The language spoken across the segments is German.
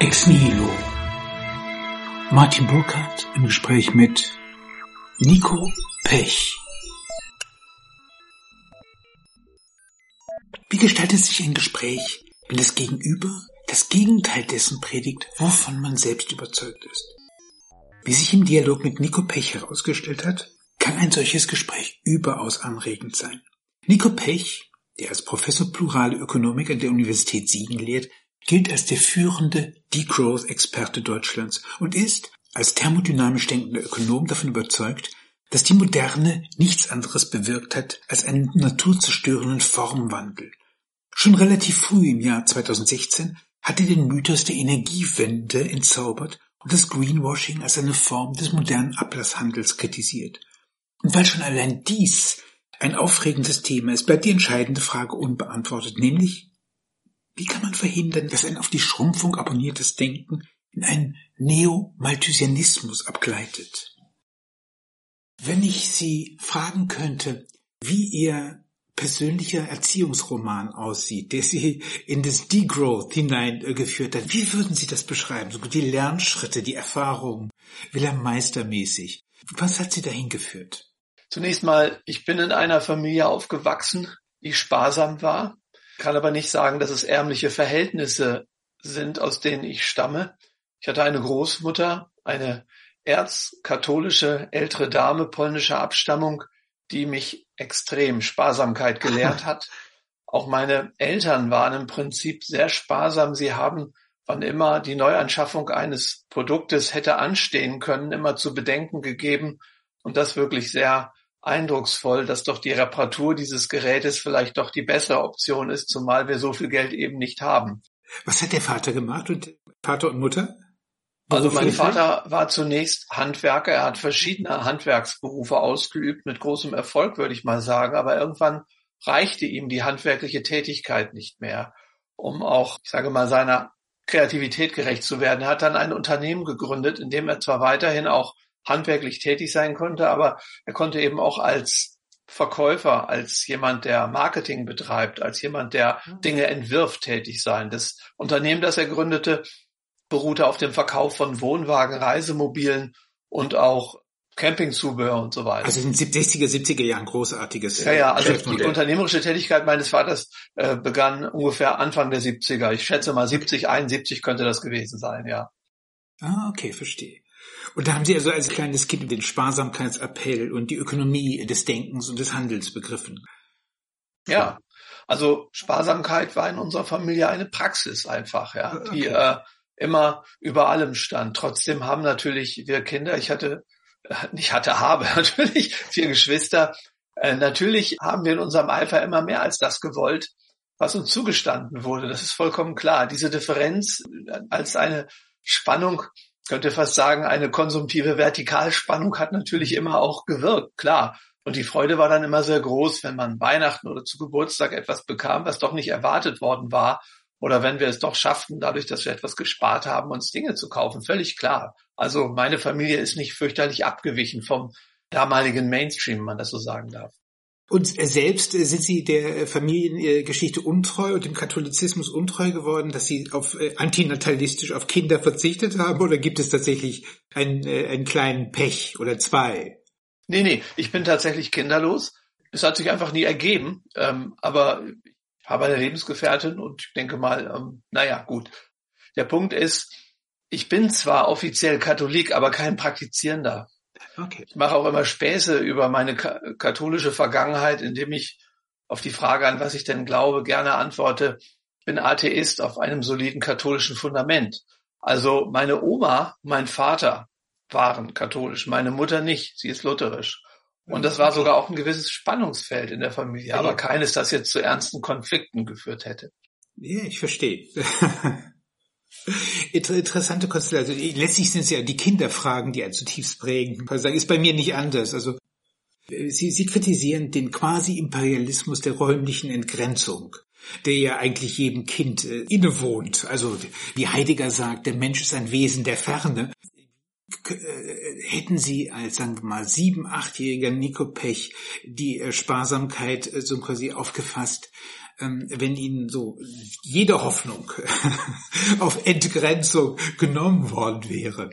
Ex Nihilo. Martin Burkhardt im Gespräch mit Nico Pech. Wie gestaltet sich ein Gespräch, wenn das Gegenüber das Gegenteil dessen predigt, wovon man selbst überzeugt ist? Wie sich im Dialog mit Nico Pech herausgestellt hat, kann ein solches Gespräch überaus anregend sein. Nico Pech, der als Professor Plurale Ökonomik an der Universität Siegen lehrt, gilt als der führende Degrowth-Experte Deutschlands und ist als thermodynamisch denkender Ökonom davon überzeugt, dass die Moderne nichts anderes bewirkt hat als einen naturzerstörenden Formwandel. Schon relativ früh im Jahr 2016 hat er den Mythos der Energiewende entzaubert und das Greenwashing als eine Form des modernen Ablasshandels kritisiert. Und weil schon allein dies ein aufregendes Thema ist, bleibt die entscheidende Frage unbeantwortet, nämlich wie kann man verhindern, dass ein auf die Schrumpfung abonniertes Denken in einen Neo-Malthusianismus abgleitet? Wenn ich Sie fragen könnte, wie Ihr persönlicher Erziehungsroman aussieht, der Sie in das Degrowth hineingeführt hat, wie würden Sie das beschreiben? So die Lernschritte, die Erfahrungen, Wilhelm Meistermäßig. Was hat Sie dahin geführt? Zunächst mal, ich bin in einer Familie aufgewachsen, die sparsam war kann aber nicht sagen, dass es ärmliche Verhältnisse sind, aus denen ich stamme. Ich hatte eine Großmutter, eine erzkatholische ältere Dame polnischer Abstammung, die mich extrem Sparsamkeit gelehrt hat. Auch meine Eltern waren im Prinzip sehr sparsam. Sie haben, wann immer die Neuanschaffung eines Produktes hätte anstehen können, immer zu bedenken gegeben und das wirklich sehr eindrucksvoll, dass doch die Reparatur dieses Gerätes vielleicht doch die bessere Option ist, zumal wir so viel Geld eben nicht haben. Was hat der Vater gemacht und Vater und Mutter? Also mein Vater war zunächst Handwerker. Er hat verschiedene Handwerksberufe ausgeübt, mit großem Erfolg, würde ich mal sagen. Aber irgendwann reichte ihm die handwerkliche Tätigkeit nicht mehr, um auch, ich sage mal, seiner Kreativität gerecht zu werden. Er hat dann ein Unternehmen gegründet, in dem er zwar weiterhin auch handwerklich tätig sein konnte, aber er konnte eben auch als Verkäufer, als jemand, der Marketing betreibt, als jemand, der hm. Dinge entwirft, tätig sein. Das Unternehmen, das er gründete, beruhte auf dem Verkauf von Wohnwagen, Reisemobilen und auch Campingzubehör und so weiter. Also in den 60er, 70er Jahren großartiges. Ja, ja, also die unternehmerische Tätigkeit meines Vaters äh, begann ungefähr Anfang der 70er. Ich schätze mal 70, 71 könnte das gewesen sein, ja. Ah, okay, verstehe. Und da haben Sie also als kleines Kind den Sparsamkeitsappell und die Ökonomie des Denkens und des Handels begriffen. Ja, also Sparsamkeit war in unserer Familie eine Praxis einfach, ja, okay. die äh, immer über allem stand. Trotzdem haben natürlich wir Kinder, ich hatte, ich hatte, habe natürlich vier Geschwister, äh, natürlich haben wir in unserem Eifer immer mehr als das gewollt, was uns zugestanden wurde. Das ist vollkommen klar. Diese Differenz als eine Spannung könnte fast sagen, eine konsumtive Vertikalspannung hat natürlich immer auch gewirkt, klar. Und die Freude war dann immer sehr groß, wenn man Weihnachten oder zu Geburtstag etwas bekam, was doch nicht erwartet worden war. Oder wenn wir es doch schafften, dadurch, dass wir etwas gespart haben, uns Dinge zu kaufen. Völlig klar. Also meine Familie ist nicht fürchterlich abgewichen vom damaligen Mainstream, wenn man das so sagen darf. Und selbst äh, sind Sie der Familiengeschichte untreu und dem Katholizismus untreu geworden, dass Sie auf äh, antinatalistisch auf Kinder verzichtet haben? Oder gibt es tatsächlich einen, äh, einen kleinen Pech oder zwei? Nee, nee, ich bin tatsächlich kinderlos. Es hat sich einfach nie ergeben. Ähm, aber ich habe eine Lebensgefährtin und ich denke mal, ähm, naja, gut. Der Punkt ist, ich bin zwar offiziell Katholik, aber kein Praktizierender. Okay. Ich mache auch immer Späße über meine katholische Vergangenheit, indem ich auf die Frage, an was ich denn glaube, gerne antworte, ich bin Atheist auf einem soliden katholischen Fundament. Also meine Oma, mein Vater waren katholisch, meine Mutter nicht, sie ist lutherisch. Und das war sogar auch ein gewisses Spannungsfeld in der Familie, aber keines, das jetzt zu ernsten Konflikten geführt hätte. Ja, ich verstehe. Interessante Konstellation. Letztlich sind es ja die Kinderfragen, die einen zutiefst prägen. Ist bei mir nicht anders. Also Sie, Sie kritisieren den Quasi-Imperialismus der räumlichen Entgrenzung, der ja eigentlich jedem Kind äh, innewohnt. Also wie Heidegger sagt, der Mensch ist ein Wesen der Ferne. äh, hätten Sie als, sagen wir mal, sieben, achtjähriger Nico Pech die äh, Sparsamkeit äh, so quasi aufgefasst, wenn Ihnen so jede Hoffnung auf Entgrenzung genommen worden wäre?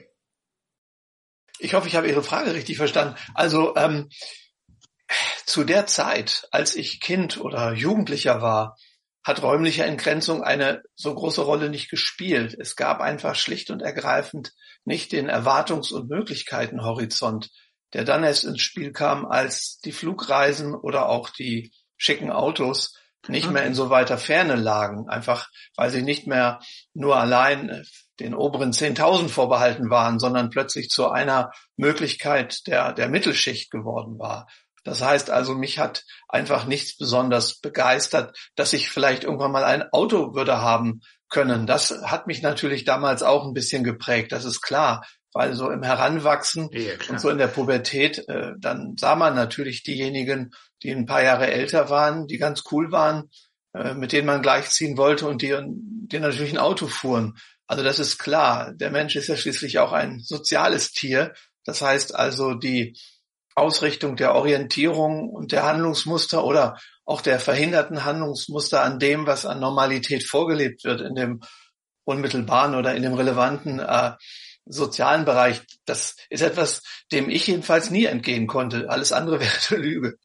Ich hoffe, ich habe Ihre Frage richtig verstanden. Also ähm, zu der Zeit, als ich Kind oder Jugendlicher war, hat räumliche Entgrenzung eine so große Rolle nicht gespielt. Es gab einfach schlicht und ergreifend nicht den Erwartungs- und Möglichkeitenhorizont, der dann erst ins Spiel kam, als die Flugreisen oder auch die schicken Autos nicht mehr in so weiter Ferne lagen, einfach weil sie nicht mehr nur allein den oberen 10.000 vorbehalten waren, sondern plötzlich zu einer Möglichkeit der, der Mittelschicht geworden war. Das heißt also, mich hat einfach nichts besonders begeistert, dass ich vielleicht irgendwann mal ein Auto würde haben können. Das hat mich natürlich damals auch ein bisschen geprägt, das ist klar. Weil so im Heranwachsen ja, und so in der Pubertät, äh, dann sah man natürlich diejenigen, die ein paar Jahre älter waren, die ganz cool waren, äh, mit denen man gleichziehen wollte und die, die natürlich ein Auto fuhren. Also das ist klar. Der Mensch ist ja schließlich auch ein soziales Tier. Das heißt also, die Ausrichtung der Orientierung und der Handlungsmuster oder auch der verhinderten Handlungsmuster an dem, was an Normalität vorgelebt wird in dem unmittelbaren oder in dem relevanten äh, sozialen Bereich. Das ist etwas, dem ich jedenfalls nie entgehen konnte. Alles andere wäre eine Lüge.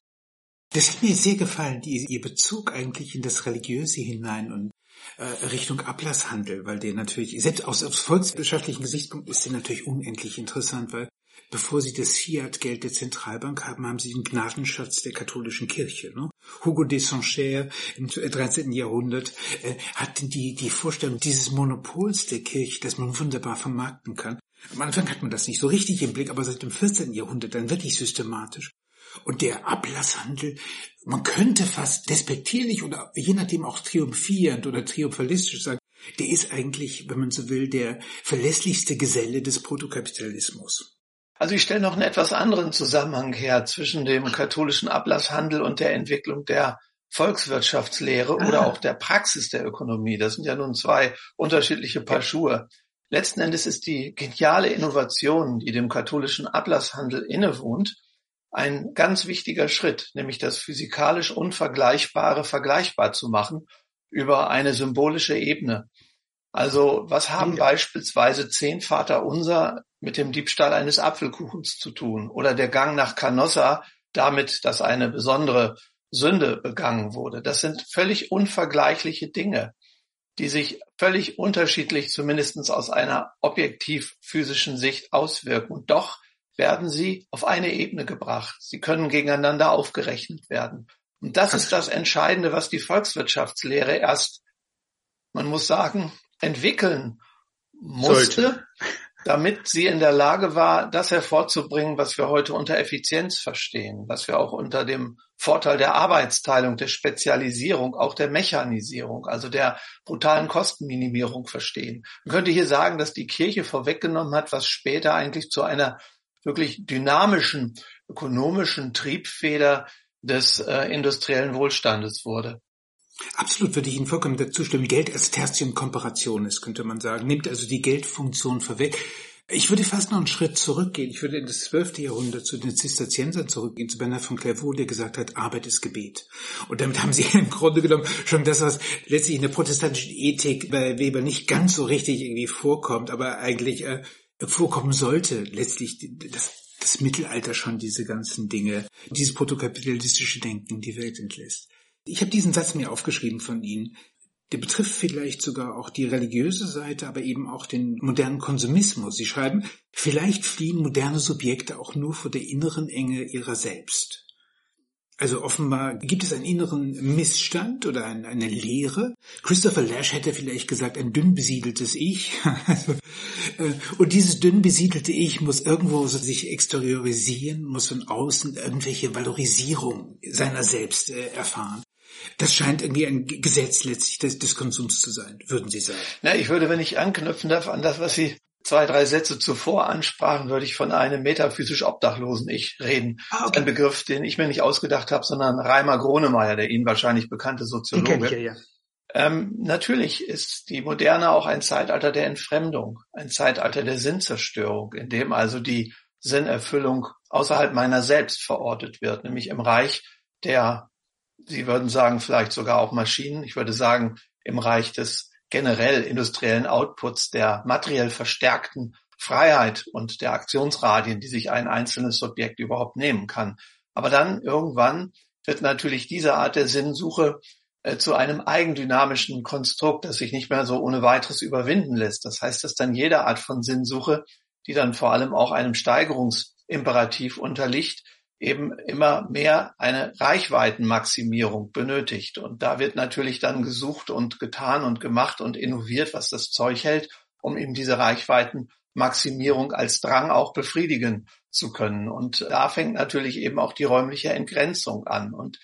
Das hat mir sehr gefallen, die, Ihr Bezug eigentlich in das Religiöse hinein und äh, Richtung Ablasshandel, weil der natürlich, selbst aus, aus volkswirtschaftlichen Gesichtspunkt ist der natürlich unendlich interessant, weil Bevor sie das Fiat-Geld der Zentralbank haben, haben sie den Gnadenschatz der katholischen Kirche. Ne? Hugo de Sancher im 13. Jahrhundert äh, hat die, die Vorstellung dieses Monopols der Kirche, das man wunderbar vermarkten kann. Am Anfang hat man das nicht so richtig im Blick, aber seit dem 14. Jahrhundert dann wirklich systematisch. Und der Ablasshandel, man könnte fast despektierlich oder je nachdem auch triumphierend oder triumphalistisch sagen, der ist eigentlich, wenn man so will, der verlässlichste Geselle des Protokapitalismus. Also ich stelle noch einen etwas anderen Zusammenhang her zwischen dem katholischen Ablasshandel und der Entwicklung der Volkswirtschaftslehre oder ah. auch der Praxis der Ökonomie. Das sind ja nun zwei unterschiedliche Paar Schuhe. Letzten Endes ist die geniale Innovation, die dem katholischen Ablasshandel innewohnt, ein ganz wichtiger Schritt, nämlich das physikalisch Unvergleichbare vergleichbar zu machen über eine symbolische Ebene. Also was haben ja. beispielsweise zehn Vater unser mit dem Diebstahl eines Apfelkuchens zu tun oder der Gang nach Canossa damit, dass eine besondere Sünde begangen wurde. Das sind völlig unvergleichliche Dinge, die sich völlig unterschiedlich zumindestens aus einer objektiv physischen Sicht auswirken. Und doch werden sie auf eine Ebene gebracht. Sie können gegeneinander aufgerechnet werden. Und das ist das Entscheidende, was die Volkswirtschaftslehre erst, man muss sagen, entwickeln musste, Sollte damit sie in der Lage war, das hervorzubringen, was wir heute unter Effizienz verstehen, was wir auch unter dem Vorteil der Arbeitsteilung, der Spezialisierung, auch der Mechanisierung, also der brutalen Kostenminimierung verstehen. Man könnte hier sagen, dass die Kirche vorweggenommen hat, was später eigentlich zu einer wirklich dynamischen ökonomischen Triebfeder des äh, industriellen Wohlstandes wurde. Absolut würde ich Ihnen vollkommen dazu stimmen. Geld als Tertium Comparationis, könnte man sagen. Nimmt also die Geldfunktion vorweg. Ich würde fast noch einen Schritt zurückgehen. Ich würde in das zwölfte Jahrhundert zu den Zisterziensern zurückgehen, zu Bernhard von Clairvaux, der gesagt hat, Arbeit ist Gebet. Und damit haben sie im Grunde genommen schon das, was letztlich in der protestantischen Ethik bei Weber nicht ganz so richtig irgendwie vorkommt, aber eigentlich äh, vorkommen sollte, letztlich das, das Mittelalter schon diese ganzen Dinge, dieses protokapitalistische Denken die Welt entlässt. Ich habe diesen Satz mir aufgeschrieben von Ihnen. Der betrifft vielleicht sogar auch die religiöse Seite, aber eben auch den modernen Konsumismus. Sie schreiben, vielleicht fliehen moderne Subjekte auch nur vor der inneren Enge ihrer selbst. Also offenbar gibt es einen inneren Missstand oder eine Leere. Christopher Lash hätte vielleicht gesagt, ein dünn besiedeltes Ich. Äh, und dieses dünn besiedelte Ich muss irgendwo sich exteriorisieren, muss von außen irgendwelche Valorisierung seiner selbst äh, erfahren. Das scheint irgendwie ein Gesetz letztlich des, des Konsums zu sein, würden Sie sagen. Na, ich würde, wenn ich anknüpfen darf an das, was Sie zwei, drei Sätze zuvor ansprachen, würde ich von einem metaphysisch Obdachlosen Ich reden. Ah, okay. Ein Begriff, den ich mir nicht ausgedacht habe, sondern Reimer Gronemeyer, der Ihnen wahrscheinlich bekannte Soziologe. Ich, ja. Ähm, natürlich ist die Moderne auch ein Zeitalter der Entfremdung, ein Zeitalter der Sinnzerstörung, in dem also die Sinnerfüllung außerhalb meiner selbst verortet wird, nämlich im Reich der, Sie würden sagen, vielleicht sogar auch Maschinen, ich würde sagen, im Reich des generell industriellen Outputs, der materiell verstärkten Freiheit und der Aktionsradien, die sich ein einzelnes Subjekt überhaupt nehmen kann. Aber dann irgendwann wird natürlich diese Art der Sinnsuche äh, zu einem eigendynamischen Konstrukt, das sich nicht mehr so ohne weiteres überwinden lässt. Das heißt, dass dann jede Art von Sinnsuche, die dann vor allem auch einem Steigerungsimperativ unterliegt, eben immer mehr eine Reichweitenmaximierung benötigt. Und da wird natürlich dann gesucht und getan und gemacht und innoviert, was das Zeug hält, um eben diese Reichweitenmaximierung als Drang auch befriedigen zu können. Und da fängt natürlich eben auch die räumliche Entgrenzung an. Und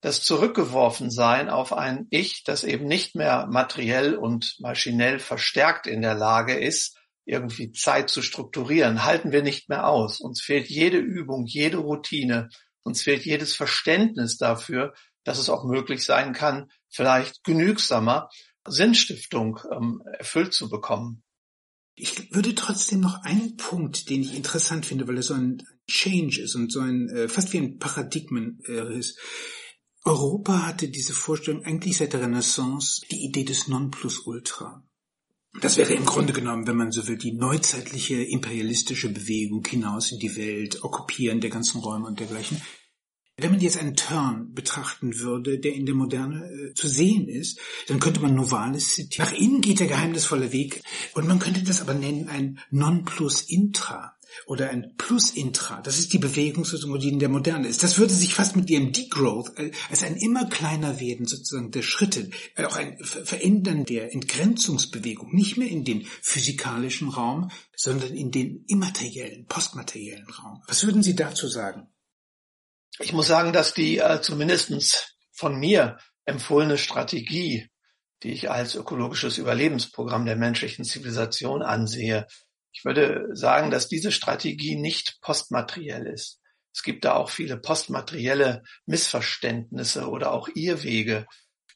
das Zurückgeworfensein auf ein Ich, das eben nicht mehr materiell und maschinell verstärkt in der Lage ist, irgendwie Zeit zu strukturieren, halten wir nicht mehr aus. Uns fehlt jede Übung, jede Routine, uns fehlt jedes Verständnis dafür, dass es auch möglich sein kann, vielleicht genügsamer Sinnstiftung ähm, erfüllt zu bekommen. Ich würde trotzdem noch einen Punkt, den ich interessant finde, weil er so ein Change ist und so ein äh, fast wie ein Paradigmen ist. Europa hatte diese Vorstellung eigentlich seit der Renaissance die Idee des Nonplusultra. Das wäre im Grunde genommen, wenn man so will, die neuzeitliche imperialistische Bewegung hinaus in die Welt, okkupieren der ganzen Räume und dergleichen. Wenn man jetzt einen Turn betrachten würde, der in der Moderne äh, zu sehen ist, dann könnte man Novalis zitieren. Nach innen geht der geheimnisvolle Weg und man könnte das aber nennen ein Non plus intra oder ein Plus-Intra, das ist die Bewegung sozusagen, die in der Moderne ist. Das würde sich fast mit ihrem Degrowth äh, als ein immer kleiner werden sozusagen der Schritte, äh, auch ein Verändern der Entgrenzungsbewegung, nicht mehr in den physikalischen Raum, sondern in den immateriellen, postmateriellen Raum. Was würden Sie dazu sagen? Ich muss sagen, dass die äh, zumindest von mir empfohlene Strategie, die ich als ökologisches Überlebensprogramm der menschlichen Zivilisation ansehe, ich würde sagen, dass diese Strategie nicht postmateriell ist. Es gibt da auch viele postmaterielle Missverständnisse oder auch Irrwege.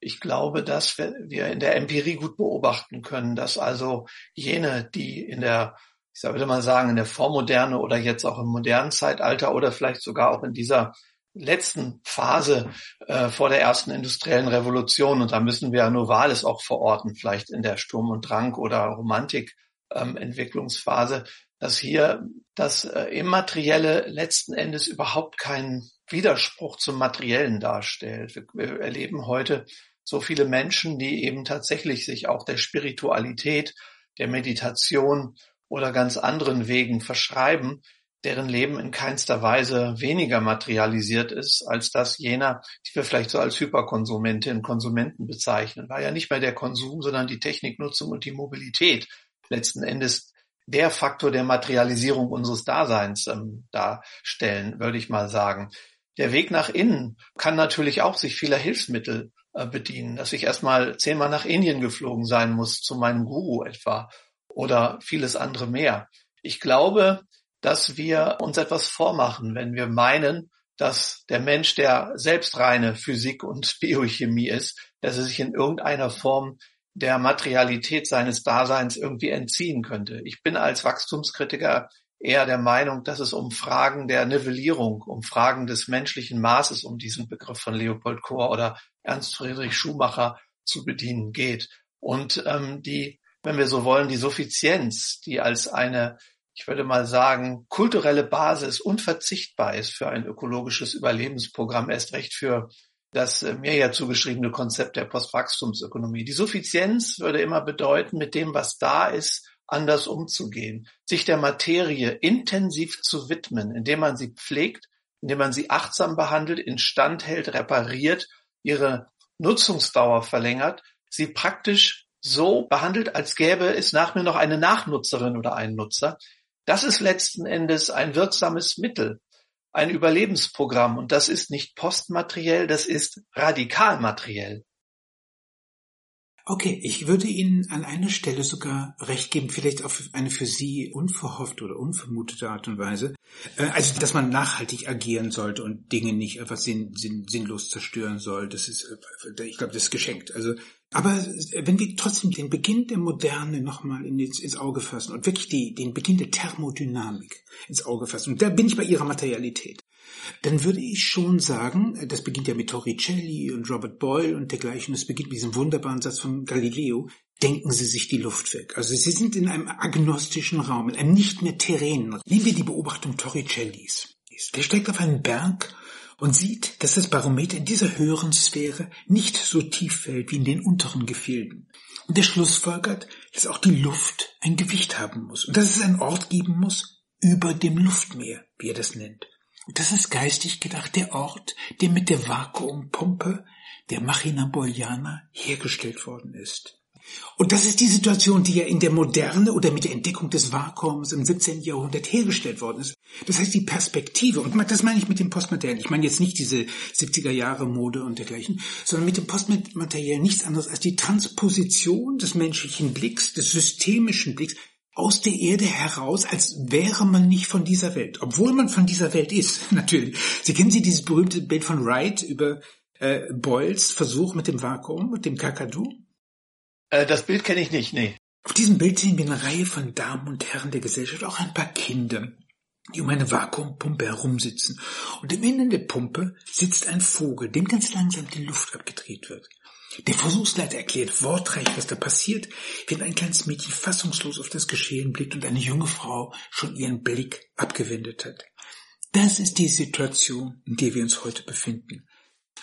Ich glaube, dass wir in der Empirie gut beobachten können, dass also jene, die in der, ich würde mal sagen, in der Vormoderne oder jetzt auch im modernen Zeitalter oder vielleicht sogar auch in dieser letzten Phase äh, vor der ersten industriellen Revolution, und da müssen wir ja Novalis auch verorten, vielleicht in der Sturm und Drang oder Romantik, ähm, Entwicklungsphase, dass hier das äh, Immaterielle letzten Endes überhaupt keinen Widerspruch zum Materiellen darstellt. Wir, wir erleben heute so viele Menschen, die eben tatsächlich sich auch der Spiritualität, der Meditation oder ganz anderen Wegen verschreiben, deren Leben in keinster Weise weniger materialisiert ist als das jener, die wir vielleicht so als Hyperkonsumentinnen Konsumenten bezeichnen. War ja nicht mehr der Konsum, sondern die Techniknutzung und die Mobilität, letzten Endes der Faktor der Materialisierung unseres Daseins ähm, darstellen, würde ich mal sagen. Der Weg nach innen kann natürlich auch sich vieler Hilfsmittel äh, bedienen, dass ich erstmal zehnmal nach Indien geflogen sein muss, zu meinem Guru etwa, oder vieles andere mehr. Ich glaube, dass wir uns etwas vormachen, wenn wir meinen, dass der Mensch, der selbst reine Physik und Biochemie ist, dass er sich in irgendeiner Form der Materialität seines Daseins irgendwie entziehen könnte. Ich bin als Wachstumskritiker eher der Meinung, dass es um Fragen der Nivellierung, um Fragen des menschlichen Maßes, um diesen Begriff von Leopold Kohr oder Ernst Friedrich Schumacher zu bedienen geht. Und ähm, die, wenn wir so wollen, die Suffizienz, die als eine, ich würde mal sagen, kulturelle Basis unverzichtbar ist für ein ökologisches Überlebensprogramm, erst recht für das äh, mir ja zugeschriebene Konzept der Postwachstumsökonomie. Die Suffizienz würde immer bedeuten, mit dem, was da ist, anders umzugehen, sich der Materie intensiv zu widmen, indem man sie pflegt, indem man sie achtsam behandelt, instand hält, repariert, ihre Nutzungsdauer verlängert, sie praktisch so behandelt, als gäbe es nach mir noch eine Nachnutzerin oder einen Nutzer. Das ist letzten Endes ein wirksames Mittel, ein Überlebensprogramm und das ist nicht postmateriell, das ist radikalmateriell. Okay, ich würde Ihnen an einer Stelle sogar recht geben, vielleicht auf eine für Sie unverhoffte oder unvermutete Art und Weise. Äh, also, dass man nachhaltig agieren sollte und Dinge nicht einfach sinn, sinn, sinnlos zerstören soll. Das ist, äh, ich glaube, das ist geschenkt. Also, aber wenn wir trotzdem den Beginn der Moderne nochmal ins, ins Auge fassen und wirklich die, den Beginn der Thermodynamik ins Auge fassen, und da bin ich bei Ihrer Materialität, dann würde ich schon sagen, das beginnt ja mit Torricelli und Robert Boyle und dergleichen, das beginnt mit diesem wunderbaren Satz von Galileo, denken Sie sich die Luft weg. Also Sie sind in einem agnostischen Raum, in einem nicht mehr terrenen. Nehmen wir die Beobachtung Torricellis. Der steigt auf einen Berg und sieht, dass das Barometer in dieser höheren Sphäre nicht so tief fällt wie in den unteren Gefilden. Und der Schlussfolgert, dass auch die Luft ein Gewicht haben muss und dass es einen Ort geben muss über dem Luftmeer, wie er das nennt. Das ist geistig gedacht der Ort, der mit der Vakuumpumpe der Machina Boyana hergestellt worden ist. Und das ist die Situation, die ja in der Moderne oder mit der Entdeckung des Vakuums im 17. Jahrhundert hergestellt worden ist. Das heißt, die Perspektive, und das meine ich mit dem Postmaterial, ich meine jetzt nicht diese 70er Jahre Mode und dergleichen, sondern mit dem Postmaterial nichts anderes als die Transposition des menschlichen Blicks, des systemischen Blicks aus der Erde heraus, als wäre man nicht von dieser Welt, obwohl man von dieser Welt ist, natürlich. Sie kennen Sie dieses berühmte Bild von Wright über äh, Boyles Versuch mit dem Vakuum, mit dem Kakadu? Äh, das Bild kenne ich nicht, nee. Auf diesem Bild sehen wir eine Reihe von Damen und Herren der Gesellschaft, auch ein paar Kinder, die um eine Vakuumpumpe herumsitzen. Und im Innern der Pumpe sitzt ein Vogel, dem ganz langsam die Luft abgedreht wird. Der Versuchsleiter erklärt wortreich, was da passiert, wenn ein kleines Mädchen fassungslos auf das Geschehen blickt und eine junge Frau schon ihren Blick abgewendet hat. Das ist die Situation, in der wir uns heute befinden.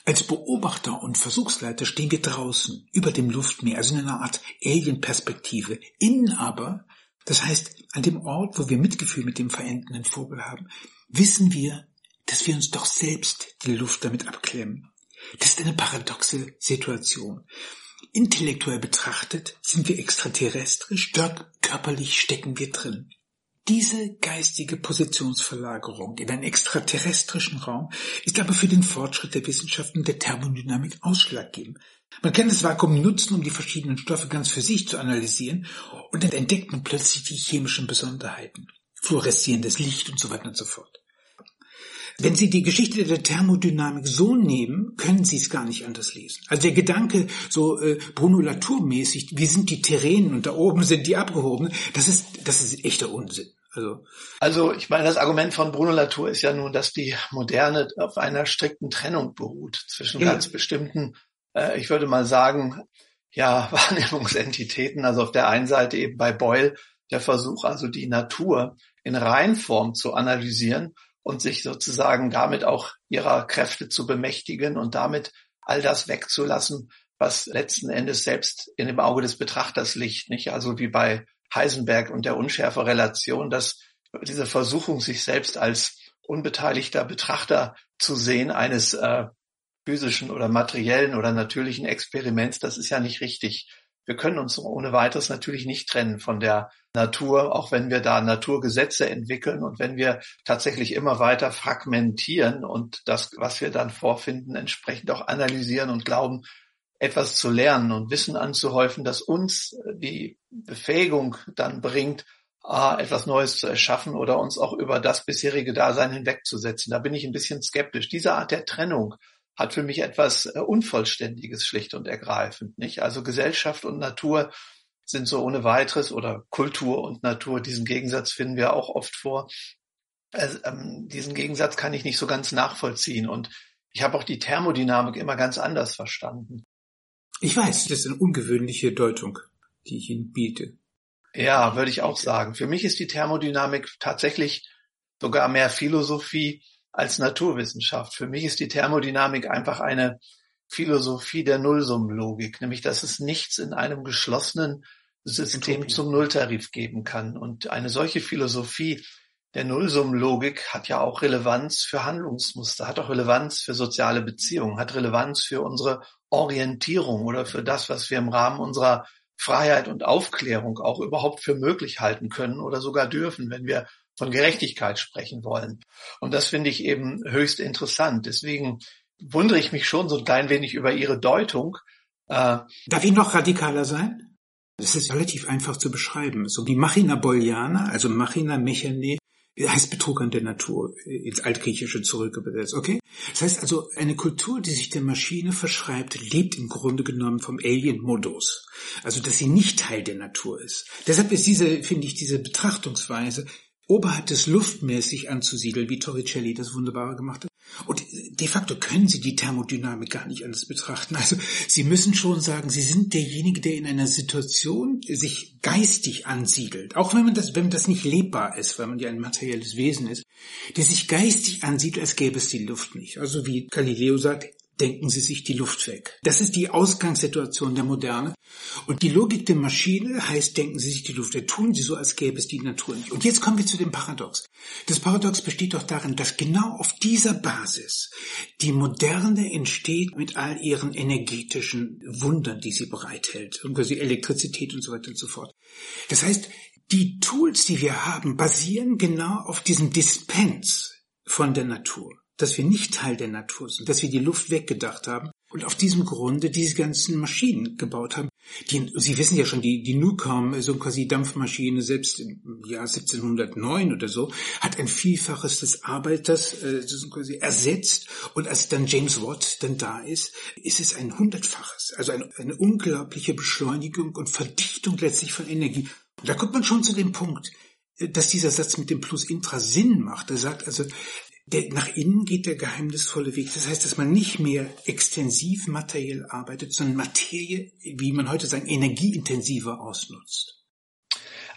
Als Beobachter und Versuchsleiter stehen wir draußen, über dem Luftmeer, also in einer Art Alien-Perspektive. Innen aber, das heißt, an dem Ort, wo wir Mitgefühl mit dem verendenden Vogel haben, wissen wir, dass wir uns doch selbst die Luft damit abklemmen. Das ist eine paradoxe Situation. Intellektuell betrachtet sind wir extraterrestrisch, dort körperlich stecken wir drin. Diese geistige Positionsverlagerung in einen extraterrestrischen Raum ist aber für den Fortschritt der Wissenschaften der Thermodynamik ausschlaggebend. Man kann das Vakuum nutzen, um die verschiedenen Stoffe ganz für sich zu analysieren, und dann entdeckt man plötzlich die chemischen Besonderheiten, fluoreszierendes Licht und so weiter und so fort. Wenn Sie die Geschichte der Thermodynamik so nehmen, können Sie es gar nicht anders lesen. Also der Gedanke, so äh, Bruno Latour-mäßig, wir sind die Terrenen und da oben sind die Abgehobenen, das ist, das ist echter Unsinn. Also, also ich meine, das Argument von Bruno Latour ist ja nun, dass die Moderne auf einer strikten Trennung beruht zwischen ja. ganz bestimmten, äh, ich würde mal sagen, ja, Wahrnehmungsentitäten. Also auf der einen Seite eben bei Boyle der Versuch, also die Natur in Reinform zu analysieren und sich sozusagen damit auch ihrer Kräfte zu bemächtigen und damit all das wegzulassen, was letzten Endes selbst in dem Auge des Betrachters liegt, nicht? Also wie bei Heisenberg und der unschärfe Relation, dass diese Versuchung, sich selbst als unbeteiligter Betrachter zu sehen eines äh, physischen oder materiellen oder natürlichen Experiments, das ist ja nicht richtig. Wir können uns ohne weiteres natürlich nicht trennen von der Natur, auch wenn wir da Naturgesetze entwickeln und wenn wir tatsächlich immer weiter fragmentieren und das, was wir dann vorfinden, entsprechend auch analysieren und glauben, etwas zu lernen und Wissen anzuhäufen, das uns die Befähigung dann bringt, etwas Neues zu erschaffen oder uns auch über das bisherige Dasein hinwegzusetzen. Da bin ich ein bisschen skeptisch. Diese Art der Trennung hat für mich etwas äh, Unvollständiges schlicht und ergreifend, nicht? Also Gesellschaft und Natur sind so ohne weiteres oder Kultur und Natur, diesen Gegensatz finden wir auch oft vor. Also, ähm, diesen Gegensatz kann ich nicht so ganz nachvollziehen und ich habe auch die Thermodynamik immer ganz anders verstanden. Ich weiß, das ist eine ungewöhnliche Deutung, die ich Ihnen biete. Ja, würde ich auch sagen. Für mich ist die Thermodynamik tatsächlich sogar mehr Philosophie als Naturwissenschaft. Für mich ist die Thermodynamik einfach eine Philosophie der Nullsummenlogik, nämlich dass es nichts in einem geschlossenen System zum Nulltarif geben kann. Und eine solche Philosophie der Nullsummenlogik hat ja auch Relevanz für Handlungsmuster, hat auch Relevanz für soziale Beziehungen, hat Relevanz für unsere Orientierung oder für das, was wir im Rahmen unserer Freiheit und Aufklärung auch überhaupt für möglich halten können oder sogar dürfen, wenn wir von Gerechtigkeit sprechen wollen. Und das finde ich eben höchst interessant. Deswegen wundere ich mich schon so ein klein wenig über Ihre Deutung, Äh, Darf ich noch radikaler sein? Das ist relativ einfach zu beschreiben. So die Machina Booleana, also Machina Mechane, heißt Betrug an der Natur, ins Altgriechische zurückübersetzt, okay? Das heißt also, eine Kultur, die sich der Maschine verschreibt, lebt im Grunde genommen vom Alien-Modus. Also, dass sie nicht Teil der Natur ist. Deshalb ist diese, finde ich, diese Betrachtungsweise oberhalb des luftmäßig anzusiedeln, wie Torricelli das wunderbar gemacht hat. Und de facto können Sie die Thermodynamik gar nicht anders betrachten. Also Sie müssen schon sagen, Sie sind derjenige, der in einer Situation sich geistig ansiedelt. Auch wenn man das, wenn das nicht lebbar ist, weil man ja ein materielles Wesen ist, der sich geistig ansiedelt, als gäbe es die Luft nicht. Also wie Galileo sagt, denken Sie sich die Luft weg. Das ist die Ausgangssituation der Moderne. Und die Logik der Maschine heißt, denken Sie sich die Luft weg. Tun Sie so, als gäbe es die Natur nicht. Und jetzt kommen wir zu dem Paradox. Das Paradox besteht doch darin, dass genau auf dieser Basis die Moderne entsteht mit all ihren energetischen Wundern, die sie bereithält. Quasi Elektrizität und so weiter und so fort. Das heißt, die Tools, die wir haben, basieren genau auf diesem Dispens von der Natur dass wir nicht Teil der Natur sind, dass wir die Luft weggedacht haben und auf diesem Grunde diese ganzen Maschinen gebaut haben. Die, Sie wissen ja schon, die, die Newcom, so quasi Dampfmaschine, selbst im Jahr 1709 oder so, hat ein Vielfaches des Arbeiters äh, quasi ersetzt. Und als dann James Watt dann da ist, ist es ein Hundertfaches. Also eine, eine unglaubliche Beschleunigung und Verdichtung letztlich von Energie. Und da kommt man schon zu dem Punkt, äh, dass dieser Satz mit dem Plus Intra Sinn macht. Er sagt also, der, nach innen geht der geheimnisvolle Weg. Das heißt, dass man nicht mehr extensiv materiell arbeitet, sondern Materie, wie man heute sagen, energieintensiver ausnutzt.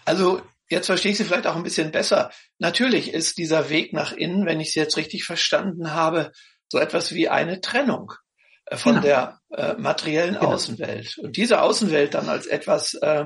Also jetzt verstehe ich Sie vielleicht auch ein bisschen besser. Natürlich ist dieser Weg nach innen, wenn ich Sie jetzt richtig verstanden habe, so etwas wie eine Trennung äh, von genau. der äh, materiellen genau. Außenwelt. Und diese Außenwelt dann als etwas äh,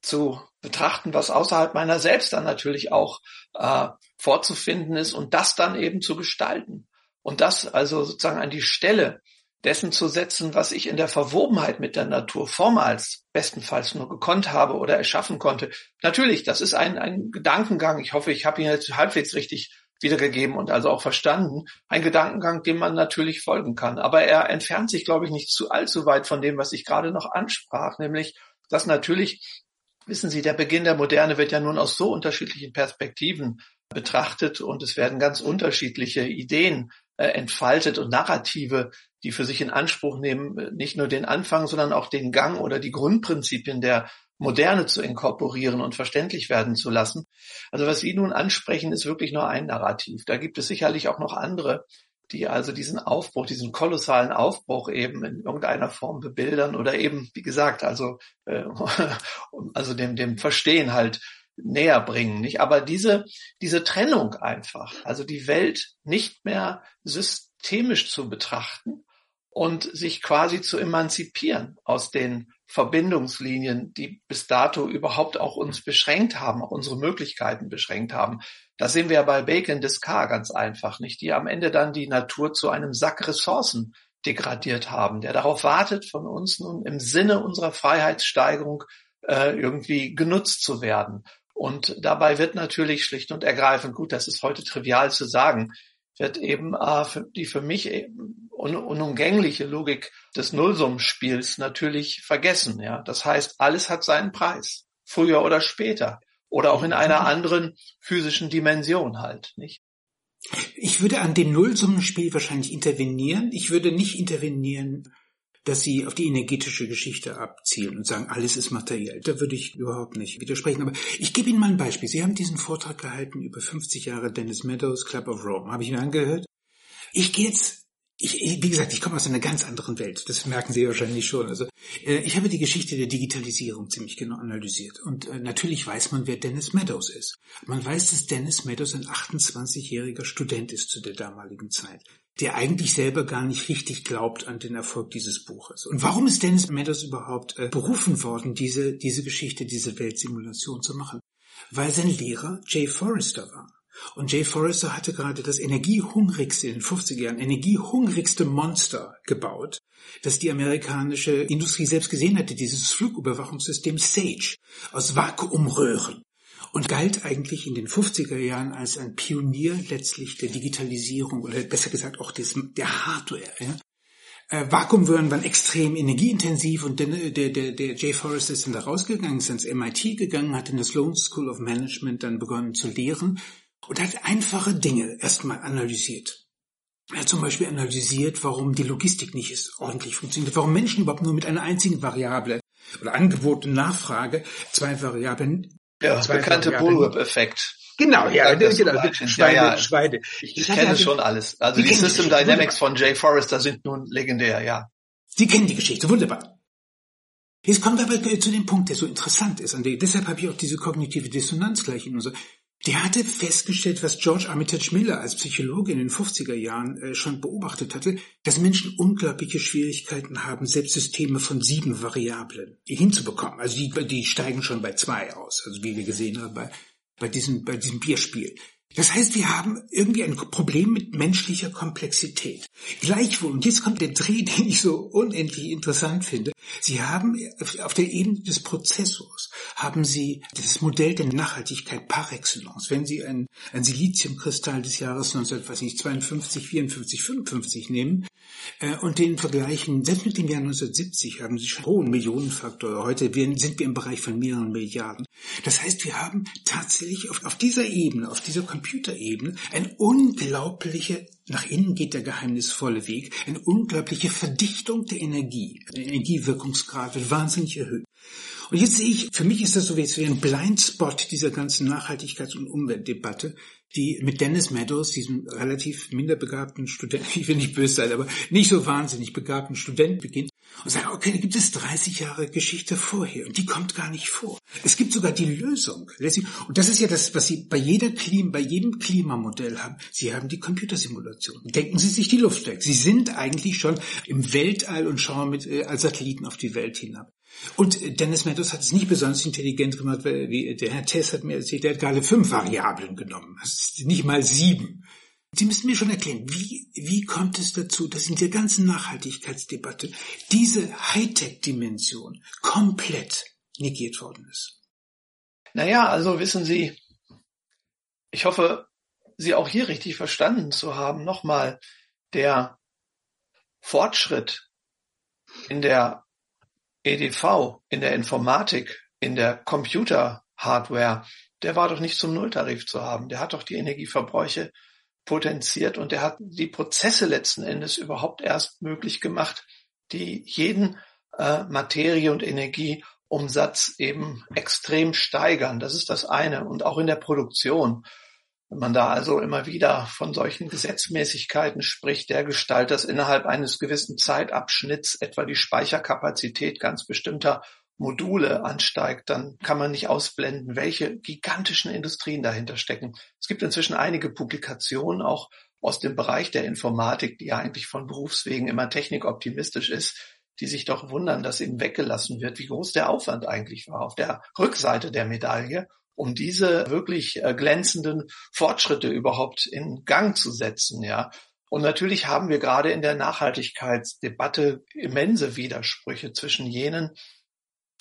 zu betrachten, was außerhalb meiner selbst dann natürlich auch äh, vorzufinden ist und das dann eben zu gestalten. Und das also sozusagen an die Stelle dessen zu setzen, was ich in der Verwobenheit mit der Natur vormals bestenfalls nur gekonnt habe oder erschaffen konnte. Natürlich, das ist ein, ein Gedankengang. Ich hoffe, ich habe ihn jetzt halbwegs richtig wiedergegeben und also auch verstanden. Ein Gedankengang, dem man natürlich folgen kann. Aber er entfernt sich, glaube ich, nicht zu allzu weit von dem, was ich gerade noch ansprach, nämlich, dass natürlich Wissen Sie, der Beginn der Moderne wird ja nun aus so unterschiedlichen Perspektiven betrachtet und es werden ganz unterschiedliche Ideen äh, entfaltet und Narrative, die für sich in Anspruch nehmen, äh, nicht nur den Anfang, sondern auch den Gang oder die Grundprinzipien der Moderne zu inkorporieren und verständlich werden zu lassen. Also was Sie nun ansprechen, ist wirklich nur ein Narrativ. Da gibt es sicherlich auch noch andere, die also diesen Aufbruch, diesen kolossalen Aufbruch eben in irgendeiner Form bebildern oder eben, wie gesagt, also, äh, also dem, dem Verstehen halt näher bringen, nicht? Aber diese, diese Trennung einfach, also die Welt nicht mehr systemisch zu betrachten und sich quasi zu emanzipieren aus den Verbindungslinien, die bis dato überhaupt auch uns beschränkt haben, auch unsere Möglichkeiten beschränkt haben. Das sehen wir ja bei Bacon Descartes ganz einfach, nicht? Die am Ende dann die Natur zu einem Sack Ressourcen degradiert haben, der darauf wartet, von uns nun im Sinne unserer Freiheitssteigerung äh, irgendwie genutzt zu werden. Und dabei wird natürlich schlicht und ergreifend, gut, das ist heute trivial zu sagen, wird eben äh, für, die für mich un unumgängliche Logik des Nullsummenspiels natürlich vergessen. Ja, das heißt, alles hat seinen Preis, früher oder später oder auch in einer anderen physischen Dimension halt, nicht? Ich würde an dem Nullsummenspiel wahrscheinlich intervenieren. Ich würde nicht intervenieren, dass Sie auf die energetische Geschichte abzielen und sagen, alles ist materiell. Da würde ich überhaupt nicht widersprechen. Aber ich gebe Ihnen mal ein Beispiel. Sie haben diesen Vortrag gehalten über 50 Jahre Dennis Meadows Club of Rome. Habe ich mir angehört? Ich gehe jetzt ich, wie gesagt, ich komme aus einer ganz anderen Welt. Das merken Sie wahrscheinlich schon. Also äh, ich habe die Geschichte der Digitalisierung ziemlich genau analysiert. Und äh, natürlich weiß man, wer Dennis Meadows ist. Man weiß, dass Dennis Meadows ein 28-jähriger Student ist zu der damaligen Zeit, der eigentlich selber gar nicht richtig glaubt an den Erfolg dieses Buches. Und warum ist Dennis Meadows überhaupt äh, berufen worden, diese, diese Geschichte, diese Weltsimulation zu machen? Weil sein Lehrer Jay Forrester war. Und Jay Forrester hatte gerade das energiehungrigste in den 50er Jahren, energiehungrigste Monster gebaut, das die amerikanische Industrie selbst gesehen hatte, dieses Flugüberwachungssystem SAGE aus Vakuumröhren und galt eigentlich in den 50er Jahren als ein Pionier letztlich der Digitalisierung oder besser gesagt auch des, der Hardware. Ja? Äh, Vakuumröhren waren extrem energieintensiv und der, der, der, der Jay Forrest ist dann da rausgegangen, ist ins MIT gegangen, hat in der Sloan School of Management dann begonnen zu lehren und hat einfache Dinge erstmal analysiert. Er hat zum Beispiel analysiert, warum die Logistik nicht ist, ordentlich funktioniert, warum Menschen überhaupt nur mit einer einzigen Variable oder Angebot und Nachfrage zwei Variablen. Ja, zwei bekannte Bullwhip-Effekt. Genau, ja, das genau. Schweine, ja, ja. Schweine. Ich, ich kenne also, schon alles. Also die, die System Dynamics von Jay Forrester sind nun legendär, ja. Sie kennen die Geschichte, wunderbar. Jetzt kommen wir aber zu dem Punkt, der so interessant ist. Und deshalb habe ich auch diese kognitive Dissonanz gleich in unserer. Der hatte festgestellt, was George Armitage Miller als Psychologe in den 50er Jahren äh, schon beobachtet hatte, dass Menschen unglaubliche Schwierigkeiten haben, selbst Systeme von sieben Variablen hinzubekommen. Also die, die steigen schon bei zwei aus, also wie wir gesehen haben bei bei diesem, bei diesem Bierspiel. Das heißt, wir haben irgendwie ein Problem mit menschlicher Komplexität. Gleichwohl, und jetzt kommt der Dreh, den ich so unendlich interessant finde. Sie haben auf der Ebene des Prozessors, haben Sie das Modell der Nachhaltigkeit par excellence. Wenn Sie ein, ein Siliziumkristall des Jahres 1952, 54, 55 nehmen, äh, und den vergleichen, selbst mit dem Jahr 1970 haben sie schon hohen Millionenfaktor. Heute sind wir im Bereich von mehreren Milliarden. Das heißt, wir haben tatsächlich auf, auf dieser Ebene, auf dieser Computerebene, eine unglaubliche, nach innen geht der geheimnisvolle Weg, eine unglaubliche Verdichtung der Energie. Der Energiewirkungsgrad wird wahnsinnig erhöht. Und jetzt sehe ich, für mich ist das so wie ein Blindspot dieser ganzen Nachhaltigkeits- und Umweltdebatte, die mit Dennis Meadows, diesem relativ minder begabten Studenten, ich will nicht böse sein, aber nicht so wahnsinnig begabten Studenten beginnt und sagt, okay, da gibt es 30 Jahre Geschichte vorher und die kommt gar nicht vor. Es gibt sogar die Lösung. Und das ist ja das, was Sie bei jeder Klima, bei jedem Klimamodell haben. Sie haben die Computersimulation. Denken Sie sich die Luft weg. Sie sind eigentlich schon im Weltall und schauen mit äh, als Satelliten auf die Welt hinab. Und Dennis Meadows hat es nicht besonders intelligent gemacht, weil der Herr Tess hat mir erzählt, der hat gerade fünf Variablen genommen. Ist nicht mal sieben. Sie müssen mir schon erklären, wie, wie kommt es dazu, dass in der ganzen Nachhaltigkeitsdebatte diese Hightech-Dimension komplett negiert worden ist? Naja, also wissen Sie, ich hoffe, Sie auch hier richtig verstanden zu haben. Nochmal, der Fortschritt in der EDV, in der Informatik, in der Computer-Hardware, der war doch nicht zum Nulltarif zu haben. Der hat doch die Energieverbräuche potenziert und der hat die Prozesse letzten Endes überhaupt erst möglich gemacht, die jeden äh, Materie- und Energieumsatz eben extrem steigern. Das ist das eine. Und auch in der Produktion. Wenn man da also immer wieder von solchen Gesetzmäßigkeiten spricht, der Gestalt, dass innerhalb eines gewissen Zeitabschnitts etwa die Speicherkapazität ganz bestimmter Module ansteigt, dann kann man nicht ausblenden, welche gigantischen Industrien dahinter stecken. Es gibt inzwischen einige Publikationen auch aus dem Bereich der Informatik, die ja eigentlich von Berufswegen immer technikoptimistisch ist, die sich doch wundern, dass eben weggelassen wird, wie groß der Aufwand eigentlich war auf der Rückseite der Medaille, um diese wirklich äh, glänzenden Fortschritte überhaupt in Gang zu setzen, ja. Und natürlich haben wir gerade in der Nachhaltigkeitsdebatte immense Widersprüche zwischen jenen,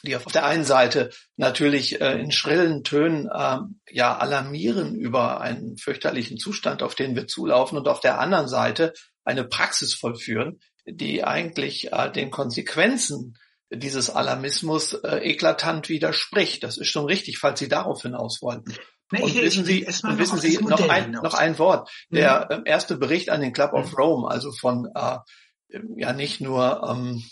die auf der einen Seite natürlich äh, in schrillen Tönen äh, ja alarmieren über einen fürchterlichen Zustand, auf den wir zulaufen, und auf der anderen Seite eine Praxis vollführen, die eigentlich äh, den Konsequenzen dieses Alarmismus äh, eklatant widerspricht. Das ist schon richtig, falls Sie darauf hinaus wollten. Nee, und wissen Sie, und wissen Sie noch ein, noch ein Wort. Der mhm. erste Bericht an den Club of mhm. Rome, also von äh, ja nicht nur ähm,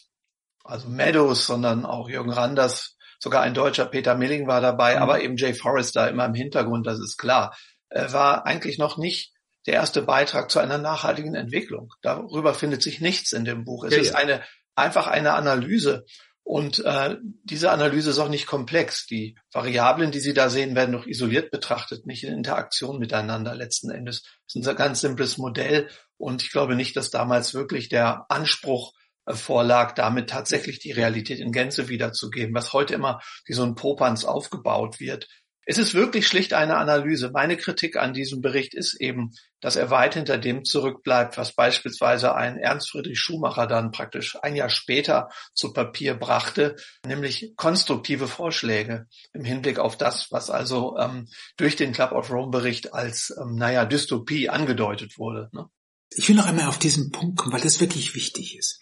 also Meadows, sondern auch Jürgen Randers, sogar ein deutscher Peter Milling war dabei, mhm. aber eben Jay Forrester immer im Hintergrund, das ist klar, äh, war eigentlich noch nicht der erste Beitrag zu einer nachhaltigen Entwicklung. Darüber findet sich nichts in dem Buch. Es ja, ist ja. eine einfach eine Analyse. Und äh, diese Analyse ist auch nicht komplex. Die Variablen, die Sie da sehen, werden noch isoliert betrachtet, nicht in Interaktion miteinander letzten Endes. Das ist ein ganz simples Modell. Und ich glaube nicht, dass damals wirklich der Anspruch vorlag, damit tatsächlich die Realität in Gänze wiederzugeben, was heute immer wie so ein Popanz aufgebaut wird. Es ist wirklich schlicht eine Analyse. Meine Kritik an diesem Bericht ist eben, dass er weit hinter dem zurückbleibt, was beispielsweise ein Ernst Friedrich Schumacher dann praktisch ein Jahr später zu Papier brachte, nämlich konstruktive Vorschläge im Hinblick auf das, was also ähm, durch den Club of Rome Bericht als, ähm, naja, Dystopie angedeutet wurde. Ne? Ich will noch einmal auf diesen Punkt kommen, weil das wirklich wichtig ist.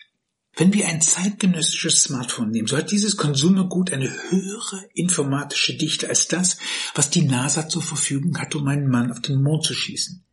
Wenn wir ein zeitgenössisches Smartphone nehmen, so hat dieses Konsumergut eine höhere informatische Dichte als das, was die NASA zur Verfügung hat, um einen Mann auf den Mond zu schießen.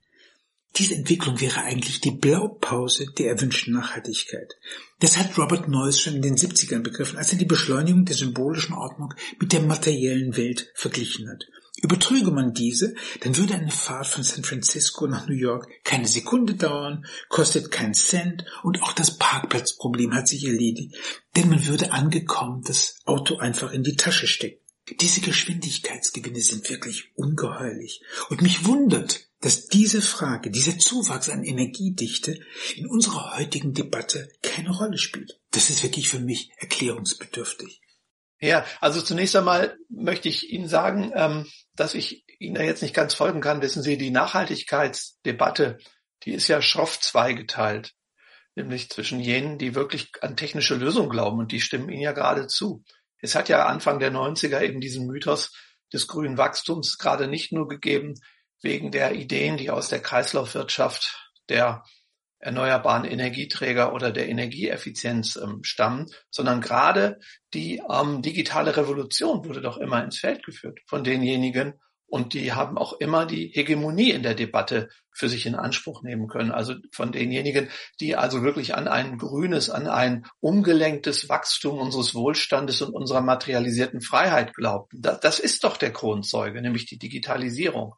Diese Entwicklung wäre eigentlich die Blaupause der erwünschten Nachhaltigkeit. Das hat Robert Noyce schon in den 70ern begriffen, als er die Beschleunigung der symbolischen Ordnung mit der materiellen Welt verglichen hat. Übertrüge man diese, dann würde eine Fahrt von San Francisco nach New York keine Sekunde dauern, kostet keinen Cent und auch das Parkplatzproblem hat sich erledigt, denn man würde angekommen das Auto einfach in die Tasche stecken. Diese Geschwindigkeitsgewinne sind wirklich ungeheuerlich und mich wundert, dass diese Frage, dieser Zuwachs an Energiedichte in unserer heutigen Debatte keine Rolle spielt. Das ist wirklich für mich erklärungsbedürftig. Ja, also zunächst einmal möchte ich Ihnen sagen, ähm, dass ich Ihnen da jetzt nicht ganz folgen kann. Wissen Sie, die Nachhaltigkeitsdebatte, die ist ja schroff zweigeteilt, nämlich zwischen jenen, die wirklich an technische Lösungen glauben und die stimmen Ihnen ja gerade zu. Es hat ja Anfang der 90er eben diesen Mythos des grünen Wachstums gerade nicht nur gegeben, wegen der Ideen, die aus der Kreislaufwirtschaft der erneuerbaren Energieträger oder der Energieeffizienz ähm, stammen, sondern gerade die ähm, digitale Revolution wurde doch immer ins Feld geführt von denjenigen und die haben auch immer die Hegemonie in der Debatte für sich in Anspruch nehmen können. Also von denjenigen, die also wirklich an ein grünes, an ein umgelenktes Wachstum unseres Wohlstandes und unserer materialisierten Freiheit glaubten. Das, das ist doch der Kronzeuge, nämlich die Digitalisierung.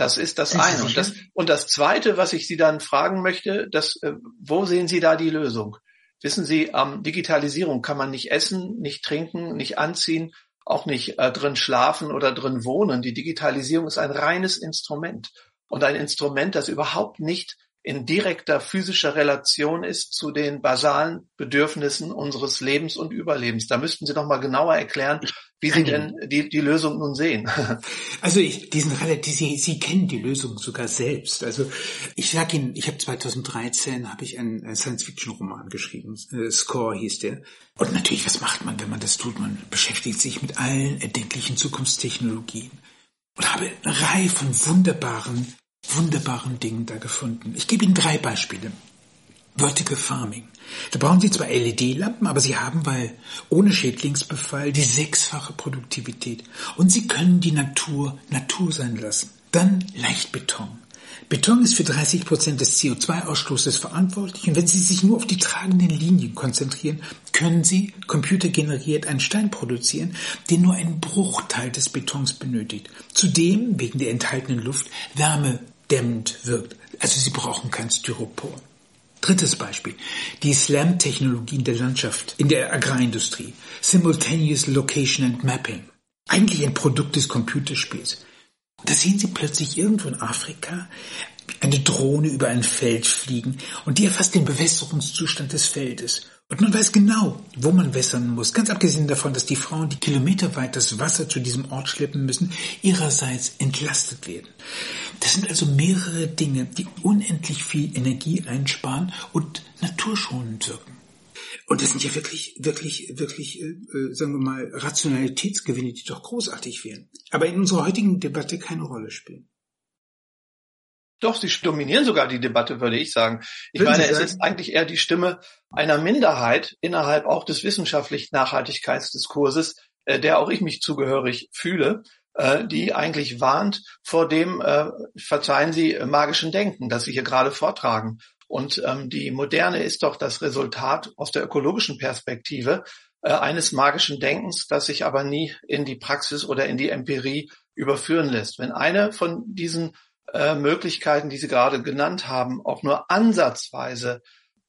Das ist das eine. Und das, und das zweite, was ich Sie dann fragen möchte, das, äh, wo sehen Sie da die Lösung? Wissen Sie, ähm, Digitalisierung kann man nicht essen, nicht trinken, nicht anziehen, auch nicht äh, drin schlafen oder drin wohnen. Die Digitalisierung ist ein reines Instrument und ein Instrument, das überhaupt nicht in direkter physischer Relation ist zu den basalen Bedürfnissen unseres Lebens und Überlebens. Da müssten Sie noch mal genauer erklären, wie Sie denn die, die Lösung nun sehen. Also ich, diesen relativ, Sie, Sie kennen die Lösung sogar selbst. Also ich sage Ihnen, ich habe 2013 habe ich einen Science-Fiction-Roman geschrieben. Äh, Score hieß der. Und natürlich, was macht man, wenn man das tut? Man beschäftigt sich mit allen erdenklichen Zukunftstechnologien und habe eine Reihe von wunderbaren wunderbaren Dingen da gefunden. Ich gebe Ihnen drei Beispiele. Vertical Farming. Da brauchen Sie zwar LED-Lampen, aber Sie haben, weil ohne Schädlingsbefall, die sechsfache Produktivität. Und Sie können die Natur Natur sein lassen. Dann Leichtbeton. Beton ist für 30 Prozent des CO2-Ausstoßes verantwortlich und wenn Sie sich nur auf die tragenden Linien konzentrieren, können Sie computergeneriert einen Stein produzieren, der nur einen Bruchteil des Betons benötigt. Zudem, wegen der enthaltenen Luft, wärmedämmend wirkt. Also Sie brauchen kein Styropor. Drittes Beispiel. Die SLAM-Technologie in der Landschaft, in der Agrarindustrie. Simultaneous Location and Mapping. Eigentlich ein Produkt des Computerspiels. Da sehen Sie plötzlich irgendwo in Afrika eine Drohne über ein Feld fliegen und die erfasst den Bewässerungszustand des Feldes. Und man weiß genau, wo man wässern muss. Ganz abgesehen davon, dass die Frauen, die kilometerweit das Wasser zu diesem Ort schleppen müssen, ihrerseits entlastet werden. Das sind also mehrere Dinge, die unendlich viel Energie einsparen und naturschonend wirken. Und das sind ja wirklich, wirklich, wirklich, äh, äh, sagen wir mal, Rationalitätsgewinne, die doch großartig wären. Aber in unserer heutigen Debatte keine Rolle spielen. Doch, sie dominieren sogar die Debatte, würde ich sagen. Ich Würden meine, es ist eigentlich eher die Stimme einer Minderheit innerhalb auch des wissenschaftlichen Nachhaltigkeitsdiskurses, äh, der auch ich mich zugehörig fühle, äh, die eigentlich warnt vor dem, äh, verzeihen Sie, magischen Denken, das Sie hier gerade vortragen. Und ähm, die Moderne ist doch das Resultat aus der ökologischen Perspektive äh, eines magischen Denkens, das sich aber nie in die Praxis oder in die Empirie überführen lässt. Wenn eine von diesen äh, Möglichkeiten, die Sie gerade genannt haben, auch nur ansatzweise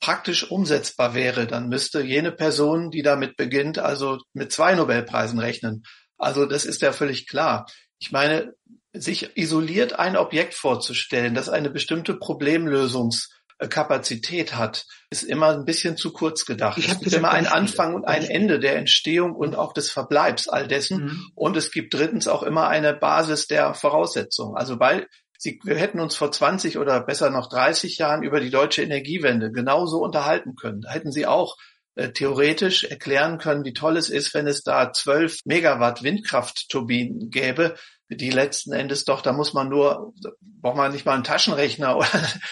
praktisch umsetzbar wäre, dann müsste jene Person, die damit beginnt, also mit zwei Nobelpreisen rechnen. Also das ist ja völlig klar. Ich meine, sich isoliert ein Objekt vorzustellen, das eine bestimmte Problemlösungs Kapazität hat, ist immer ein bisschen zu kurz gedacht. Ich es gibt immer einen Anfang und ein Ende der Entstehung und auch des Verbleibs all dessen. Mhm. Und es gibt drittens auch immer eine Basis der Voraussetzungen. Also weil Sie, wir hätten uns vor 20 oder besser noch 30 Jahren über die deutsche Energiewende genauso unterhalten können. Da hätten Sie auch äh, theoretisch erklären können, wie toll es ist, wenn es da 12 Megawatt Windkraftturbinen gäbe, die letzten Endes doch, da muss man nur, braucht man nicht mal einen Taschenrechner oder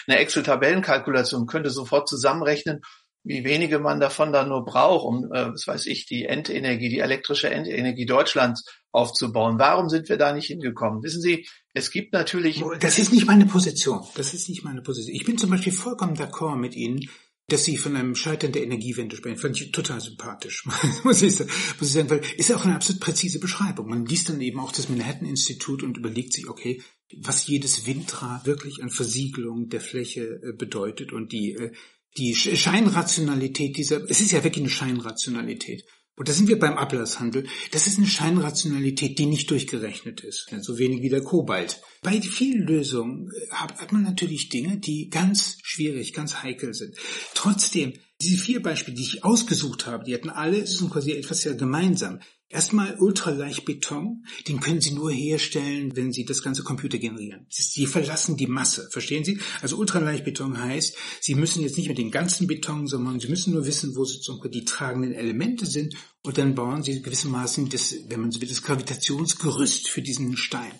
eine Excel-Tabellenkalkulation, könnte sofort zusammenrechnen wie wenige man davon dann nur braucht, um, äh, was weiß ich, die Endenergie, die elektrische Endenergie Deutschlands aufzubauen. Warum sind wir da nicht hingekommen? Wissen Sie, es gibt natürlich. Das ist nicht meine Position. Das ist nicht meine Position. Ich bin zum Beispiel vollkommen d'accord mit Ihnen, dass Sie von einem Scheitern der Energiewende sprechen. Fand ich total sympathisch, muss ich sagen. Muss ich sagen, weil ist ja auch eine absolut präzise Beschreibung. Man liest dann eben auch das Manhattan-Institut und überlegt sich, okay, was jedes Windrad wirklich an Versiegelung der Fläche äh, bedeutet und die äh, die Scheinrationalität dieser, es ist ja wirklich eine Scheinrationalität. Und da sind wir beim Ablasshandel. Das ist eine Scheinrationalität, die nicht durchgerechnet ist. So wenig wie der Kobalt. Bei vielen Lösungen äh, hat man natürlich Dinge, die ganz schwierig, ganz heikel sind. Trotzdem, diese vier Beispiele, die ich ausgesucht habe, die hatten alle, es ist quasi etwas sehr gemeinsam. Erstmal Ultraleichtbeton, den können Sie nur herstellen, wenn Sie das ganze Computer generieren. Sie verlassen die Masse, verstehen Sie? Also Ultraleichtbeton heißt, Sie müssen jetzt nicht mit dem ganzen Beton, sondern Sie müssen nur wissen, wo sozusagen die tragenden Elemente sind und dann bauen Sie gewissermaßen das, wenn man so will, das Gravitationsgerüst für diesen Stein.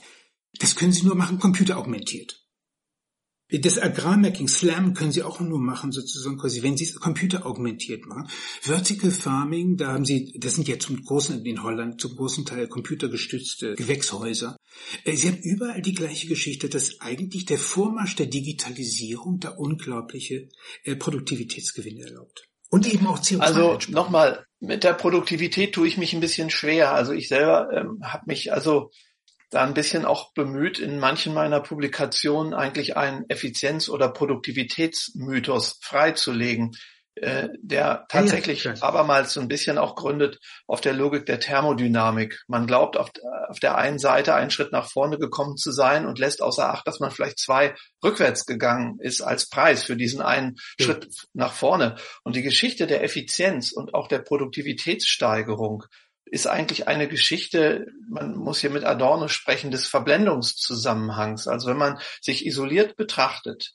Das können Sie nur machen, computeraugmentiert. Das Agrarmapping Slam können Sie auch nur machen, sozusagen quasi, wenn Sie es computeraugmentiert machen. Vertical Farming, da haben Sie, das sind ja zum großen, in Holland zum großen Teil computergestützte Gewächshäuser. Äh, Sie haben überall die gleiche Geschichte, dass eigentlich der Vormarsch der Digitalisierung da unglaubliche äh, Produktivitätsgewinne erlaubt. Und eben auch CO2. Also nochmal, mit der Produktivität tue ich mich ein bisschen schwer. Also ich selber ähm, habe mich also da ein bisschen auch bemüht, in manchen meiner Publikationen eigentlich einen Effizienz- oder Produktivitätsmythos freizulegen, äh, der tatsächlich ja, abermals so ein bisschen auch gründet auf der Logik der Thermodynamik. Man glaubt auf, auf der einen Seite einen Schritt nach vorne gekommen zu sein und lässt außer Acht, dass man vielleicht zwei rückwärts gegangen ist als Preis für diesen einen ja. Schritt nach vorne. Und die Geschichte der Effizienz und auch der Produktivitätssteigerung ist eigentlich eine Geschichte, man muss hier mit Adorno sprechen, des Verblendungszusammenhangs. Also wenn man sich isoliert betrachtet,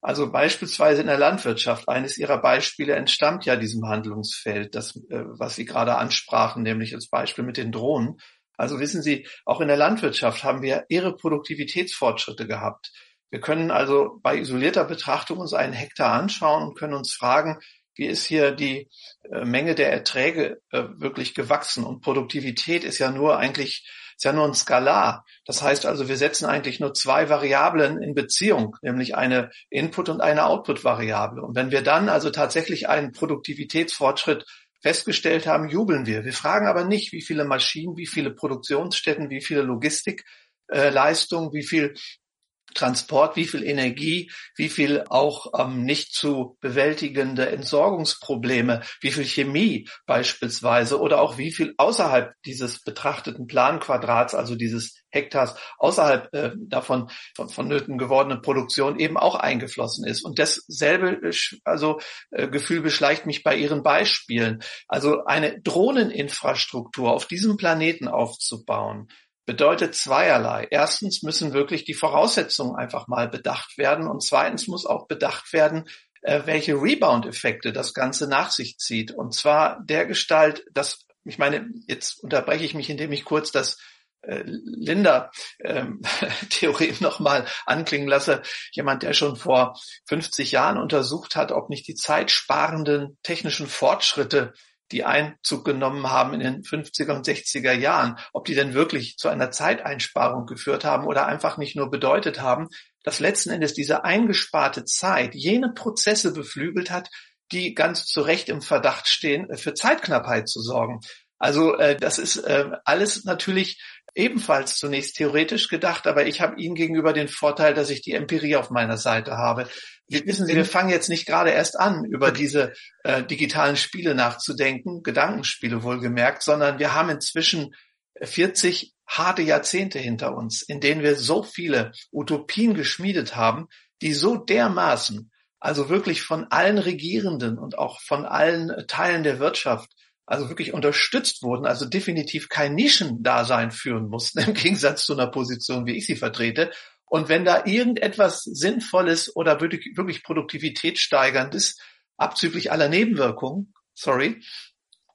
also beispielsweise in der Landwirtschaft, eines Ihrer Beispiele entstammt ja diesem Handlungsfeld, das, äh, was Sie gerade ansprachen, nämlich das Beispiel mit den Drohnen. Also wissen Sie, auch in der Landwirtschaft haben wir irre Produktivitätsfortschritte gehabt. Wir können also bei isolierter Betrachtung uns einen Hektar anschauen und können uns fragen, wie ist hier die äh, Menge der Erträge äh, wirklich gewachsen? Und Produktivität ist ja nur eigentlich, ist ja nur ein Skalar. Das heißt also, wir setzen eigentlich nur zwei Variablen in Beziehung, nämlich eine Input- und eine Output-Variable. Und wenn wir dann also tatsächlich einen Produktivitätsfortschritt festgestellt haben, jubeln wir. Wir fragen aber nicht, wie viele Maschinen, wie viele Produktionsstätten, wie viele Logistikleistungen, wie viel Transport, wie viel Energie, wie viel auch ähm, nicht zu bewältigende Entsorgungsprobleme, wie viel Chemie beispielsweise oder auch wie viel außerhalb dieses betrachteten Planquadrats, also dieses Hektars außerhalb äh, davon von, vonnöten gewordene Produktion eben auch eingeflossen ist. Und dasselbe äh, also äh, Gefühl beschleicht mich bei Ihren Beispielen. Also eine Drohneninfrastruktur auf diesem Planeten aufzubauen, bedeutet zweierlei. Erstens müssen wirklich die Voraussetzungen einfach mal bedacht werden und zweitens muss auch bedacht werden, äh, welche Rebound-Effekte das Ganze nach sich zieht. Und zwar der Gestalt, dass, ich meine, jetzt unterbreche ich mich, indem ich kurz das äh, Linda-Theorem ähm, nochmal anklingen lasse. Jemand, der schon vor 50 Jahren untersucht hat, ob nicht die zeitsparenden technischen Fortschritte die Einzug genommen haben in den 50er und 60er Jahren, ob die denn wirklich zu einer Zeiteinsparung geführt haben oder einfach nicht nur bedeutet haben, dass letzten Endes diese eingesparte Zeit jene Prozesse beflügelt hat, die ganz zu Recht im Verdacht stehen, für Zeitknappheit zu sorgen. Also äh, das ist äh, alles natürlich ebenfalls zunächst theoretisch gedacht, aber ich habe Ihnen gegenüber den Vorteil, dass ich die Empirie auf meiner Seite habe. Wissen Sie, wir fangen jetzt nicht gerade erst an, über diese äh, digitalen Spiele nachzudenken, Gedankenspiele wohlgemerkt, sondern wir haben inzwischen 40 harte Jahrzehnte hinter uns, in denen wir so viele Utopien geschmiedet haben, die so dermaßen, also wirklich von allen Regierenden und auch von allen Teilen der Wirtschaft, also wirklich unterstützt wurden, also definitiv kein Nischendasein führen mussten, im Gegensatz zu einer Position, wie ich sie vertrete, und wenn da irgendetwas Sinnvolles oder wirklich, wirklich Produktivitätssteigerndes, abzüglich aller Nebenwirkungen, sorry,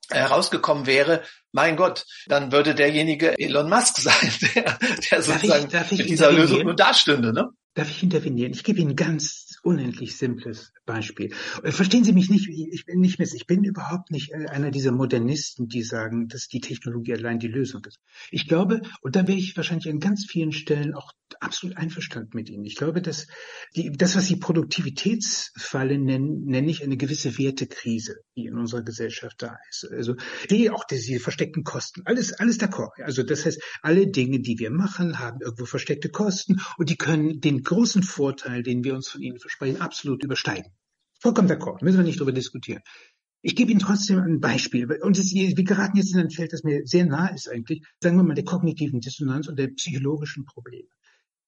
herausgekommen wäre, mein Gott, dann würde derjenige Elon Musk sein, der, der sozusagen ich, mit dieser Lösung nur dastünde. Ne? Darf ich intervenieren? Ich gebe Ihnen ein unendlich simples Beispiel. Äh, verstehen Sie mich nicht, ich bin nicht miss, ich bin überhaupt nicht äh, einer dieser Modernisten, die sagen, dass die Technologie allein die Lösung ist. Ich glaube, und da wäre ich wahrscheinlich an ganz vielen Stellen auch absolut einverstanden mit Ihnen. Ich glaube, dass die, das, was Sie Produktivitätsfalle nennen, nenne ich eine gewisse Wertekrise, die in unserer Gesellschaft da ist. Also die auch diese versteckten Kosten, alles, alles d'accord. Also das heißt, alle Dinge, die wir machen, haben irgendwo versteckte Kosten und die können den großen Vorteil, den wir uns von ihnen versprechen, absolut übersteigen. Vollkommen d'accord, müssen wir nicht darüber diskutieren. Ich gebe Ihnen trotzdem ein Beispiel. Und es, wir geraten jetzt in ein Feld, das mir sehr nah ist eigentlich, sagen wir mal, der kognitiven Dissonanz und der psychologischen Probleme.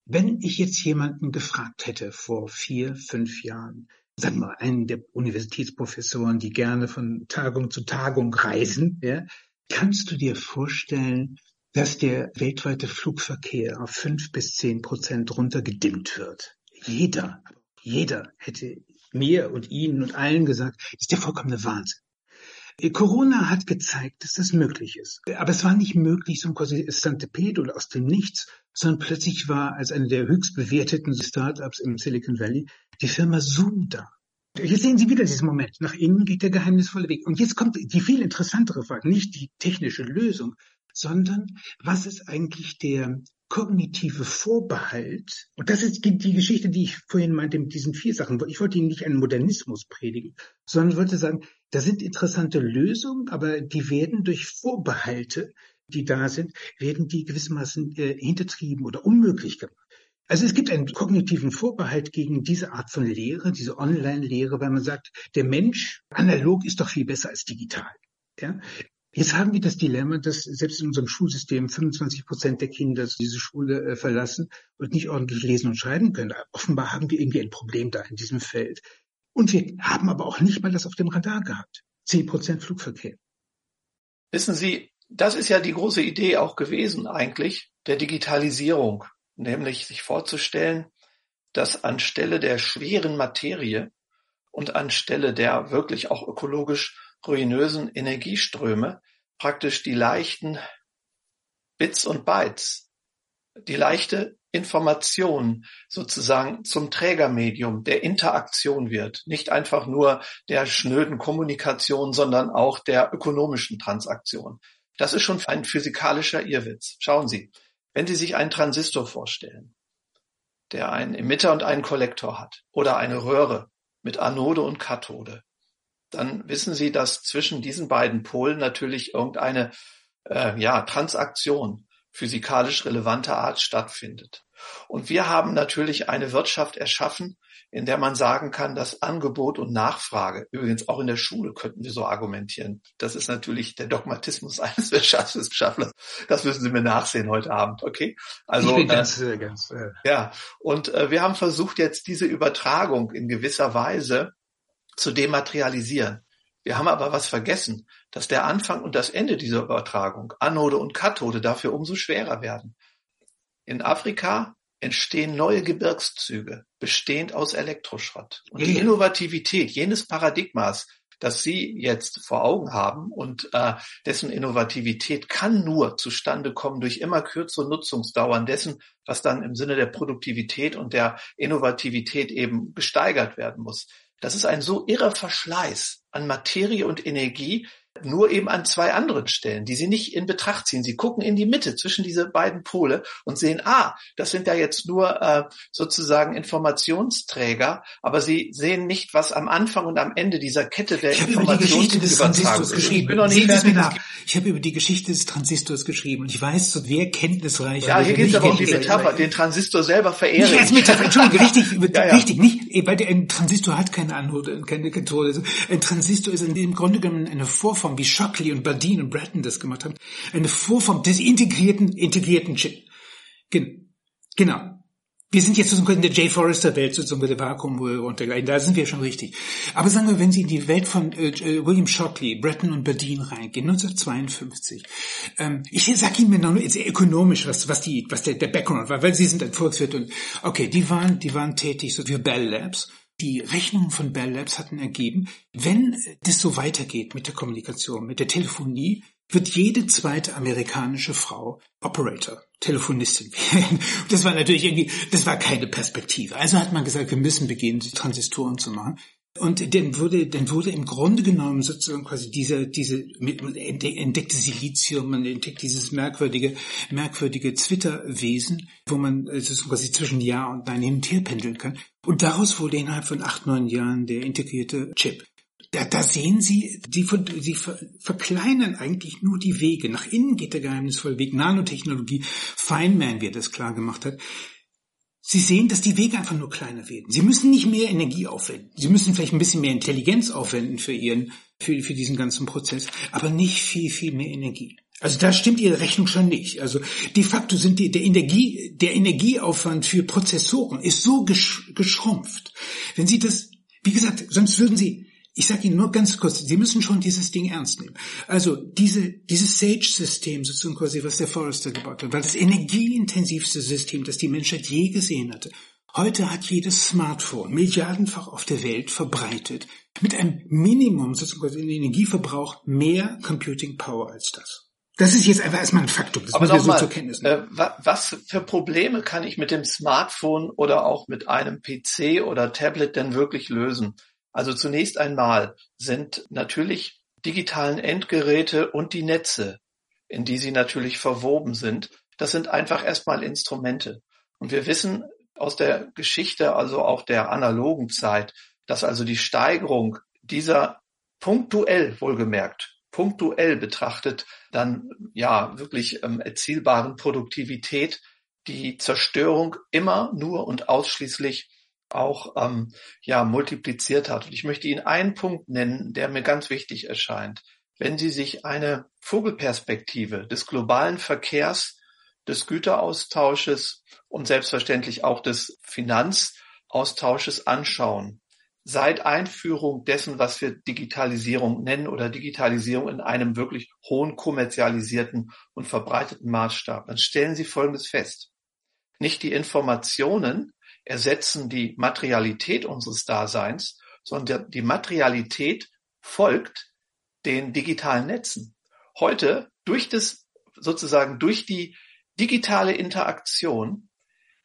Wenn ich jetzt jemanden gefragt hätte vor vier, fünf Jahren, sagen wir mal, einen der Universitätsprofessoren, die gerne von Tagung zu Tagung reisen, ja, kannst du dir vorstellen, dass der weltweite Flugverkehr auf fünf bis zehn Prozent runtergedimmt wird. Jeder, jeder hätte mir und Ihnen und allen gesagt, ist der vollkommene Wahnsinn. Corona hat gezeigt, dass das möglich ist. Aber es war nicht möglich, so quasi Stanteped oder aus dem Nichts, sondern plötzlich war als eine der höchst bewerteten Startups im Silicon Valley die Firma Zoom da. Jetzt sehen Sie wieder diesen Moment. Nach innen geht der geheimnisvolle Weg. Und jetzt kommt die viel interessantere Frage, nicht die technische Lösung, sondern was ist eigentlich der kognitive Vorbehalt? Und das ist die Geschichte, die ich vorhin meinte mit diesen vier Sachen. Ich wollte Ihnen nicht einen Modernismus predigen, sondern wollte sagen, da sind interessante Lösungen, aber die werden durch Vorbehalte, die da sind, werden die gewissermaßen äh, hintertrieben oder unmöglich gemacht. Also es gibt einen kognitiven Vorbehalt gegen diese Art von Lehre, diese Online-Lehre, weil man sagt, der Mensch analog ist doch viel besser als digital. Ja? Jetzt haben wir das Dilemma, dass selbst in unserem Schulsystem 25 Prozent der Kinder diese Schule äh, verlassen und nicht ordentlich lesen und schreiben können. Offenbar haben wir irgendwie ein Problem da in diesem Feld. Und wir haben aber auch nicht mal das auf dem Radar gehabt. 10 Prozent Flugverkehr. Wissen Sie, das ist ja die große Idee auch gewesen eigentlich der Digitalisierung, nämlich sich vorzustellen, dass anstelle der schweren Materie und anstelle der wirklich auch ökologisch ruinösen Energieströme praktisch die leichten Bits und Bytes, die leichte Information sozusagen zum Trägermedium der Interaktion wird. Nicht einfach nur der schnöden Kommunikation, sondern auch der ökonomischen Transaktion. Das ist schon ein physikalischer Irrwitz. Schauen Sie, wenn Sie sich einen Transistor vorstellen, der einen Emitter und einen Kollektor hat oder eine Röhre mit Anode und Kathode, dann wissen Sie, dass zwischen diesen beiden Polen natürlich irgendeine äh, ja, Transaktion physikalisch relevanter Art stattfindet. Und wir haben natürlich eine Wirtschaft erschaffen, in der man sagen kann, dass Angebot und Nachfrage, übrigens auch in der Schule könnten wir so argumentieren. Das ist natürlich der Dogmatismus eines Wirtschaftswissenschaftlers. Das müssen Sie mir nachsehen heute Abend, okay? Also ich bin äh, ganz, äh, ganz äh, ja. Und äh, wir haben versucht jetzt diese Übertragung in gewisser Weise zu dematerialisieren. Wir haben aber was vergessen, dass der Anfang und das Ende dieser Übertragung, Anode und Kathode, dafür umso schwerer werden. In Afrika entstehen neue Gebirgszüge, bestehend aus Elektroschrott. Und die Innovativität jenes Paradigmas, das Sie jetzt vor Augen haben und äh, dessen Innovativität kann nur zustande kommen durch immer kürzere Nutzungsdauern dessen, was dann im Sinne der Produktivität und der Innovativität eben gesteigert werden muss. Das ist ein so irrer Verschleiß an Materie und Energie, nur eben an zwei anderen Stellen, die sie nicht in Betracht ziehen. Sie gucken in die Mitte zwischen diese beiden Pole und sehen, ah, das sind ja jetzt nur äh, sozusagen Informationsträger, aber sie sehen nicht, was am Anfang und am Ende dieser Kette der ich Informationsübertragung ist. Ich bin noch nicht fertig. Ich habe über die Geschichte des Transistors geschrieben und ich weiß, so wer kenntnisreich. Ja, hier geht es aber um die Metapher, den Transistor selber verehren. Als Metapher, Entschuldigung, richtig, ja, ja. richtig, nicht, weil ein Transistor hat keine Anode, keine Kathode. Ein Transistor ist in dem Grunde genommen eine Vorform Vorform, wie Shockley und Bardeen und Bratton das gemacht haben, eine Vorform des integrierten, integrierten Chip. Gen genau. Wir sind jetzt sozusagen in der Jay Forrester Welt, sozusagen der Vakuum und dergleichen. Da sind wir schon richtig. Aber sagen wir, wenn Sie in die Welt von äh, äh William Shockley, Bratton und Bardeen reingehen, 1952. Ähm, ich sage Ihnen nur jetzt ökonomisch, was, was die, was der, der Background war, weil Sie sind ein Volkswirt und, okay, die waren, die waren tätig so für Bell Labs die Rechnungen von Bell Labs hatten ergeben, wenn das so weitergeht mit der Kommunikation, mit der Telefonie, wird jede zweite amerikanische Frau Operator, Telefonistin werden. Das war natürlich irgendwie, das war keine Perspektive. Also hat man gesagt, wir müssen beginnen, Transistoren zu machen. Und dann wurde, dann wurde im Grunde genommen sozusagen quasi diese, diese, entdeckte Silizium, man entdeckt dieses merkwürdige, merkwürdige Twitter-Wesen, wo man sozusagen quasi zwischen Ja und Nein hin und her pendeln kann. Und daraus wurde innerhalb von acht, neun Jahren der integrierte Chip. Da, da sehen Sie, Sie, Sie verkleinern eigentlich nur die Wege. Nach innen geht der geheimnisvolle Weg. Nanotechnologie, Feynman, wie er das klar gemacht hat. Sie sehen, dass die Wege einfach nur kleiner werden. Sie müssen nicht mehr Energie aufwenden. Sie müssen vielleicht ein bisschen mehr Intelligenz aufwenden für ihren, für, für diesen ganzen Prozess, aber nicht viel, viel mehr Energie. Also da stimmt Ihre Rechnung schon nicht. Also de facto sind die, der Energie, der Energieaufwand für Prozessoren ist so gesch, geschrumpft. Wenn Sie das, wie gesagt, sonst würden Sie ich sage Ihnen nur ganz kurz, Sie müssen schon dieses Ding ernst nehmen. Also diese, dieses Sage-System, sozusagen quasi, was der Forrester gebaut hat, war das energieintensivste System, das die Menschheit je gesehen hatte. Heute hat jedes Smartphone milliardenfach auf der Welt verbreitet mit einem Minimum sozusagen quasi Energieverbrauch mehr Computing Power als das. Das ist jetzt einfach erstmal ein Faktum. Das Aber müssen wir so mal, zur Kenntnis nehmen. Äh, was für Probleme kann ich mit dem Smartphone oder auch mit einem PC oder Tablet denn wirklich lösen? Also zunächst einmal sind natürlich digitalen Endgeräte und die Netze, in die sie natürlich verwoben sind, das sind einfach erstmal Instrumente. Und wir wissen aus der Geschichte, also auch der analogen Zeit, dass also die Steigerung dieser punktuell wohlgemerkt, punktuell betrachtet, dann ja wirklich ähm, erzielbaren Produktivität die Zerstörung immer nur und ausschließlich auch ähm, ja multipliziert hat. Und ich möchte Ihnen einen Punkt nennen, der mir ganz wichtig erscheint. Wenn Sie sich eine Vogelperspektive des globalen Verkehrs, des Güteraustausches und selbstverständlich auch des Finanzaustausches anschauen, seit Einführung dessen, was wir Digitalisierung nennen oder Digitalisierung in einem wirklich hohen kommerzialisierten und verbreiteten Maßstab, dann stellen Sie Folgendes fest. Nicht die Informationen, ersetzen die Materialität unseres Daseins, sondern die Materialität folgt den digitalen Netzen. Heute durch das sozusagen durch die digitale Interaktion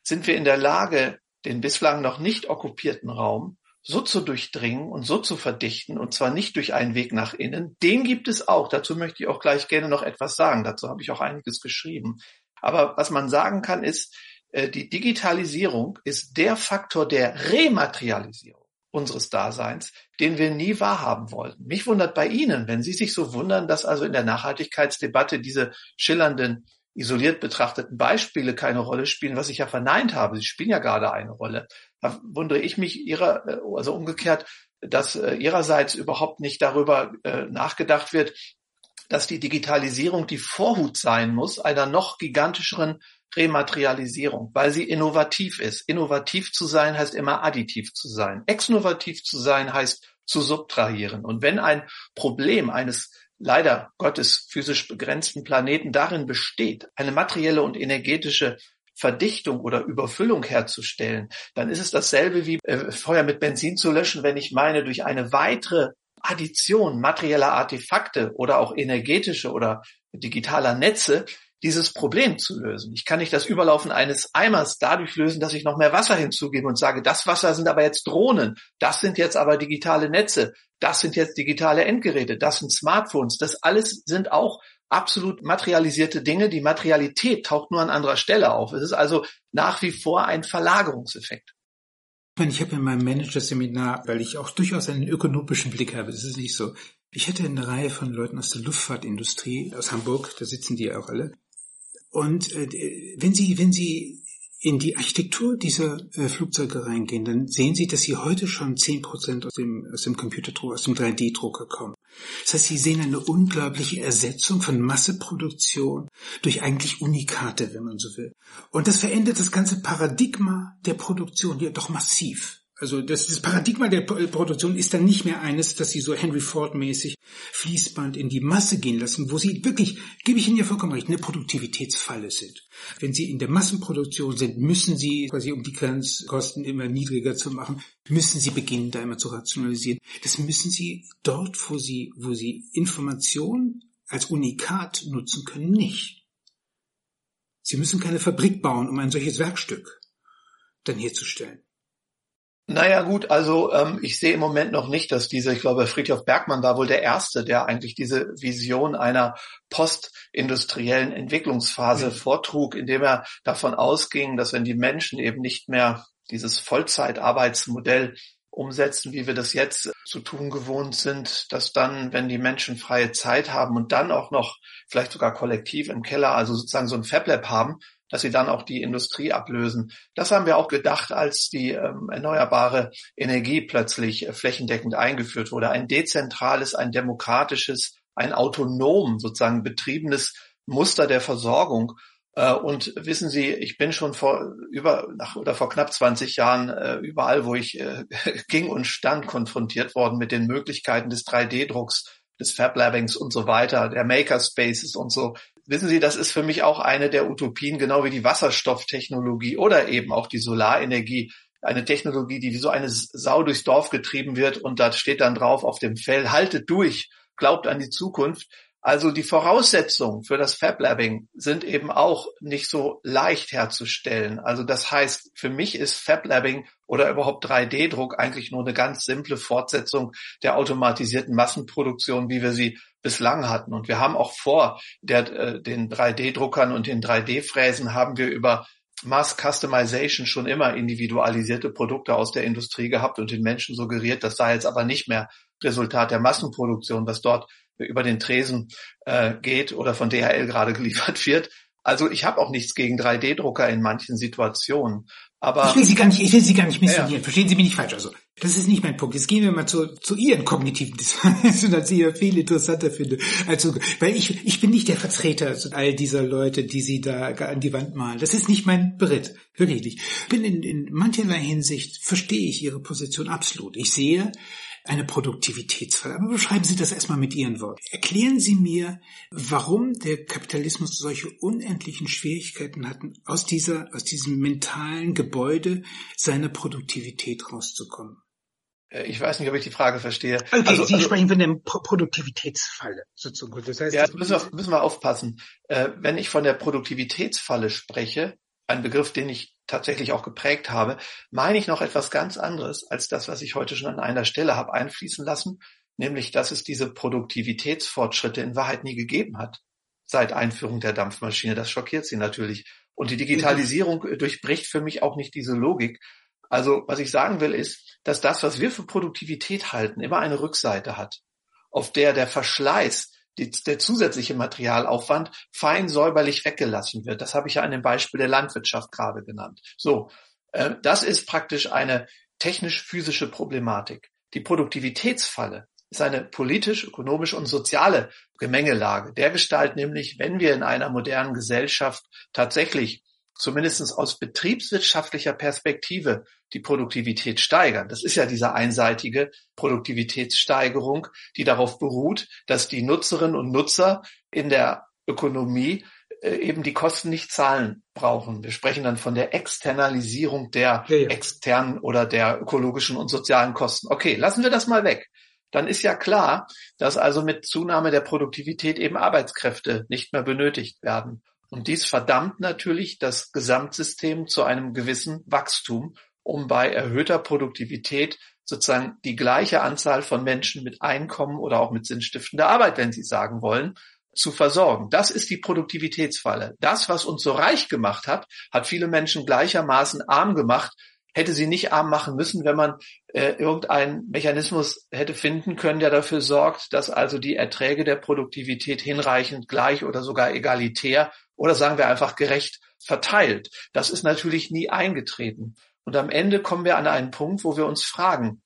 sind wir in der Lage, den bislang noch nicht okkupierten Raum so zu durchdringen und so zu verdichten, und zwar nicht durch einen Weg nach innen. Den gibt es auch. Dazu möchte ich auch gleich gerne noch etwas sagen. Dazu habe ich auch einiges geschrieben. Aber was man sagen kann, ist, die Digitalisierung ist der Faktor der Rematerialisierung unseres Daseins, den wir nie wahrhaben wollten. Mich wundert bei Ihnen, wenn Sie sich so wundern, dass also in der Nachhaltigkeitsdebatte diese schillernden, isoliert betrachteten Beispiele keine Rolle spielen, was ich ja verneint habe. Sie spielen ja gerade eine Rolle. Da wundere ich mich ihrer, äh, also umgekehrt, dass äh, ihrerseits überhaupt nicht darüber nachgedacht wird, dass die Digitalisierung die Vorhut sein muss einer noch gigantischeren Rematerialisierung, weil sie innovativ ist. Innovativ zu sein heißt immer additiv zu sein. Exnovativ zu sein heißt zu subtrahieren. Und wenn ein Problem eines leider Gottes physisch begrenzten Planeten darin besteht, eine materielle und energetische Verdichtung oder Überfüllung herzustellen, dann ist es dasselbe wie äh, Feuer mit Benzin zu löschen, wenn ich meine, durch eine weitere Addition materieller Artefakte oder auch energetische oder digitaler Netze dieses Problem zu lösen. Ich kann nicht das Überlaufen eines Eimers dadurch lösen, dass ich noch mehr Wasser hinzugebe und sage, das Wasser sind aber jetzt Drohnen, das sind jetzt aber digitale Netze, das sind jetzt digitale Endgeräte, das sind Smartphones, das alles sind auch absolut materialisierte Dinge. Die Materialität taucht nur an anderer Stelle auf. Es ist also nach wie vor ein Verlagerungseffekt. Ich habe in meinem Manager-Seminar, weil ich auch durchaus einen ökonomischen Blick habe, das ist nicht so. Ich hatte eine Reihe von Leuten aus der Luftfahrtindustrie, aus Hamburg, da sitzen die ja auch alle. Und äh, wenn Sie, wenn Sie in die Architektur dieser äh, Flugzeuge reingehen, dann sehen Sie, dass Sie heute schon zehn Prozent aus dem, aus dem Computerdrucker, aus dem 3D-Drucker kommen. Das heißt, Sie sehen eine unglaubliche Ersetzung von Masseproduktion durch eigentlich Unikate, wenn man so will. Und das verändert das ganze Paradigma der Produktion ja doch massiv. Also das, das Paradigma der Produktion ist dann nicht mehr eines, dass sie so Henry Ford-mäßig Fließband in die Masse gehen lassen, wo sie wirklich, gebe ich Ihnen ja vollkommen recht, eine Produktivitätsfalle sind. Wenn Sie in der Massenproduktion sind, müssen Sie, quasi um die Grenzkosten immer niedriger zu machen, müssen Sie beginnen, da immer zu rationalisieren. Das müssen Sie dort, wo Sie, wo Sie Information als Unikat nutzen können, nicht. Sie müssen keine Fabrik bauen, um ein solches Werkstück dann herzustellen. Naja gut, also ähm, ich sehe im Moment noch nicht, dass diese, ich glaube, Friedhof Bergmann war wohl der Erste, der eigentlich diese Vision einer postindustriellen Entwicklungsphase mhm. vortrug, indem er davon ausging, dass wenn die Menschen eben nicht mehr dieses Vollzeitarbeitsmodell umsetzen, wie wir das jetzt zu tun gewohnt sind, dass dann, wenn die Menschen freie Zeit haben und dann auch noch vielleicht sogar kollektiv im Keller, also sozusagen so ein FabLab haben, dass sie dann auch die Industrie ablösen. Das haben wir auch gedacht, als die ähm, erneuerbare Energie plötzlich äh, flächendeckend eingeführt wurde. Ein dezentrales, ein demokratisches, ein autonom sozusagen betriebenes Muster der Versorgung. Äh, und wissen Sie, ich bin schon vor über nach, oder vor knapp 20 Jahren äh, überall, wo ich ging und stand, konfrontiert worden mit den Möglichkeiten des 3D-Drucks, des Fab-Labings und so weiter, der Makerspaces und so wissen Sie, das ist für mich auch eine der Utopien, genau wie die Wasserstofftechnologie oder eben auch die Solarenergie. Eine Technologie, die wie so eine Sau durchs Dorf getrieben wird und da steht dann drauf auf dem Fell, haltet durch, glaubt an die Zukunft. Also die Voraussetzungen für das Fab Labbing sind eben auch nicht so leicht herzustellen. Also das heißt, für mich ist Fab Labbing oder überhaupt 3D-Druck eigentlich nur eine ganz simple Fortsetzung der automatisierten Massenproduktion, wie wir sie bislang hatten. Und wir haben auch vor der, äh, den 3D-Druckern und den 3D-Fräsen haben wir über Mass Customization schon immer individualisierte Produkte aus der Industrie gehabt und den Menschen suggeriert, das sei jetzt aber nicht mehr Resultat der Massenproduktion, was dort über den Tresen äh, geht oder von DHL gerade geliefert wird. Also ich habe auch nichts gegen 3D-Drucker in manchen Situationen. Aber ich will Sie gar nicht, ich will Sie gar nicht missionieren. Ja. Verstehen Sie mich nicht falsch. Also das ist nicht mein Punkt. Jetzt gehen wir mal zu, zu Ihren kognitiven Dissonanzen, als ich ja viel interessanter finde. Also, weil ich, ich bin nicht der Vertreter all dieser Leute, die Sie da an die Wand malen. Das ist nicht mein Beritt. Wirklich nicht. Ich bin in, in mancherlei Hinsicht, verstehe ich Ihre Position absolut. Ich sehe, eine Produktivitätsfalle. Aber beschreiben Sie das erstmal mit Ihren Worten. Erklären Sie mir, warum der Kapitalismus solche unendlichen Schwierigkeiten hatten, aus dieser, aus diesem mentalen Gebäude seiner Produktivität rauszukommen. Äh, ich weiß nicht, ob ich die Frage verstehe. Okay, also, Sie also, sprechen von der Pro Produktivitätsfalle sozusagen. Das heißt, ja, müssen wir, müssen wir aufpassen. Äh, wenn ich von der Produktivitätsfalle spreche, ein Begriff, den ich tatsächlich auch geprägt habe, meine ich noch etwas ganz anderes als das, was ich heute schon an einer Stelle habe einfließen lassen, nämlich dass es diese Produktivitätsfortschritte in Wahrheit nie gegeben hat seit Einführung der Dampfmaschine. Das schockiert sie natürlich. Und die Digitalisierung durchbricht für mich auch nicht diese Logik. Also was ich sagen will, ist, dass das, was wir für Produktivität halten, immer eine Rückseite hat, auf der der Verschleiß die, der zusätzliche Materialaufwand fein säuberlich weggelassen wird. Das habe ich ja an dem Beispiel der Landwirtschaft gerade genannt. So, äh, das ist praktisch eine technisch-physische Problematik. Die Produktivitätsfalle ist eine politisch, ökonomisch und soziale Gemengelage. Der Gestalt nämlich, wenn wir in einer modernen Gesellschaft tatsächlich zumindest aus betriebswirtschaftlicher Perspektive die Produktivität steigern. Das ist ja diese einseitige Produktivitätssteigerung, die darauf beruht, dass die Nutzerinnen und Nutzer in der Ökonomie äh, eben die Kosten nicht zahlen brauchen. Wir sprechen dann von der Externalisierung der ja, ja. externen oder der ökologischen und sozialen Kosten. Okay, lassen wir das mal weg. Dann ist ja klar, dass also mit Zunahme der Produktivität eben Arbeitskräfte nicht mehr benötigt werden. Und dies verdammt natürlich das Gesamtsystem zu einem gewissen Wachstum, um bei erhöhter Produktivität sozusagen die gleiche Anzahl von Menschen mit Einkommen oder auch mit sinnstiftender Arbeit, wenn Sie sagen wollen, zu versorgen. Das ist die Produktivitätsfalle. Das, was uns so reich gemacht hat, hat viele Menschen gleichermaßen arm gemacht, hätte sie nicht arm machen müssen, wenn man äh, irgendeinen Mechanismus hätte finden können, der dafür sorgt, dass also die Erträge der Produktivität hinreichend gleich oder sogar egalitär oder sagen wir einfach gerecht verteilt. Das ist natürlich nie eingetreten. Und am Ende kommen wir an einen Punkt, wo wir uns fragen,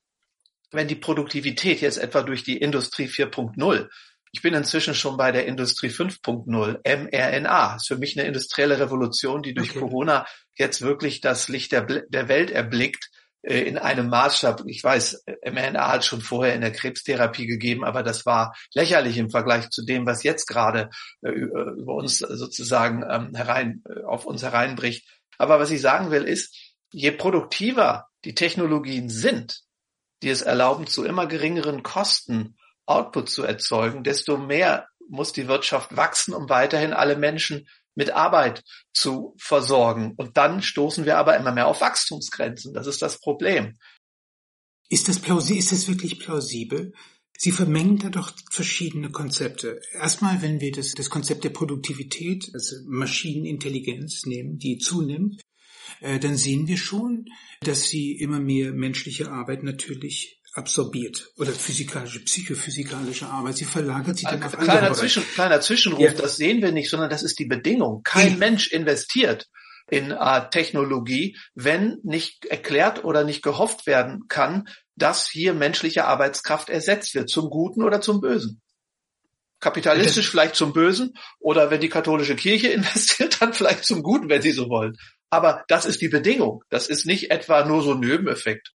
wenn die Produktivität jetzt etwa durch die Industrie 4.0 ich bin inzwischen schon bei der Industrie 5.0, mRNA. Ist für mich eine industrielle Revolution, die durch okay. Corona jetzt wirklich das Licht der, der Welt erblickt, äh, in einem Maßstab, ich weiß, mRNA hat schon vorher in der Krebstherapie gegeben, aber das war lächerlich im Vergleich zu dem, was jetzt gerade äh, über uns sozusagen ähm, herein, auf uns hereinbricht. Aber was ich sagen will, ist, je produktiver die Technologien sind, die es erlauben, zu immer geringeren Kosten Output zu erzeugen, desto mehr muss die Wirtschaft wachsen, um weiterhin alle Menschen mit Arbeit zu versorgen. Und dann stoßen wir aber immer mehr auf Wachstumsgrenzen. Das ist das Problem. Ist das plausibel? Ist das wirklich plausibel? Sie vermengen da doch verschiedene Konzepte. Erstmal, wenn wir das, das Konzept der Produktivität, also Maschinenintelligenz nehmen, die zunimmt, äh, dann sehen wir schon, dass sie immer mehr menschliche Arbeit natürlich absorbiert oder physikalische, psychophysikalische Arbeit. Sie verlagert sie dann auf kleiner andere Zwischen, Kleiner Zwischenruf, ja. das sehen wir nicht, sondern das ist die Bedingung. Kein ja. Mensch investiert in äh, Technologie, wenn nicht erklärt oder nicht gehofft werden kann, dass hier menschliche Arbeitskraft ersetzt wird, zum Guten oder zum Bösen. Kapitalistisch das vielleicht zum Bösen oder wenn die katholische Kirche investiert, dann vielleicht zum Guten, wenn sie so wollen. Aber das ist die Bedingung. Das ist nicht etwa nur so ein Nebeneffekt.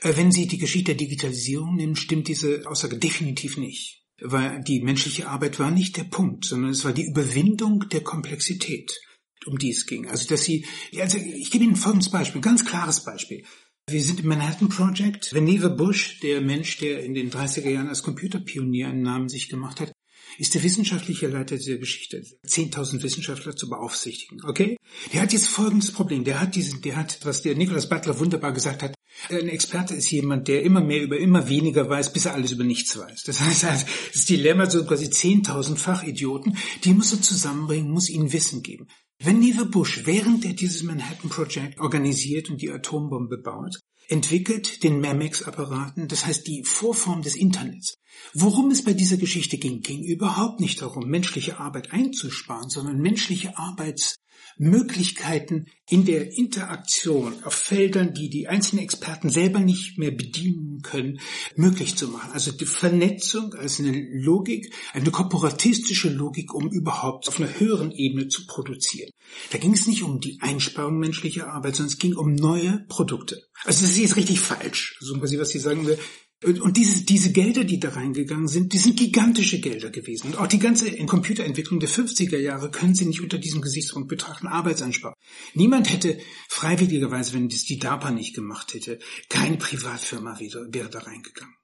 Äh, wenn Sie die Geschichte der Digitalisierung nehmen, stimmt diese Aussage definitiv nicht. Weil die menschliche Arbeit war nicht der Punkt, sondern es war die Überwindung der Komplexität, um die es ging. Also, dass Sie, also ich gebe Ihnen folgendes Beispiel, ganz klares Beispiel. Wir sind im Manhattan Project. Vannevar Bush, der Mensch, der in den 30er Jahren als Computerpionier einen Namen sich gemacht hat, ist der wissenschaftliche Leiter dieser Geschichte, 10.000 Wissenschaftler zu beaufsichtigen. Okay? Der hat jetzt folgendes Problem. Der hat diesen, der hat, was der Nicholas Butler wunderbar gesagt hat, ein Experte ist jemand, der immer mehr über immer weniger weiß, bis er alles über nichts weiß. Das heißt, das Dilemma so quasi 10.000 Fachidioten, die muss er zusammenbringen, muss ihnen Wissen geben. Wenn Neva Bush, während er dieses Manhattan Project organisiert und die Atombombe baut, entwickelt den Memex-Apparaten, das heißt die Vorform des Internets. Worum es bei dieser Geschichte ging, ging überhaupt nicht darum, menschliche Arbeit einzusparen, sondern menschliche Arbeits Möglichkeiten in der Interaktion auf Feldern, die die einzelnen Experten selber nicht mehr bedienen können, möglich zu machen. Also die Vernetzung als eine Logik, eine korporatistische Logik, um überhaupt auf einer höheren Ebene zu produzieren. Da ging es nicht um die Einsparung menschlicher Arbeit, sondern es ging um neue Produkte. Also das ist jetzt richtig falsch. So quasi, was Sie sagen will, und diese, diese Gelder, die da reingegangen sind, die sind gigantische Gelder gewesen. Und auch die ganze Computerentwicklung der 50er Jahre können Sie nicht unter diesem Gesichtspunkt betrachten. Arbeitsansparung. Niemand hätte freiwilligerweise, wenn das die DARPA nicht gemacht hätte, keine Privatfirma wieder, wäre da reingegangen.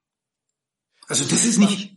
Also das ist nicht.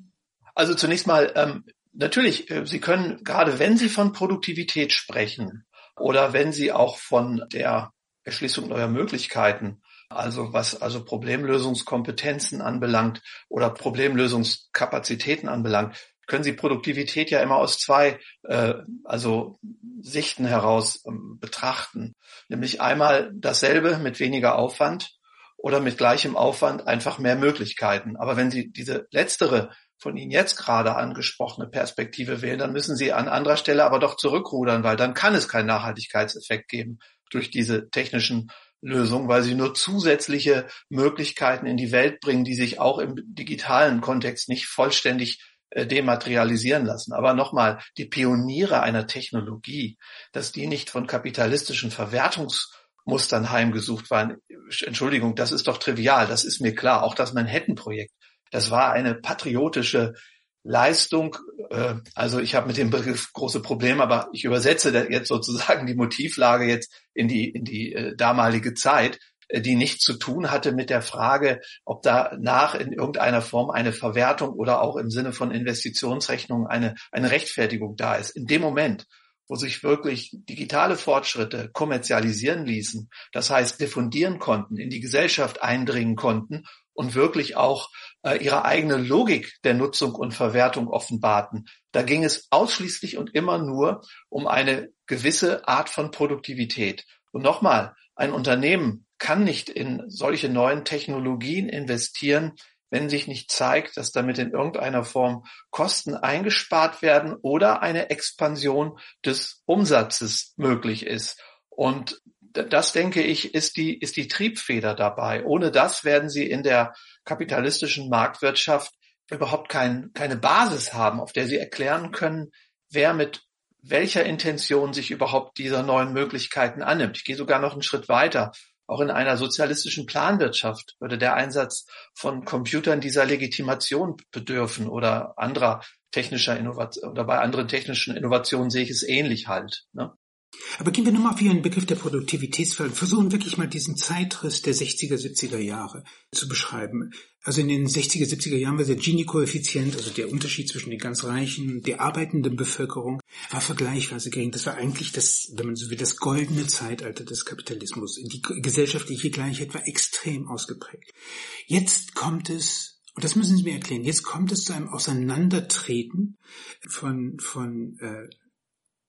Also zunächst mal, ähm, natürlich, äh, Sie können, gerade wenn Sie von Produktivität sprechen oder wenn Sie auch von der Erschließung neuer Möglichkeiten also was also Problemlösungskompetenzen anbelangt oder Problemlösungskapazitäten anbelangt, können Sie Produktivität ja immer aus zwei äh, also Sichten heraus ähm, betrachten. Nämlich einmal dasselbe mit weniger Aufwand oder mit gleichem Aufwand einfach mehr Möglichkeiten. Aber wenn Sie diese letztere von Ihnen jetzt gerade angesprochene Perspektive wählen, dann müssen Sie an anderer Stelle aber doch zurückrudern, weil dann kann es keinen Nachhaltigkeitseffekt geben durch diese technischen Lösung, weil sie nur zusätzliche Möglichkeiten in die Welt bringen, die sich auch im digitalen Kontext nicht vollständig äh, dematerialisieren lassen. Aber nochmal, die Pioniere einer Technologie, dass die nicht von kapitalistischen Verwertungsmustern heimgesucht waren, Entschuldigung, das ist doch trivial, das ist mir klar. Auch das Manhattan-Projekt, das war eine patriotische Leistung, äh, also ich habe mit dem Begriff große Probleme, aber ich übersetze jetzt sozusagen die Motivlage jetzt in die, in die äh, damalige Zeit, äh, die nichts zu tun hatte mit der Frage, ob danach in irgendeiner Form eine Verwertung oder auch im Sinne von Investitionsrechnungen eine, eine Rechtfertigung da ist. In dem Moment, wo sich wirklich digitale Fortschritte kommerzialisieren ließen, das heißt diffundieren konnten, in die Gesellschaft eindringen konnten und wirklich auch äh, ihre eigene Logik der Nutzung und Verwertung offenbarten. Da ging es ausschließlich und immer nur um eine gewisse Art von Produktivität. Und nochmal, ein Unternehmen kann nicht in solche neuen Technologien investieren, wenn sich nicht zeigt, dass damit in irgendeiner Form Kosten eingespart werden oder eine Expansion des Umsatzes möglich ist. Und das denke ich, ist die, ist die Triebfeder dabei. Ohne das werden sie in der kapitalistischen Marktwirtschaft überhaupt kein, keine Basis haben, auf der sie erklären können, wer mit welcher Intention sich überhaupt dieser neuen Möglichkeiten annimmt. Ich gehe sogar noch einen Schritt weiter. Auch in einer sozialistischen Planwirtschaft würde der Einsatz von Computern dieser Legitimation bedürfen oder anderer technischer Innovation oder bei anderen technischen Innovationen sehe ich es ähnlich halt. Ne? Aber gehen wir nochmal auf Ihren Begriff der Produktivitätsfall. Versuchen wirklich mal diesen Zeitriss der 60er, 70er Jahre zu beschreiben. Also in den 60er, 70er Jahren war der Gini-Koeffizient, also der Unterschied zwischen den ganz Reichen, der arbeitenden Bevölkerung, war vergleichsweise gering. Das war eigentlich das, wenn man so will, das goldene Zeitalter des Kapitalismus. Die gesellschaftliche Gleichheit war extrem ausgeprägt. Jetzt kommt es und das müssen Sie mir erklären. Jetzt kommt es zu einem Auseinandertreten von, von äh,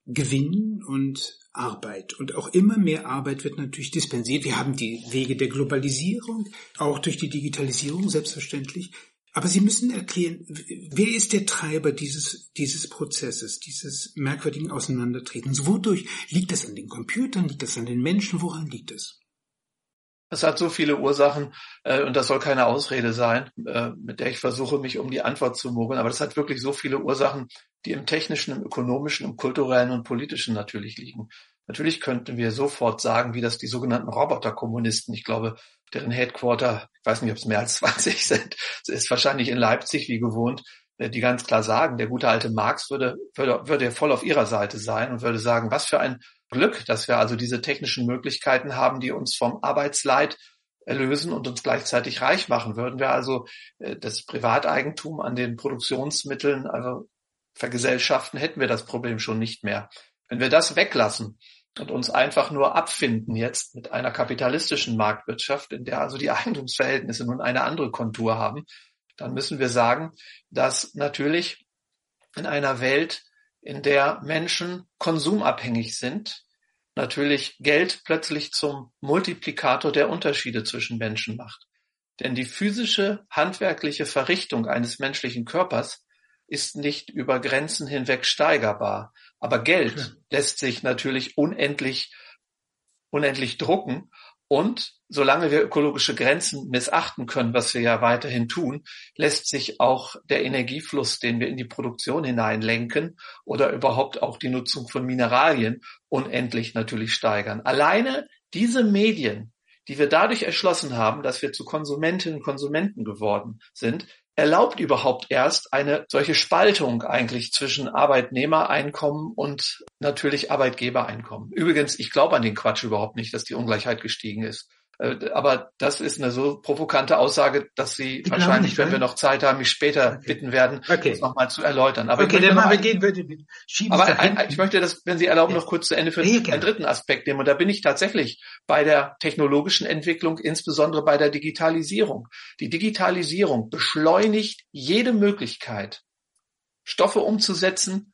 Gewinn und Arbeit. Und auch immer mehr Arbeit wird natürlich dispensiert. Wir haben die Wege der Globalisierung, auch durch die Digitalisierung selbstverständlich. Aber Sie müssen erklären, wer ist der Treiber dieses, dieses Prozesses, dieses merkwürdigen Auseinandertretens? Wodurch liegt das an den Computern? Liegt das an den Menschen? Woran liegt es? Es hat so viele Ursachen äh, und das soll keine Ausrede sein, äh, mit der ich versuche, mich um die Antwort zu mogeln. Aber das hat wirklich so viele Ursachen, die im technischen, im ökonomischen, im kulturellen und politischen natürlich liegen. Natürlich könnten wir sofort sagen, wie das die sogenannten Roboterkommunisten, ich glaube, deren Headquarter, ich weiß nicht, ob es mehr als 20 sind, ist wahrscheinlich in Leipzig wie gewohnt, äh, die ganz klar sagen, der gute alte Marx würde, würde, würde voll auf ihrer Seite sein und würde sagen, was für ein Glück, dass wir also diese technischen Möglichkeiten haben, die uns vom Arbeitsleid erlösen und uns gleichzeitig reich machen. Würden wir also äh, das Privateigentum an den Produktionsmitteln also vergesellschaften, hätten wir das Problem schon nicht mehr. Wenn wir das weglassen und uns einfach nur abfinden jetzt mit einer kapitalistischen Marktwirtschaft, in der also die Eigentumsverhältnisse nun eine andere Kontur haben, dann müssen wir sagen, dass natürlich in einer Welt, in der Menschen konsumabhängig sind, natürlich Geld plötzlich zum Multiplikator der Unterschiede zwischen Menschen macht. Denn die physische, handwerkliche Verrichtung eines menschlichen Körpers ist nicht über Grenzen hinweg steigerbar. Aber Geld lässt sich natürlich unendlich, unendlich drucken und solange wir ökologische Grenzen missachten können, was wir ja weiterhin tun, lässt sich auch der Energiefluss, den wir in die Produktion hineinlenken oder überhaupt auch die Nutzung von Mineralien unendlich natürlich steigern. Alleine diese Medien, die wir dadurch erschlossen haben, dass wir zu Konsumentinnen und Konsumenten geworden sind, erlaubt überhaupt erst eine solche Spaltung eigentlich zwischen Arbeitnehmereinkommen und natürlich Arbeitgebereinkommen. Übrigens, ich glaube an den Quatsch überhaupt nicht, dass die Ungleichheit gestiegen ist. Äh, aber das ist eine so provokante Aussage, dass Sie ich wahrscheinlich, nicht, wenn wir noch Zeit haben, mich später okay. bitten werden, okay. das nochmal zu erläutern. Aber okay, ich, möchte wir gehen, würde, aber ein, ich möchte das, wenn Sie erlauben, noch kurz zu Ende für ja, einen dritten Aspekt nehmen. Und da bin ich tatsächlich bei der technologischen Entwicklung, insbesondere bei der Digitalisierung. Die Digitalisierung beschleunigt jede Möglichkeit, Stoffe umzusetzen,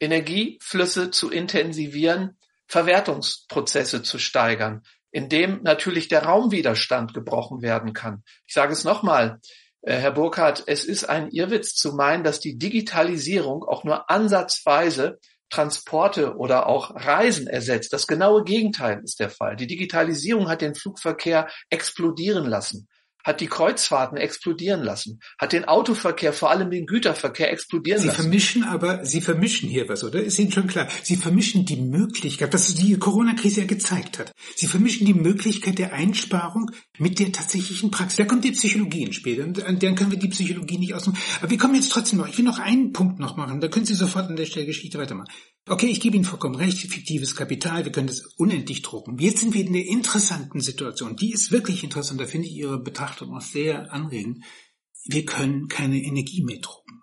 Energieflüsse zu intensivieren, Verwertungsprozesse zu steigern in dem natürlich der Raumwiderstand gebrochen werden kann. Ich sage es nochmal, äh, Herr Burkhardt, es ist ein Irrwitz zu meinen, dass die Digitalisierung auch nur ansatzweise Transporte oder auch Reisen ersetzt. Das genaue Gegenteil ist der Fall. Die Digitalisierung hat den Flugverkehr explodieren lassen hat die Kreuzfahrten explodieren lassen, hat den Autoverkehr, vor allem den Güterverkehr explodieren Sie lassen. Sie vermischen aber, Sie vermischen hier was, oder? Ist Ihnen schon klar? Sie vermischen die Möglichkeit, was die Corona-Krise ja gezeigt hat. Sie vermischen die Möglichkeit der Einsparung mit der tatsächlichen Praxis. Da kommt die Psychologie ins Spiel. Und dann können wir die Psychologie nicht ausmachen. Aber wir kommen jetzt trotzdem noch. Ich will noch einen Punkt noch machen. Da können Sie sofort an der Stelle Geschichte weitermachen. Okay, ich gebe Ihnen vollkommen recht, fiktives Kapital, wir können das unendlich drucken. Jetzt sind wir in der interessanten Situation. Die ist wirklich interessant, da finde ich Ihre Betrachtung auch sehr anregend. Wir können keine Energie mehr drucken.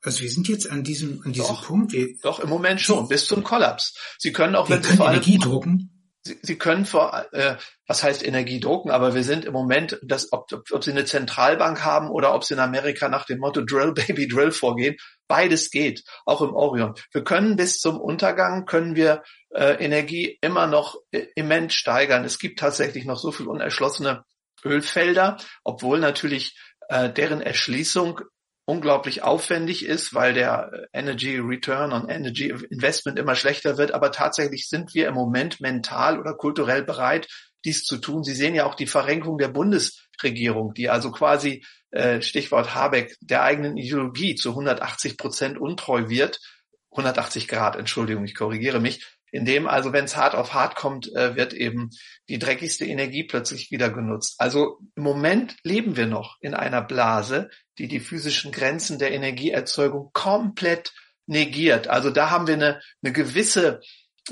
Also wir sind jetzt an diesem, an diesem doch, Punkt. Wir, doch, im Moment schon, bis zum Kollaps. Sie können auch, wenn Sie vor allem, Energie drucken. Sie, Sie können vor, äh, was heißt Energie drucken, aber wir sind im Moment, das, ob, ob, ob Sie eine Zentralbank haben oder ob Sie in Amerika nach dem Motto Drill Baby Drill vorgehen, beides geht, auch im Orion. Wir können bis zum Untergang, können wir äh, Energie immer noch äh, immens steigern. Es gibt tatsächlich noch so viel unerschlossene Ölfelder, obwohl natürlich äh, deren Erschließung unglaublich aufwendig ist, weil der Energy Return on Energy Investment immer schlechter wird. Aber tatsächlich sind wir im Moment mental oder kulturell bereit, dies zu tun. Sie sehen ja auch die Verrenkung der Bundesregierung, die also quasi, äh, Stichwort Habeck, der eigenen Ideologie zu 180 Prozent untreu wird. 180 Grad, Entschuldigung, ich korrigiere mich, in dem also, wenn es hart auf hart kommt, äh, wird eben die dreckigste Energie plötzlich wieder genutzt. Also im Moment leben wir noch in einer Blase, die die physischen Grenzen der Energieerzeugung komplett negiert. Also da haben wir eine, eine gewisse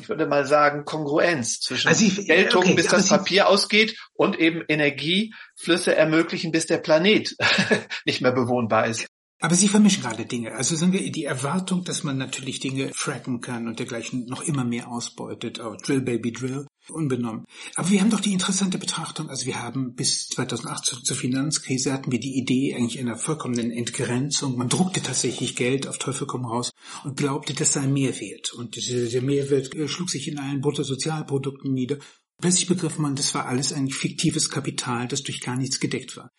ich würde mal sagen, Kongruenz zwischen also ich, Geltung, okay, bis das Papier ausgeht und eben Energieflüsse ermöglichen, bis der Planet nicht mehr bewohnbar ist. Aber Sie vermischen gerade Dinge. Also sagen wir, die Erwartung, dass man natürlich Dinge fracken kann und dergleichen noch immer mehr ausbeutet, auch Drill Baby Drill, unbenommen. Aber wir haben doch die interessante Betrachtung, also wir haben bis 2008 zur Finanzkrise hatten wir die Idee eigentlich einer vollkommenen Entgrenzung. Man druckte tatsächlich Geld auf Teufel komm raus und glaubte, das sei Mehrwert. Und der Mehrwert äh, schlug sich in allen Bruttosozialprodukten nieder. Plötzlich begriff man, das war alles ein fiktives Kapital, das durch gar nichts gedeckt war.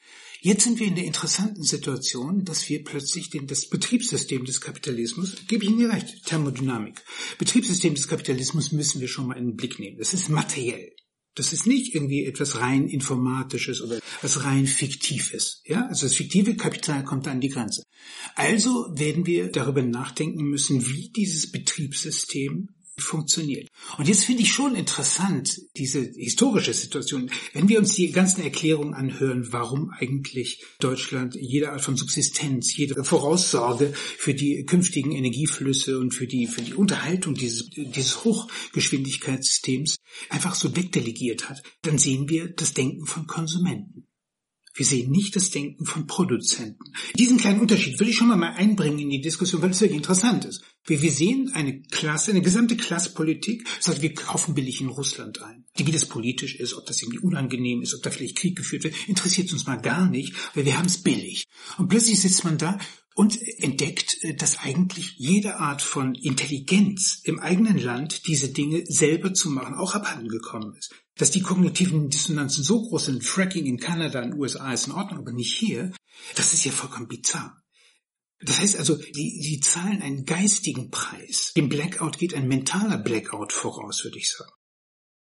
Jetzt sind wir in der interessanten Situation, dass wir plötzlich den, das Betriebssystem des Kapitalismus, gebe ich Ihnen recht, Thermodynamik, Betriebssystem des Kapitalismus müssen wir schon mal in den Blick nehmen. Das ist materiell. Das ist nicht irgendwie etwas rein informatisches oder was rein fiktives. Ja, also das fiktive Kapital kommt da an die Grenze. Also werden wir darüber nachdenken müssen, wie dieses Betriebssystem funktioniert. Und jetzt finde ich schon interessant, diese historische Situation. Wenn wir uns die ganzen Erklärungen anhören, warum eigentlich Deutschland jede Art von Subsistenz, jede Voraussorge für die künftigen Energieflüsse und für die, für die Unterhaltung dieses, dieses Hochgeschwindigkeitssystems einfach so wegdelegiert hat, dann sehen wir das Denken von Konsumenten. Wir sehen nicht das Denken von Produzenten. Diesen kleinen Unterschied würde ich schon mal einbringen in die Diskussion, weil es wirklich interessant ist. Wir, sehen eine Klasse, eine gesamte Klasspolitik, das heißt, wir kaufen billig in Russland ein. Wie das politisch ist, ob das irgendwie unangenehm ist, ob da vielleicht Krieg geführt wird, interessiert uns mal gar nicht, weil wir haben es billig. Und plötzlich sitzt man da und entdeckt, äh, dass eigentlich jede Art von Intelligenz im eigenen Land, diese Dinge selber zu machen, auch abhanden gekommen ist. Dass die kognitiven Dissonanzen so groß sind, Fracking in Kanada, den USA ist in Ordnung, aber nicht hier, das ist ja vollkommen bizarr. Das heißt also, die, die zahlen einen geistigen Preis. Dem Blackout geht ein mentaler Blackout voraus, würde ich sagen.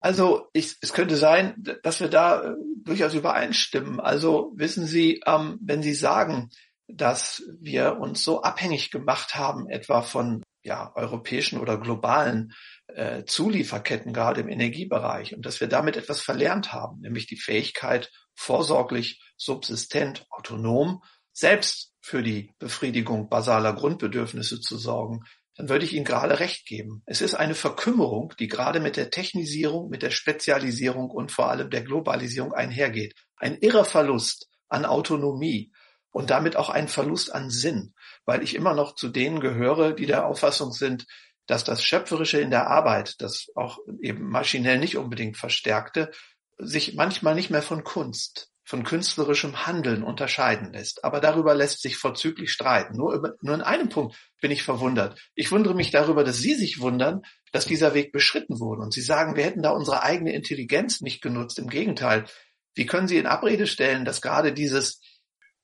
Also ich, es könnte sein, dass wir da äh, durchaus übereinstimmen. Also wissen Sie, ähm, wenn Sie sagen, dass wir uns so abhängig gemacht haben, etwa von ja, europäischen oder globalen äh, Zulieferketten, gerade im Energiebereich, und dass wir damit etwas verlernt haben, nämlich die Fähigkeit, vorsorglich, subsistent, autonom, selbst für die Befriedigung basaler Grundbedürfnisse zu sorgen, dann würde ich Ihnen gerade recht geben. Es ist eine Verkümmerung, die gerade mit der Technisierung, mit der Spezialisierung und vor allem der Globalisierung einhergeht. Ein irrer Verlust an Autonomie und damit auch ein Verlust an Sinn, weil ich immer noch zu denen gehöre, die der Auffassung sind, dass das Schöpferische in der Arbeit, das auch eben maschinell nicht unbedingt verstärkte, sich manchmal nicht mehr von Kunst, von künstlerischem Handeln unterscheiden lässt. Aber darüber lässt sich vorzüglich streiten. Nur, über, nur in einem Punkt bin ich verwundert. Ich wundere mich darüber, dass Sie sich wundern, dass dieser Weg beschritten wurde. Und Sie sagen, wir hätten da unsere eigene Intelligenz nicht genutzt. Im Gegenteil. Wie können Sie in Abrede stellen, dass gerade dieses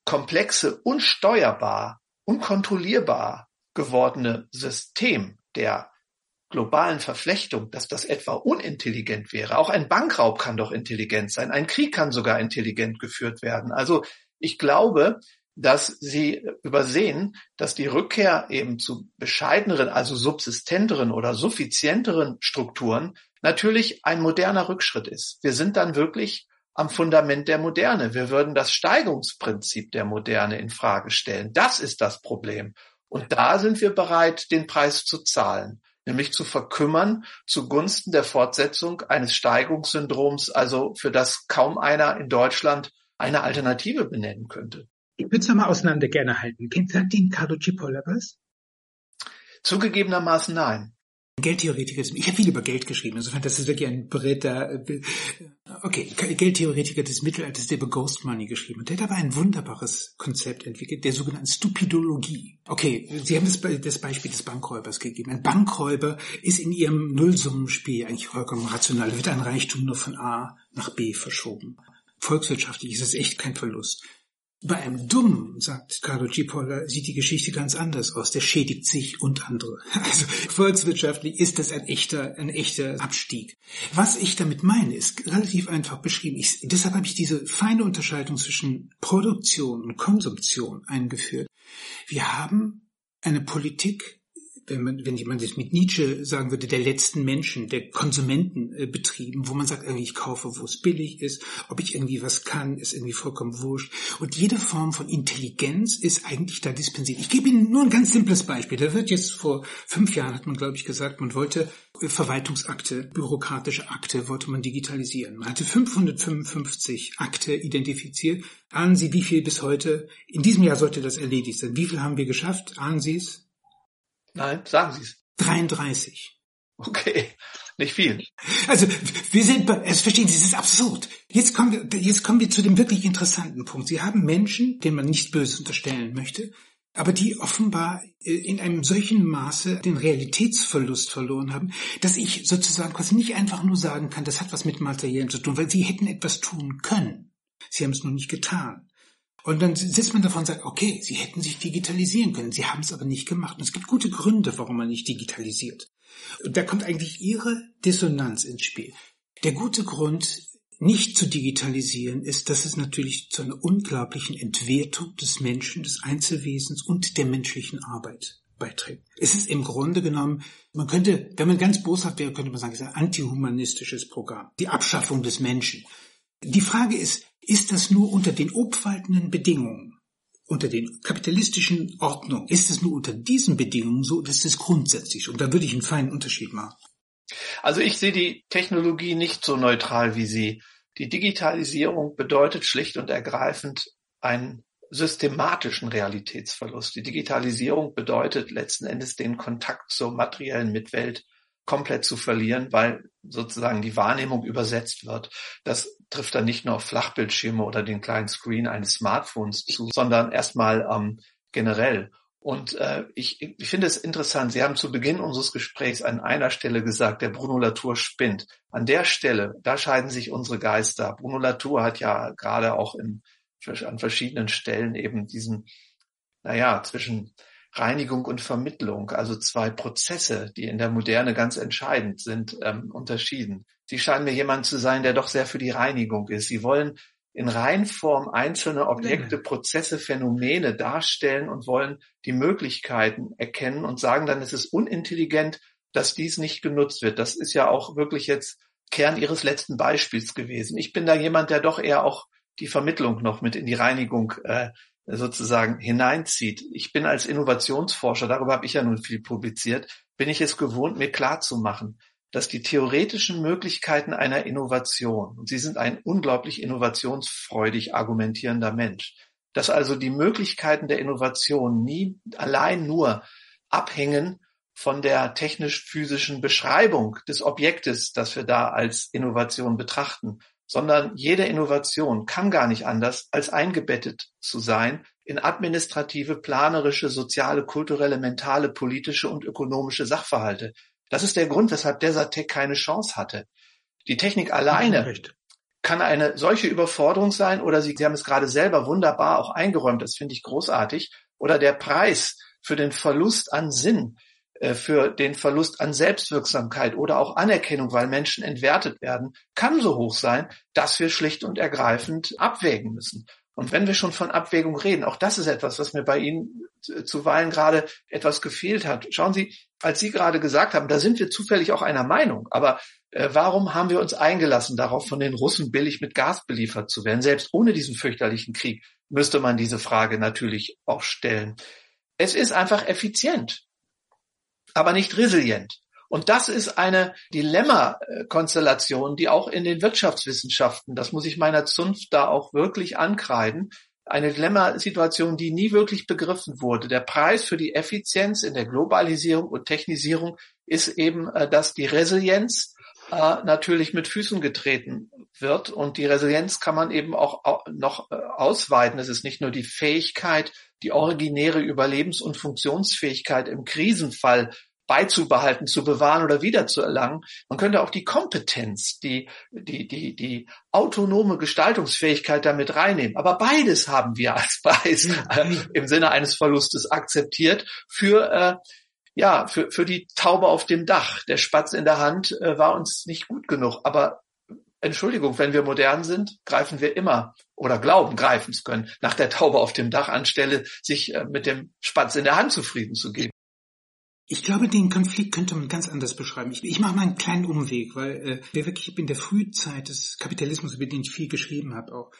komplexe, unsteuerbar, unkontrollierbar gewordene System der globalen Verflechtung, dass das etwa unintelligent wäre. Auch ein Bankraub kann doch intelligent sein. Ein Krieg kann sogar intelligent geführt werden. Also ich glaube, dass sie übersehen, dass die Rückkehr eben zu bescheideneren, also subsistenteren oder suffizienteren Strukturen natürlich ein moderner Rückschritt ist. Wir sind dann wirklich am Fundament der Moderne. Wir würden das Steigungsprinzip der Moderne in Frage stellen. Das ist das Problem. Und da sind wir bereit, den Preis zu zahlen nämlich zu verkümmern zugunsten der Fortsetzung eines Steigungssyndroms, also für das kaum einer in Deutschland eine Alternative benennen könnte. Ich würde es nochmal auseinander gerne halten. Sagt Ihnen Carlo Cipolla was? Zugegebenermaßen nein. Geldtheoretiker, ich habe viel über Geld geschrieben, insofern das ist wirklich ein Bretter, äh, okay, Geldtheoretiker des Mittelalters, der über Ghost Money geschrieben hat. Der hat aber ein wunderbares Konzept entwickelt, der sogenannten Stupidologie. Okay, Sie haben das, das Beispiel des Bankräubers gegeben. Ein Bankräuber ist in ihrem Nullsummenspiel eigentlich vollkommen rational, da wird ein Reichtum nur von A nach B verschoben. Volkswirtschaftlich ist es echt kein Verlust. Bei einem Dummen, sagt Carlo Cipolla, sieht die Geschichte ganz anders aus. Der schädigt sich und andere. Also volkswirtschaftlich ist das ein echter, ein echter Abstieg. Was ich damit meine, ist relativ einfach beschrieben. Ich, deshalb habe ich diese feine Unterscheidung zwischen Produktion und Konsumption eingeführt. Wir haben eine Politik wenn man, wenn jemand das mit Nietzsche sagen würde, der letzten Menschen, der Konsumenten äh, betrieben, wo man sagt, irgendwie ich kaufe, wo es billig ist, ob ich irgendwie was kann, ist irgendwie vollkommen wurscht. Und jede Form von Intelligenz ist eigentlich da dispensiert. Ich gebe Ihnen nur ein ganz simples Beispiel. Da wird jetzt vor fünf Jahren, hat man glaube ich gesagt, man wollte äh, Verwaltungsakte, bürokratische Akte wollte man digitalisieren. Man hatte 555 Akte identifiziert. Ahnen Sie, wie viel bis heute? In diesem Jahr sollte das erledigt sein. Wie viel haben wir geschafft? Ahnen Sie es? Nein, sagen Sie es. 33. Okay, nicht viel. Also wir sind, also verstehen Sie, es ist absurd. Jetzt kommen wir, jetzt kommen wir zu dem wirklich interessanten Punkt. Sie haben Menschen, denen man nichts Böses unterstellen möchte, aber die offenbar äh, in einem solchen Maße den Realitätsverlust verloren haben, dass ich sozusagen quasi nicht einfach nur sagen kann, das hat was mit Materiellen zu tun, weil sie hätten etwas tun können. Sie haben es nur nicht getan. Und dann sitzt man davon und sagt, okay, Sie hätten sich digitalisieren können, Sie haben es aber nicht gemacht. Und es gibt gute Gründe, warum man nicht digitalisiert. Und da kommt eigentlich Ihre Dissonanz ins Spiel. Der gute Grund, nicht zu digitalisieren, ist, dass es natürlich zu einer unglaublichen Entwertung des Menschen, des Einzelwesens und der menschlichen Arbeit beiträgt. Es ist im Grunde genommen, man könnte, wenn man ganz boshaft wäre, könnte man sagen, es ist ein antihumanistisches Programm. Die Abschaffung des Menschen. Die Frage ist, ist das nur unter den obwaltenden Bedingungen, unter den kapitalistischen Ordnungen, ist es nur unter diesen Bedingungen so, dass es grundsätzlich, und da würde ich einen feinen Unterschied machen. Also ich sehe die Technologie nicht so neutral wie Sie. Die Digitalisierung bedeutet schlicht und ergreifend einen systematischen Realitätsverlust. Die Digitalisierung bedeutet letzten Endes den Kontakt zur materiellen Mitwelt komplett zu verlieren, weil sozusagen die Wahrnehmung übersetzt wird. Das trifft dann nicht nur auf Flachbildschirme oder den kleinen Screen eines Smartphones zu, sondern erstmal ähm, generell. Und äh, ich, ich finde es interessant, Sie haben zu Beginn unseres Gesprächs an einer Stelle gesagt, der Bruno Latour spinnt. An der Stelle, da scheiden sich unsere Geister. Bruno Latour hat ja gerade auch in, an verschiedenen Stellen eben diesen, naja, zwischen Reinigung und Vermittlung, also zwei Prozesse, die in der Moderne ganz entscheidend sind, ähm, unterschieden. Sie scheinen mir jemand zu sein, der doch sehr für die Reinigung ist. Sie wollen in Reinform einzelne Objekte, Prozesse, Phänomene darstellen und wollen die Möglichkeiten erkennen und sagen dann, es ist unintelligent, dass dies nicht genutzt wird. Das ist ja auch wirklich jetzt Kern Ihres letzten Beispiels gewesen. Ich bin da jemand, der doch eher auch die Vermittlung noch mit in die Reinigung äh, sozusagen hineinzieht. Ich bin als Innovationsforscher, darüber habe ich ja nun viel publiziert, bin ich es gewohnt, mir klar zu machen, dass die theoretischen Möglichkeiten einer Innovation, und Sie sind ein unglaublich innovationsfreudig argumentierender Mensch, dass also die Möglichkeiten der Innovation nie allein nur abhängen von der technisch-physischen Beschreibung des Objektes, das wir da als Innovation betrachten, sondern jede Innovation kann gar nicht anders, als eingebettet zu sein in administrative, planerische, soziale, kulturelle, mentale, politische und ökonomische Sachverhalte. Das ist der Grund, weshalb Desertec keine Chance hatte. Die Technik alleine kann eine solche Überforderung sein oder Sie, Sie haben es gerade selber wunderbar auch eingeräumt, das finde ich großartig, oder der Preis für den Verlust an Sinn, für den Verlust an Selbstwirksamkeit oder auch Anerkennung, weil Menschen entwertet werden, kann so hoch sein, dass wir schlicht und ergreifend abwägen müssen. Und wenn wir schon von Abwägung reden, auch das ist etwas, was mir bei Ihnen zuweilen gerade etwas gefehlt hat. Schauen Sie, als Sie gerade gesagt haben, da sind wir zufällig auch einer Meinung. Aber äh, warum haben wir uns eingelassen, darauf von den Russen billig mit Gas beliefert zu werden? Selbst ohne diesen fürchterlichen Krieg müsste man diese Frage natürlich auch stellen. Es ist einfach effizient aber nicht resilient. Und das ist eine Dilemma-Konstellation, die auch in den Wirtschaftswissenschaften, das muss ich meiner Zunft da auch wirklich ankreiden, eine Dilemma-Situation, die nie wirklich begriffen wurde. Der Preis für die Effizienz in der Globalisierung und Technisierung ist eben, äh, dass die Resilienz äh, natürlich mit Füßen getreten wird. Und die Resilienz kann man eben auch noch äh, ausweiten. Es ist nicht nur die Fähigkeit, die originäre Überlebens- und Funktionsfähigkeit im Krisenfall beizubehalten, zu bewahren oder wiederzuerlangen. Man könnte auch die Kompetenz, die, die, die, die autonome Gestaltungsfähigkeit damit reinnehmen. Aber beides haben wir als Preis äh, im Sinne eines Verlustes akzeptiert für, äh, ja, für, für die Taube auf dem Dach. Der Spatz in der Hand äh, war uns nicht gut genug. Aber Entschuldigung, wenn wir modern sind, greifen wir immer oder glauben, greifen zu können, nach der Taube auf dem Dach, anstelle sich äh, mit dem Spatz in der Hand zufrieden zu geben. Ich glaube, den Konflikt könnte man ganz anders beschreiben. Ich, ich mache mal einen kleinen Umweg, weil äh, wir wirklich in der Frühzeit des Kapitalismus, über den ich viel geschrieben habe, auch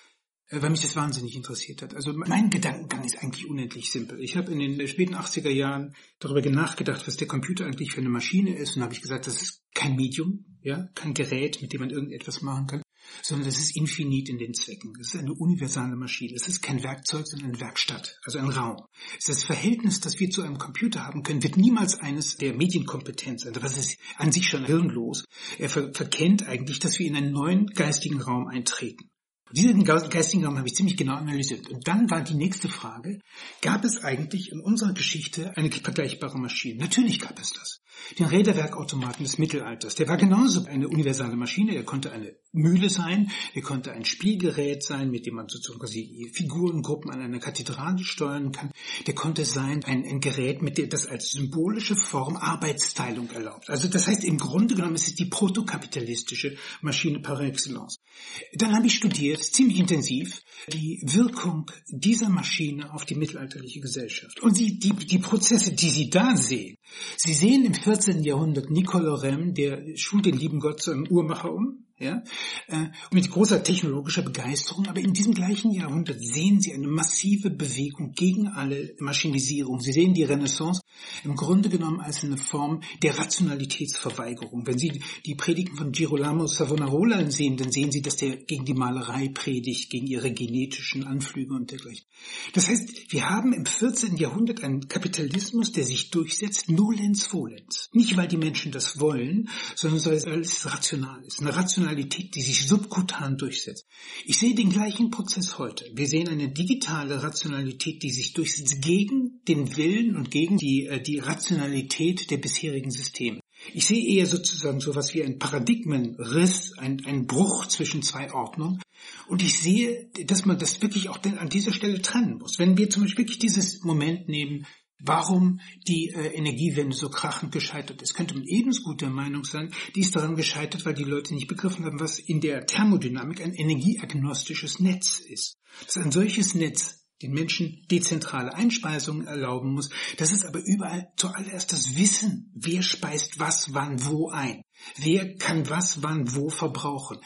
weil mich das wahnsinnig interessiert hat. Also mein Gedankengang ist eigentlich unendlich simpel. Ich habe in den späten 80er Jahren darüber nachgedacht, was der Computer eigentlich für eine Maschine ist und habe ich gesagt, das ist kein Medium, ja, kein Gerät, mit dem man irgendetwas machen kann, sondern das ist infinit in den Zwecken. Es ist eine universale Maschine. Es ist kein Werkzeug, sondern eine Werkstatt, also ein Raum. Das Verhältnis, das wir zu einem Computer haben können, wird niemals eines der Medienkompetenz sein. Das ist an sich schon hirnlos. Er ver verkennt eigentlich, dass wir in einen neuen geistigen Raum eintreten. Diesen geistigen Raum habe ich ziemlich genau analysiert. Und dann war die nächste Frage, gab es eigentlich in unserer Geschichte eine vergleichbare Maschine? Natürlich gab es das den Räderwerkautomaten des Mittelalters. Der war genauso eine universale Maschine. Er konnte eine Mühle sein, er konnte ein Spielgerät sein, mit dem man sozusagen quasi Figurengruppen an einer Kathedrale steuern kann. Der konnte sein ein, ein Gerät, mit dem das als symbolische Form Arbeitsteilung erlaubt. Also das heißt, im Grunde genommen ist es die protokapitalistische Maschine par excellence. Dann habe ich studiert, ziemlich intensiv, die Wirkung dieser Maschine auf die mittelalterliche Gesellschaft. Und sie, die, die Prozesse, die Sie da sehen, Sie sehen im 14. Jahrhundert Nicolo Rem, der schult den lieben Gott zu einem Uhrmacher um, ja, äh, mit großer technologischer Begeisterung. Aber in diesem gleichen Jahrhundert sehen Sie eine massive Bewegung gegen alle Maschinisierung. Sie sehen die Renaissance im Grunde genommen als eine Form der Rationalitätsverweigerung. Wenn Sie die Predigten von Girolamo Savonarola sehen, dann sehen Sie, dass der gegen die Malerei predigt, gegen ihre genetischen Anflüge und dergleichen. Das heißt, wir haben im 14. Jahrhundert einen Kapitalismus, der sich durchsetzt, nolens volens. Nicht, weil die Menschen das wollen, sondern weil es rational ist. Eine Rationalität, die sich subkutan durchsetzt. Ich sehe den gleichen Prozess heute. Wir sehen eine digitale Rationalität, die sich durchsetzt gegen den Willen und gegen die, äh, die Rationalität der bisherigen Systeme. Ich sehe eher sozusagen so etwas wie ein Paradigmenriss, ein, ein Bruch zwischen zwei Ordnungen. Und ich sehe, dass man das wirklich auch an dieser Stelle trennen muss. Wenn wir zum Beispiel wirklich dieses Moment nehmen, warum die äh, Energiewende so krachend gescheitert ist. Könnte man ebenso gut der Meinung sein, die ist daran gescheitert, weil die Leute nicht begriffen haben, was in der Thermodynamik ein energieagnostisches Netz ist. Dass ein solches Netz den Menschen dezentrale Einspeisungen erlauben muss. Das ist aber überall zuallererst das Wissen, wer speist was wann wo ein. Wer kann was wann wo verbrauchen.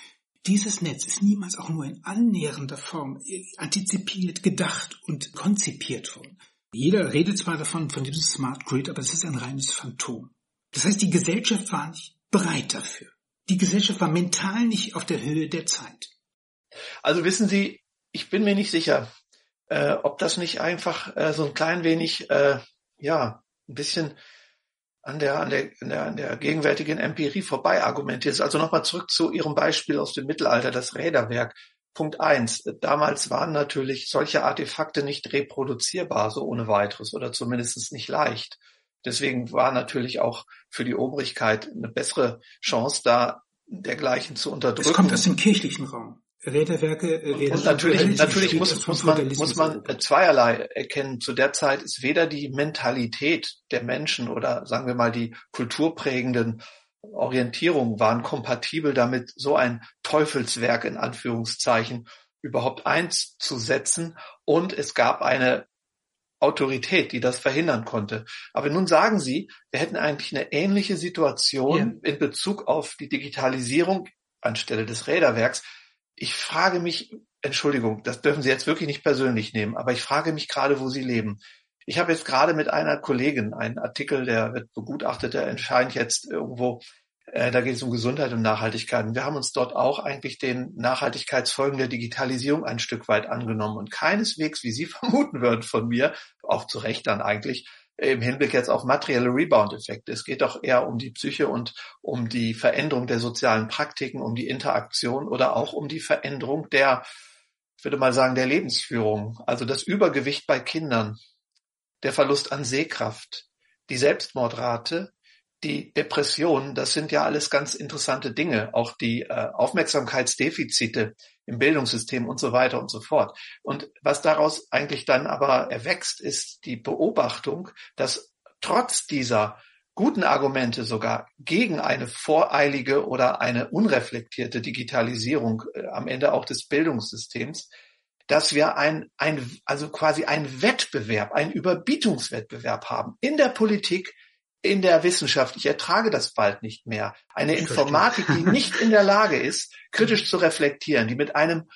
Dieses Netz ist niemals auch nur in annähernder Form antizipiert, gedacht und konzipiert worden. Jeder redet zwar davon, von diesem Smart Grid, aber es ist ein reines Phantom. Das heißt, die Gesellschaft war nicht bereit dafür. Die Gesellschaft war mental nicht auf der Höhe der Zeit. Also wissen Sie, ich bin mir nicht sicher, äh, ob das nicht einfach äh, so ein klein wenig, äh, ja, ein bisschen an der, an der, an der, an der gegenwärtigen Empirie vorbei argumentiert ist. Also nochmal zurück zu Ihrem Beispiel aus dem Mittelalter, das Räderwerk. Punkt eins. Damals waren natürlich solche Artefakte nicht reproduzierbar, so ohne weiteres oder zumindest nicht leicht. Deswegen war natürlich auch für die Obrigkeit eine bessere Chance da, dergleichen zu unterdrücken. Es kommt aus dem kirchlichen Raum. Räderwerke äh, und natürlich, natürlich muss, muss man, muss man zweierlei erkennen. Zu der Zeit ist weder die Mentalität der Menschen oder sagen wir mal die kulturprägenden Orientierungen waren kompatibel damit, so ein Teufelswerk in Anführungszeichen überhaupt einzusetzen. Und es gab eine Autorität, die das verhindern konnte. Aber nun sagen Sie, wir hätten eigentlich eine ähnliche Situation ja. in Bezug auf die Digitalisierung anstelle des Räderwerks. Ich frage mich, Entschuldigung, das dürfen Sie jetzt wirklich nicht persönlich nehmen, aber ich frage mich gerade, wo Sie leben. Ich habe jetzt gerade mit einer Kollegin einen Artikel, der wird begutachtet, der erscheint jetzt irgendwo, äh, da geht es um Gesundheit und Nachhaltigkeit. Und wir haben uns dort auch eigentlich den Nachhaltigkeitsfolgen der Digitalisierung ein Stück weit angenommen und keineswegs, wie Sie vermuten würden von mir, auch zu Recht dann eigentlich, im Hinblick jetzt auf materielle Rebound-Effekte. Es geht doch eher um die Psyche und um die Veränderung der sozialen Praktiken, um die Interaktion oder auch um die Veränderung der, ich würde mal sagen, der Lebensführung. Also das Übergewicht bei Kindern, der Verlust an Sehkraft, die Selbstmordrate, die Depression, das sind ja alles ganz interessante Dinge, auch die äh, Aufmerksamkeitsdefizite im Bildungssystem und so weiter und so fort. Und was daraus eigentlich dann aber erwächst, ist die Beobachtung, dass trotz dieser guten Argumente sogar gegen eine voreilige oder eine unreflektierte Digitalisierung äh, am Ende auch des Bildungssystems dass wir ein, ein, also quasi ein Wettbewerb, ein Überbietungswettbewerb haben in der Politik, in der Wissenschaft, ich ertrage das bald nicht mehr. Eine Informatik, die nicht in der Lage ist, kritisch zu reflektieren, die mit einem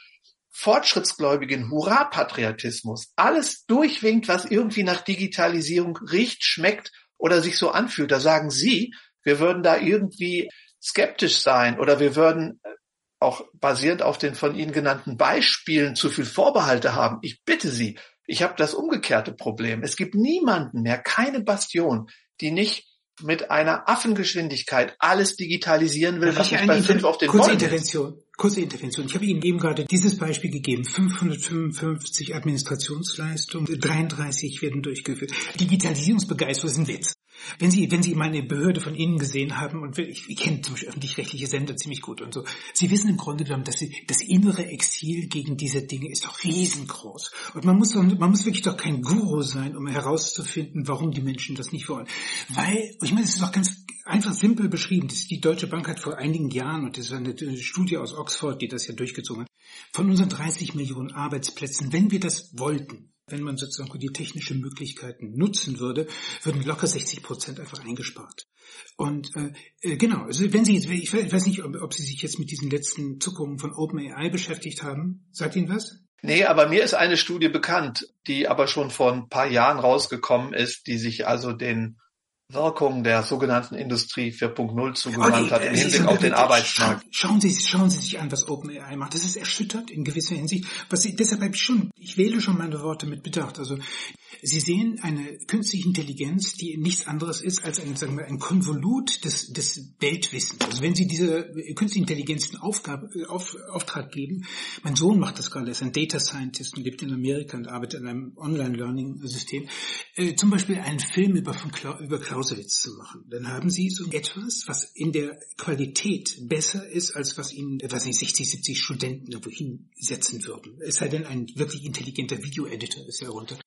fortschrittsgläubigen Hurra-Patriotismus alles durchwinkt, was irgendwie nach Digitalisierung riecht, schmeckt oder sich so anfühlt. Da sagen Sie, wir würden da irgendwie skeptisch sein oder wir würden auch basierend auf den von Ihnen genannten Beispielen zu viel Vorbehalte haben. Ich bitte Sie, ich habe das umgekehrte Problem. Es gibt niemanden mehr, keine Bastion, die nicht mit einer Affengeschwindigkeit alles digitalisieren will, was nicht bei fünf auf den kurze Bäumen Intervention, ist. Kurze Intervention. Ich habe Ihnen eben gerade dieses Beispiel gegeben. 555 Administrationsleistungen, 33 werden durchgeführt. Digitalisierungsbegeisterung ist ein Witz. Wenn Sie, wenn Sie mal eine Behörde von innen gesehen haben, und ich, ich kenne zum Beispiel öffentlich-rechtliche Sender ziemlich gut und so, Sie wissen im Grunde genommen, dass Sie, das innere Exil gegen diese Dinge ist doch riesengroß. Und man muss, man muss wirklich doch kein Guru sein, um herauszufinden, warum die Menschen das nicht wollen. Weil, ich meine, es ist doch ganz einfach simpel beschrieben. Die Deutsche Bank hat vor einigen Jahren, und das war eine Studie aus Oxford, die das ja durchgezogen hat, von unseren 30 Millionen Arbeitsplätzen, wenn wir das wollten, wenn man sozusagen die technischen Möglichkeiten nutzen würde, würden locker 60 Prozent einfach eingespart. Und äh, äh, genau, also wenn Sie, ich weiß nicht, ob, ob Sie sich jetzt mit diesen letzten Zuckungen von OpenAI beschäftigt haben. Sagt Ihnen was? Nee, aber mir ist eine Studie bekannt, die aber schon vor ein paar Jahren rausgekommen ist, die sich also den Wirkung der sogenannten Industrie 4.0 zugewandt okay, hat im Hinblick auf den Arbeitsmarkt. Schauen Sie, schauen Sie sich an, was OpenAI macht. Das ist erschüttert in gewisser Hinsicht. Was ich, deshalb habe ich schon, ich wähle schon meine Worte mit Bedacht. Also Sie sehen eine künstliche Intelligenz, die nichts anderes ist als ein, sagen wir, ein Konvolut des, des Weltwissens. Also wenn Sie diese künstliche Intelligenz einen Aufgabe, auf, Auftrag geben, mein Sohn macht das gerade, er ist ein Data Scientist und lebt in Amerika und arbeitet an einem Online-Learning-System, äh, zum Beispiel einen Film über, von Kla über Clausewitz zu machen. Dann haben Sie so etwas, was in der Qualität besser ist, als was Ihnen, was nicht 60, 70 Studenten irgendwo hinsetzen würden. Es sei denn, ein wirklich intelligenter Video-Editor ist ja runter.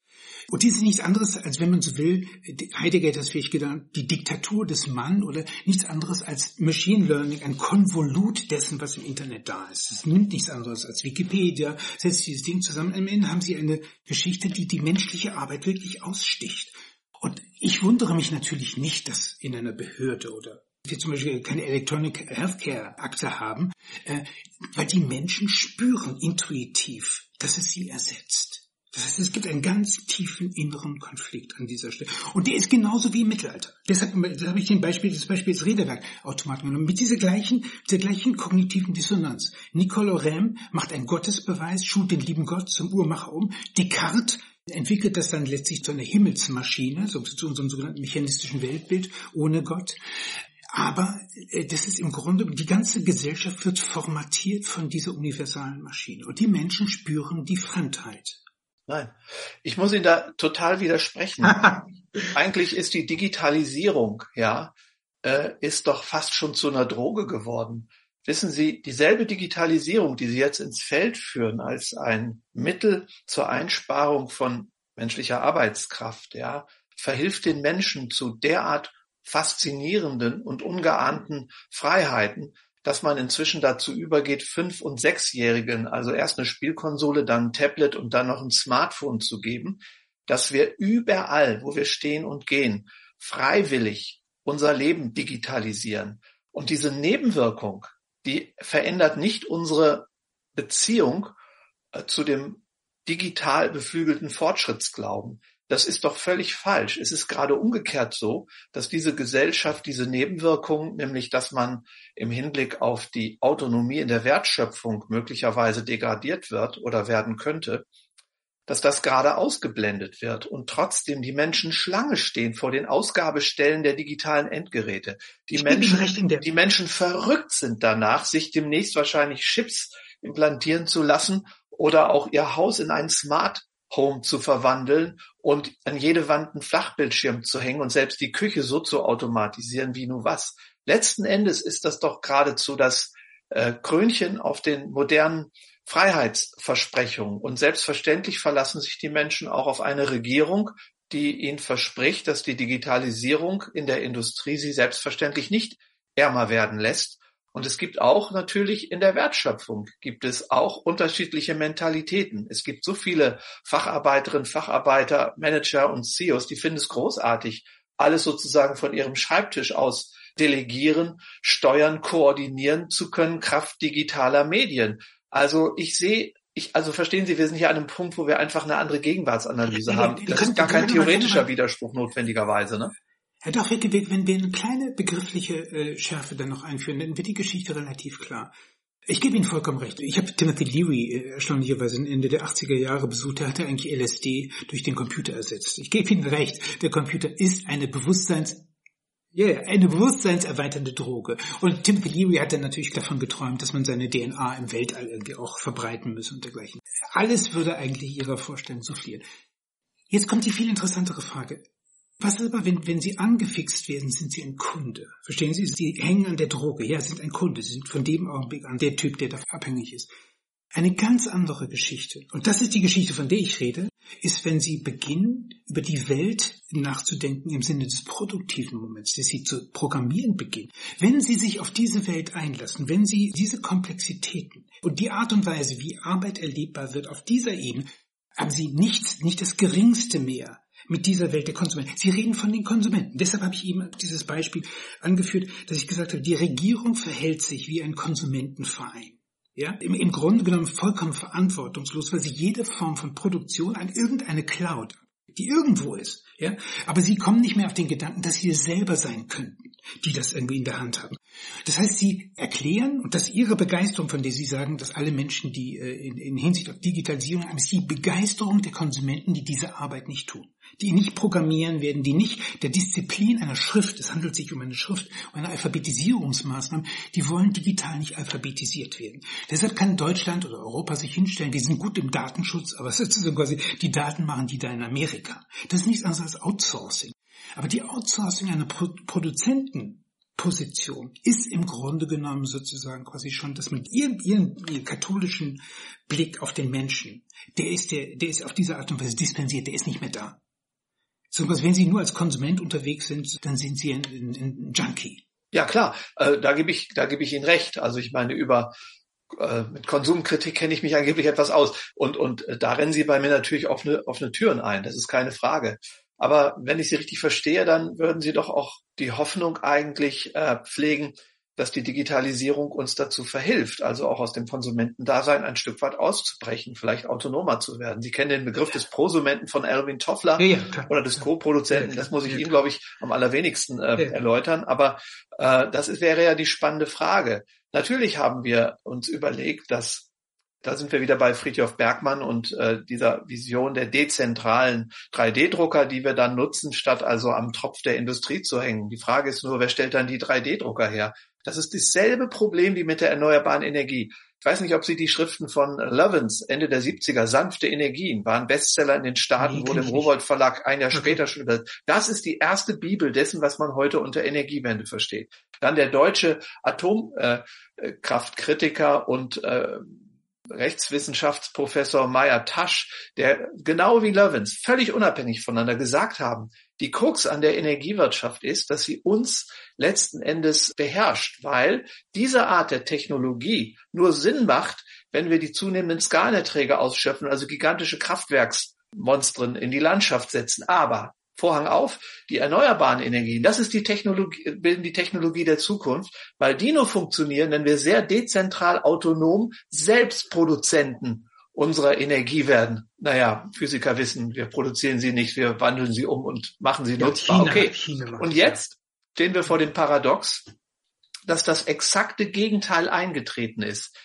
Und dies ist nichts anderes, als wenn man so will, Heidegger hat das vielleicht gedacht, die Diktatur des Mann oder nichts anderes als Machine Learning, ein Konvolut dessen, was im Internet da ist. Es nimmt nichts anderes als Wikipedia, setzt dieses Ding zusammen. Am Ende haben sie eine Geschichte, die die menschliche Arbeit wirklich aussticht. Und ich wundere mich natürlich nicht, dass in einer Behörde oder wir zum Beispiel keine Electronic Healthcare Akte haben, äh, weil die Menschen spüren intuitiv, dass es sie ersetzt. Das heißt, es gibt einen ganz tiefen inneren Konflikt an dieser Stelle. Und der ist genauso wie im Mittelalter. Deshalb habe ich den Beispiel, das Beispiel des Räderwerkautomaten genommen. Mit dieser gleichen, der gleichen kognitiven Dissonanz. Nicolo Rem macht einen Gottesbeweis, schult den lieben Gott zum Uhrmacher um. Descartes entwickelt das dann letztlich zu einer Himmelsmaschine, so zu unserem sogenannten mechanistischen Weltbild ohne Gott. Aber äh, das ist im Grunde, die ganze Gesellschaft wird formatiert von dieser universalen Maschine. Und die Menschen spüren die Fremdheit. Nein, ich muss Ihnen da total widersprechen. Eigentlich ist die Digitalisierung, ja, äh, ist doch fast schon zu einer Droge geworden. Wissen Sie, dieselbe Digitalisierung, die Sie jetzt ins Feld führen als ein Mittel zur Einsparung von menschlicher Arbeitskraft, ja, verhilft den Menschen zu derart faszinierenden und ungeahnten Freiheiten, dass man inzwischen dazu übergeht, fünf- und sechsjährigen, also erst eine Spielkonsole, dann ein Tablet und dann noch ein Smartphone zu geben, dass wir überall, wo wir stehen und gehen, freiwillig unser Leben digitalisieren. Und diese Nebenwirkung, die verändert nicht unsere Beziehung äh, zu dem digital beflügelten Fortschrittsglauben. Das ist doch völlig falsch. Es ist gerade umgekehrt so, dass diese Gesellschaft diese Nebenwirkung, nämlich dass man im Hinblick auf die Autonomie in der Wertschöpfung möglicherweise degradiert wird oder werden könnte, dass das gerade ausgeblendet wird und trotzdem die Menschen Schlange stehen vor den Ausgabestellen der digitalen Endgeräte. Die Menschen, die Menschen verrückt sind danach, sich demnächst wahrscheinlich Chips implantieren zu lassen oder auch ihr Haus in ein Smart Home zu verwandeln und an jede Wand einen Flachbildschirm zu hängen und selbst die Küche so zu automatisieren wie nun was. Letzten Endes ist das doch geradezu das äh, Krönchen auf den modernen Freiheitsversprechungen. Und selbstverständlich verlassen sich die Menschen auch auf eine Regierung, die ihnen verspricht, dass die Digitalisierung in der Industrie sie selbstverständlich nicht ärmer werden lässt, und es gibt auch natürlich in der Wertschöpfung gibt es auch unterschiedliche Mentalitäten. Es gibt so viele Facharbeiterinnen, Facharbeiter, Manager und CEOs, die finden es großartig, alles sozusagen von ihrem Schreibtisch aus delegieren, steuern, koordinieren zu können, Kraft digitaler Medien. Also ich sehe ich, also verstehen Sie, wir sind hier an einem Punkt, wo wir einfach eine andere Gegenwartsanalyse ja, haben. Das ist gar kein theoretischer Widerspruch notwendigerweise, ne? Ja, doch, wenn wir eine kleine begriffliche äh, Schärfe dann noch einführen, dann wird die Geschichte relativ klar. Ich gebe Ihnen vollkommen recht. Ich habe Timothy Leary äh, erstaunlicherweise Ende der 80er Jahre besucht. Der hatte eigentlich LSD durch den Computer ersetzt. Ich gebe Ihnen recht. Der Computer ist eine Bewusstseins ja, yeah, eine bewusstseinserweiternde Droge. Und Timothy Leary hat dann natürlich davon geträumt, dass man seine DNA im Weltall irgendwie auch verbreiten müsse und dergleichen. Alles würde eigentlich ihrer Vorstellung soufflieren. Jetzt kommt die viel interessantere Frage. Was aber, wenn, wenn Sie angefixt werden, sind Sie ein Kunde? Verstehen Sie? Sie hängen an der Droge. Ja, sind ein Kunde. Sie sind von dem Augenblick an der Typ, der davon abhängig ist. Eine ganz andere Geschichte, und das ist die Geschichte, von der ich rede, ist, wenn Sie beginnen, über die Welt nachzudenken im Sinne des produktiven Moments, dass Sie zu programmieren beginnen. Wenn Sie sich auf diese Welt einlassen, wenn Sie diese Komplexitäten und die Art und Weise, wie Arbeit erlebbar wird, auf dieser Ebene, haben Sie nichts, nicht das Geringste mehr mit dieser Welt der Konsumenten. Sie reden von den Konsumenten. Deshalb habe ich eben dieses Beispiel angeführt, dass ich gesagt habe, die Regierung verhält sich wie ein Konsumentenverein ja, im, im Grunde genommen vollkommen verantwortungslos, weil sie jede Form von Produktion an irgendeine Cloud, die irgendwo ist, ja, aber sie kommen nicht mehr auf den Gedanken, dass sie es selber sein könnten, die das irgendwie in der Hand haben. Das heißt, sie erklären, und das ist ihre Begeisterung, von der sie sagen, dass alle Menschen, die äh, in, in Hinsicht auf Digitalisierung haben, ist die Begeisterung der Konsumenten, die diese Arbeit nicht tun die nicht programmieren werden, die nicht der Disziplin einer Schrift, es handelt sich um eine Schrift, um eine Alphabetisierungsmaßnahme, die wollen digital nicht alphabetisiert werden. Deshalb kann Deutschland oder Europa sich hinstellen, wir sind gut im Datenschutz, aber sozusagen quasi die Daten machen die da in Amerika. Das ist nichts anderes als Outsourcing. Aber die Outsourcing einer Pro Produzenten Position ist im Grunde genommen sozusagen quasi schon, dass mit ihrem, ihrem, ihrem katholischen Blick auf den Menschen, der ist der, der ist auf diese Art und Weise dispensiert, der ist nicht mehr da. Sondern wenn Sie nur als Konsument unterwegs sind, dann sind Sie ein, ein, ein Junkie. Ja klar, äh, da gebe ich, da gebe ich Ihnen recht. Also ich meine über äh, mit Konsumkritik kenne ich mich angeblich etwas aus und und äh, da rennen Sie bei mir natürlich offene offene Türen ein. Das ist keine Frage. Aber wenn ich Sie richtig verstehe, dann würden Sie doch auch die Hoffnung eigentlich äh, pflegen, dass die Digitalisierung uns dazu verhilft, also auch aus dem Konsumentendasein ein Stück weit auszubrechen, vielleicht autonomer zu werden. Sie kennen den Begriff des Prosumenten von Alvin Toffler ja, ja, oder des Co-Produzenten. Ja, das muss ich Ihnen, glaube ich, am allerwenigsten äh, erläutern. Aber äh, das wäre ja die spannende Frage. Natürlich haben wir uns überlegt, dass da sind wir wieder bei Friedhof Bergmann und äh, dieser Vision der dezentralen 3D-Drucker, die wir dann nutzen, statt also am Tropf der Industrie zu hängen. Die Frage ist nur, wer stellt dann die 3D-Drucker her? Das ist dasselbe Problem wie mit der erneuerbaren Energie. Ich weiß nicht, ob Sie die Schriften von Lovins Ende der 70er, sanfte Energien, waren Bestseller in den Staaten, nee, wurde im Rowold Verlag ein Jahr okay. später schon über. Das ist die erste Bibel dessen, was man heute unter Energiewende versteht. Dann der deutsche Atomkraftkritiker äh, und äh, Rechtswissenschaftsprofessor Meyer Tasch, der genau wie Lovins völlig unabhängig voneinander gesagt haben, die Krux an der Energiewirtschaft ist, dass sie uns letzten Endes beherrscht, weil diese Art der Technologie nur Sinn macht, wenn wir die zunehmenden Skalerträge ausschöpfen, also gigantische Kraftwerksmonstren in die Landschaft setzen. Aber Vorhang auf, die erneuerbaren Energien, das ist die Technologie, bilden die Technologie der Zukunft, weil die nur funktionieren, wenn wir sehr dezentral autonom Selbstproduzenten unserer Energie werden. Naja, Physiker wissen, wir produzieren sie nicht, wir wandeln sie um und machen sie ja, nutzbar. China, okay. China und jetzt stehen wir vor dem Paradox, dass das exakte Gegenteil eingetreten ist.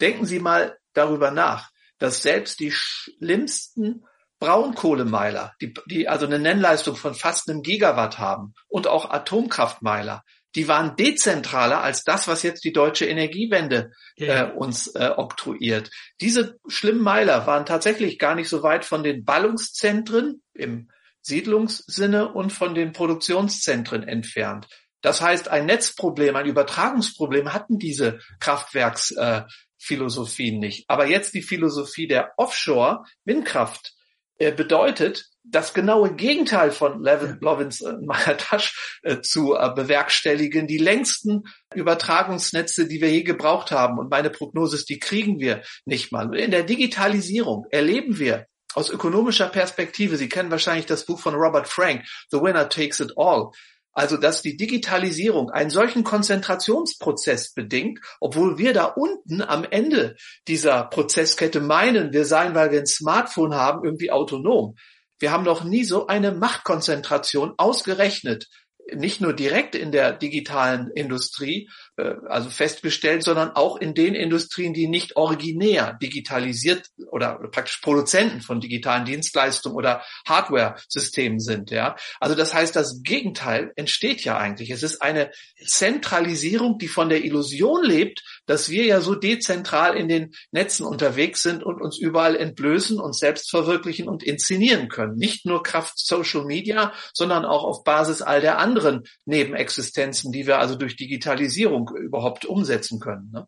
Denken Sie mal darüber nach, dass selbst die schlimmsten Braunkohlemeiler, die, die also eine Nennleistung von fast einem Gigawatt haben und auch Atomkraftmeiler, die waren dezentraler als das, was jetzt die deutsche Energiewende ja. äh, uns äh, oktroyiert. Diese schlimmen Meiler waren tatsächlich gar nicht so weit von den Ballungszentren im Siedlungssinne und von den Produktionszentren entfernt. Das heißt, ein Netzproblem, ein Übertragungsproblem hatten diese Kraftwerksphilosophien äh, nicht. Aber jetzt die Philosophie der Offshore-Windkraft bedeutet, das genaue Gegenteil von Levin, Lovins äh, Mahatash äh, zu äh, bewerkstelligen, die längsten Übertragungsnetze, die wir je gebraucht haben. Und meine Prognose ist, die kriegen wir nicht mal. In der Digitalisierung erleben wir aus ökonomischer Perspektive, Sie kennen wahrscheinlich das Buch von Robert Frank, The Winner Takes It All. Also, dass die Digitalisierung einen solchen Konzentrationsprozess bedingt, obwohl wir da unten am Ende dieser Prozesskette meinen, wir seien, weil wir ein Smartphone haben, irgendwie autonom. Wir haben noch nie so eine Machtkonzentration ausgerechnet nicht nur direkt in der digitalen Industrie, also festgestellt, sondern auch in den Industrien, die nicht originär digitalisiert oder praktisch Produzenten von digitalen Dienstleistungen oder Hardware-Systemen sind. Ja, also das heißt, das Gegenteil entsteht ja eigentlich. Es ist eine Zentralisierung, die von der Illusion lebt, dass wir ja so dezentral in den Netzen unterwegs sind und uns überall entblößen, uns selbst verwirklichen und inszenieren können. Nicht nur Kraft Social Media, sondern auch auf Basis all der anderen Nebenexistenzen, die wir also durch Digitalisierung überhaupt umsetzen können. Ne?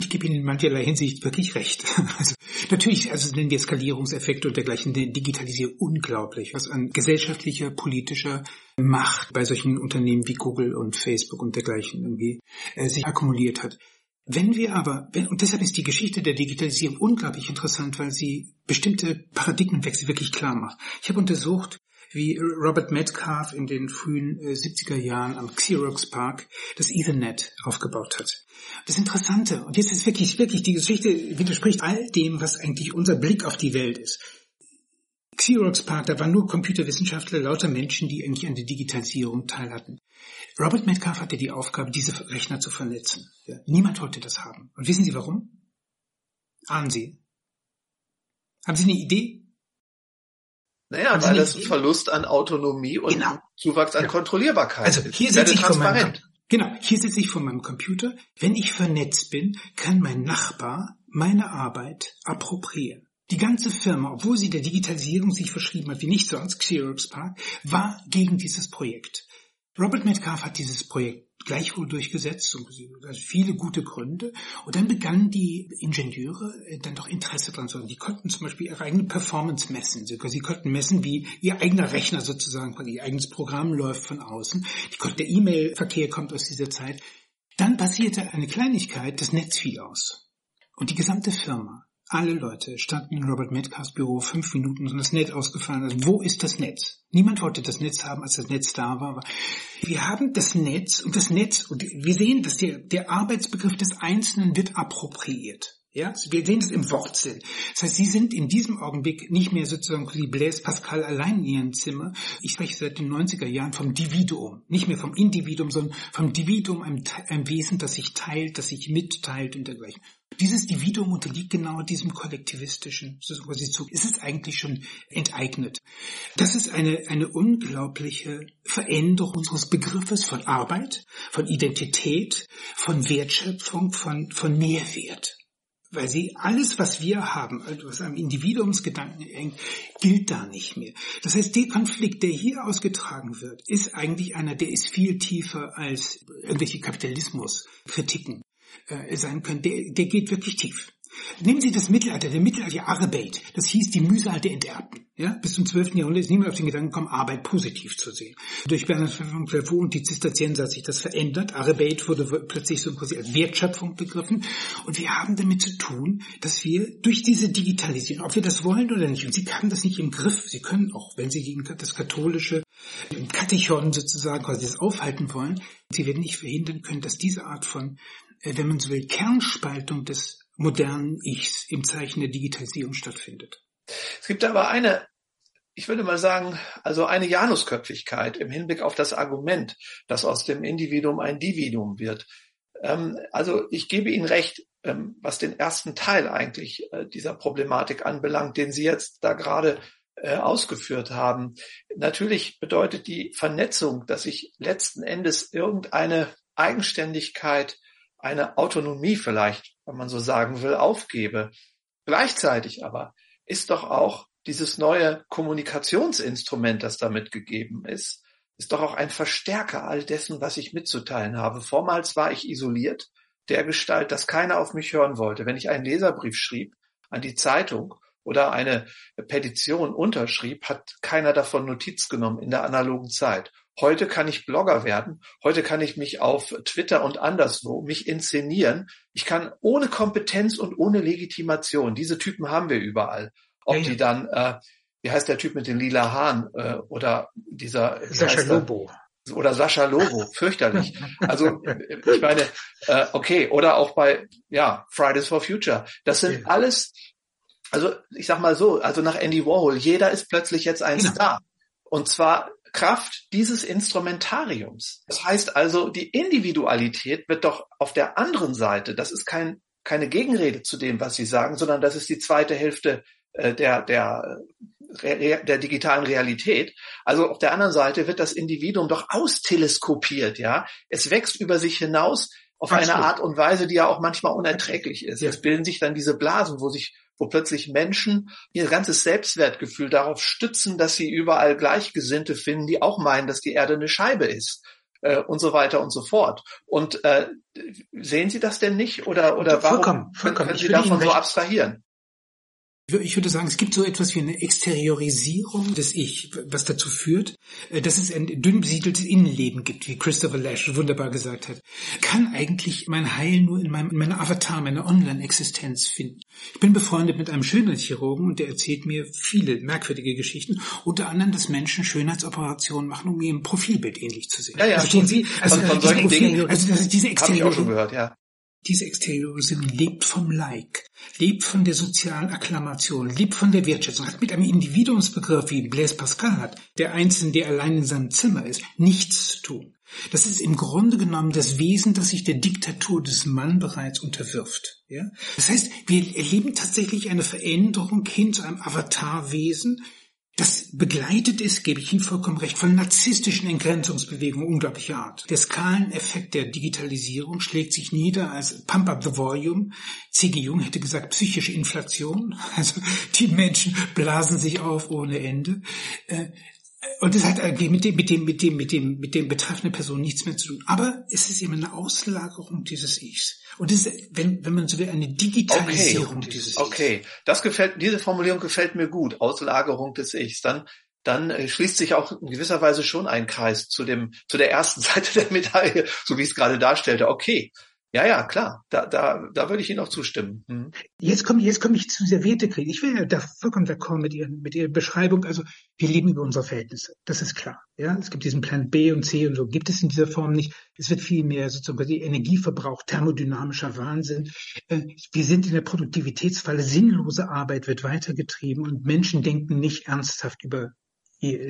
Ich gebe Ihnen in mancherlei Hinsicht wirklich recht. Also natürlich, also nennen wir Skalierungseffekte und dergleichen, die digitalisieren unglaublich, was an gesellschaftlicher, politischer Macht bei solchen Unternehmen wie Google und Facebook und dergleichen irgendwie äh, sich akkumuliert hat. Wenn wir aber, wenn, und deshalb ist die Geschichte der Digitalisierung unglaublich interessant, weil sie bestimmte Paradigmenwechsel wirklich klar macht. Ich habe untersucht, wie Robert Metcalf in den frühen äh, 70er Jahren am Xerox Park das Ethernet aufgebaut hat. Das Interessante, und jetzt ist wirklich, wirklich, die Geschichte widerspricht all dem, was eigentlich unser Blick auf die Welt ist. Xerox Park, da waren nur Computerwissenschaftler, lauter Menschen, die eigentlich an der Digitalisierung teil hatten. Robert Metcalf hatte die Aufgabe, diese Rechner zu vernetzen. Ja, niemand wollte das haben. Und wissen Sie warum? Ahnen Sie? Haben Sie eine Idee? Naja, weil das ein Verlust an Autonomie und genau. Zuwachs an ja. Kontrollierbarkeit also hier sitze ich transparent. Genau, hier sitze ich vor meinem Computer. Wenn ich vernetzt bin, kann mein Nachbar meine Arbeit appropriieren. Die ganze Firma, obwohl sie der Digitalisierung sich verschrieben hat, wie nicht sonst Xerox Park, war gegen dieses Projekt. Robert Metcalf hat dieses Projekt gleichwohl durchgesetzt, also viele gute Gründe. Und dann begannen die Ingenieure äh, dann doch Interesse dran zu haben. Die konnten zum Beispiel ihre eigene Performance messen. Sie, konnten messen, wie ihr eigener Rechner sozusagen, ihr eigenes Programm läuft von außen. Die konnten, der E-Mail-Verkehr kommt aus dieser Zeit. Dann passierte eine Kleinigkeit, das Netz fiel aus. Und die gesamte Firma alle Leute standen in Robert Metcalfs Büro fünf Minuten und das Netz ausgefallen ist. Wo ist das Netz? Niemand wollte das Netz haben, als das Netz da war. Wir haben das Netz und das Netz und wir sehen, dass der, der Arbeitsbegriff des Einzelnen wird appropriiert. Ja, wir sehen das im Wortsinn. Das heißt, Sie sind in diesem Augenblick nicht mehr sozusagen wie Blaise Pascal allein in Ihrem Zimmer. Ich spreche seit den 90er Jahren vom Dividuum. Nicht mehr vom Individuum, sondern vom Dividuum, einem, einem Wesen, das sich teilt, das sich mitteilt und dergleichen. Dieses Dividuum unterliegt genau diesem kollektivistischen Zug. Es ist eigentlich schon enteignet. Das ist eine, eine unglaubliche Veränderung unseres Begriffes von Arbeit, von Identität, von Wertschöpfung, von, von Mehrwert weil sie alles, was wir haben, was am Individuumsgedanken hängt, gilt da nicht mehr. Das heißt, der Konflikt, der hier ausgetragen wird, ist eigentlich einer, der ist viel tiefer als irgendwelche Kapitalismuskritiken äh, sein können. Der, der geht wirklich tief. Nehmen Sie das Mittelalter, der Mittelalter Arbeit, das hieß die Mühsal der Enterbten. Ja? Bis zum 12. Jahrhundert ist niemand auf den Gedanken gekommen, Arbeit positiv zu sehen. Durch Bernhard von Clairvaux und die Zisterzienser hat sich das verändert. Arbeit wurde plötzlich so quasi als Wertschöpfung begriffen. Und wir haben damit zu tun, dass wir durch diese Digitalisierung, ob wir das wollen oder nicht, und Sie haben das nicht im Griff, Sie können auch, wenn Sie gegen das katholische Katechon sozusagen quasi das aufhalten wollen, Sie werden nicht verhindern können, dass diese Art von, äh, wenn man so will, Kernspaltung des modernen Ichs im Zeichen der Digitalisierung stattfindet. Es gibt aber eine, ich würde mal sagen, also eine Janusköpfigkeit im Hinblick auf das Argument, dass aus dem Individuum ein Dividum wird. Ähm, also ich gebe Ihnen recht, ähm, was den ersten Teil eigentlich äh, dieser Problematik anbelangt, den Sie jetzt da gerade äh, ausgeführt haben. Natürlich bedeutet die Vernetzung, dass ich letzten Endes irgendeine Eigenständigkeit, eine Autonomie vielleicht wenn man so sagen will, aufgebe. Gleichzeitig aber ist doch auch dieses neue Kommunikationsinstrument, das damit gegeben ist, ist doch auch ein Verstärker all dessen, was ich mitzuteilen habe. Vormals war ich isoliert, der Gestalt, dass keiner auf mich hören wollte. Wenn ich einen Leserbrief schrieb an die Zeitung oder eine Petition unterschrieb, hat keiner davon Notiz genommen in der analogen Zeit. Heute kann ich Blogger werden. Heute kann ich mich auf Twitter und anderswo mich inszenieren. Ich kann ohne Kompetenz und ohne Legitimation, diese Typen haben wir überall, ob ja, ja. die dann, äh, wie heißt der Typ mit den lila Haaren äh, oder dieser Sascha Lobo oder Sascha Lobo, fürchterlich. Also ich meine, äh, okay, oder auch bei ja Fridays for Future. Das sind alles, also ich sag mal so, also nach Andy Warhol, jeder ist plötzlich jetzt ein genau. Star. Und zwar Kraft dieses Instrumentariums. Das heißt also, die Individualität wird doch auf der anderen Seite, das ist kein, keine Gegenrede zu dem, was Sie sagen, sondern das ist die zweite Hälfte äh, der, der, der digitalen Realität. Also auf der anderen Seite wird das Individuum doch austeleskopiert, ja. Es wächst über sich hinaus auf Absolut. eine Art und Weise, die ja auch manchmal unerträglich ist. Ja. Es bilden sich dann diese Blasen, wo sich wo plötzlich Menschen ihr ganzes Selbstwertgefühl darauf stützen, dass sie überall Gleichgesinnte finden, die auch meinen, dass die Erde eine Scheibe ist äh, und so weiter und so fort. Und äh, sehen Sie das denn nicht oder oder warum vollkommen, vollkommen. können Sie davon so abstrahieren? Ich würde sagen, es gibt so etwas wie eine Exteriorisierung des Ich, was dazu führt, äh, dass es ein dünn besiedeltes Innenleben gibt, wie Christopher Lash wunderbar gesagt hat. Kann eigentlich mein Heil nur in, meinem, in meiner Avatar, meiner Online-Existenz finden. Ich bin befreundet mit einem Schönheitschirurgen und der erzählt mir viele merkwürdige Geschichten, unter anderem, dass Menschen Schönheitsoperationen machen, um ihrem Profilbild ähnlich zu sehen. Ja, ja, Verstehen Sie? Also, von, von also, solchen Dingen, also ist diese Exteriorisierung. Habe ich auch schon gehört, ja. Diese Exteriorisierung lebt vom Like, lebt von der sozialen Akklamation, lebt von der Wertschätzung, hat mit einem Individuumsbegriff, wie Blaise Pascal hat, der Einzelne, der allein in seinem Zimmer ist, nichts zu tun. Das ist im Grunde genommen das Wesen, das sich der Diktatur des Mann bereits unterwirft. Ja? Das heißt, wir erleben tatsächlich eine Veränderung hin zu einem Avatarwesen, das begleitet ist, gebe ich Ihnen vollkommen recht, von narzisstischen Entgrenzungsbewegungen unglaublicher Art. Der Skaleneffekt der Digitalisierung schlägt sich nieder als Pump up the volume. C.G. Jung hätte gesagt psychische Inflation. Also die Menschen blasen sich auf ohne Ende. Äh, und das hat eigentlich mit dem, mit dem, mit dem, mit dem, mit dem betreffenden Person nichts mehr zu tun. Aber es ist eben eine Auslagerung dieses Ichs. Und das ist, wenn, wenn man so will, eine Digitalisierung okay. dieses Ichs. Okay, das gefällt, diese Formulierung gefällt mir gut. Auslagerung des Ichs. Dann, dann äh, schließt sich auch in gewisser Weise schon ein Kreis zu dem, zu der ersten Seite der Medaille, so wie ich es gerade darstellte. Okay. Ja, ja, klar. Da, da, da würde ich Ihnen auch zustimmen. Hm. Jetzt komme jetzt komme ich zu dieser Wertekrieg. Ich will ja da vollkommen d'accord mit Ihren, mit Ihrer Beschreibung. Also wir leben über unsere Verhältnisse. Das ist klar. Ja, es gibt diesen Plan B und C und so. Gibt es in dieser Form nicht. Es wird viel mehr sozusagen die Energieverbrauch, thermodynamischer Wahnsinn. Äh, wir sind in der Produktivitätsfalle. Sinnlose Arbeit wird weitergetrieben und Menschen denken nicht ernsthaft über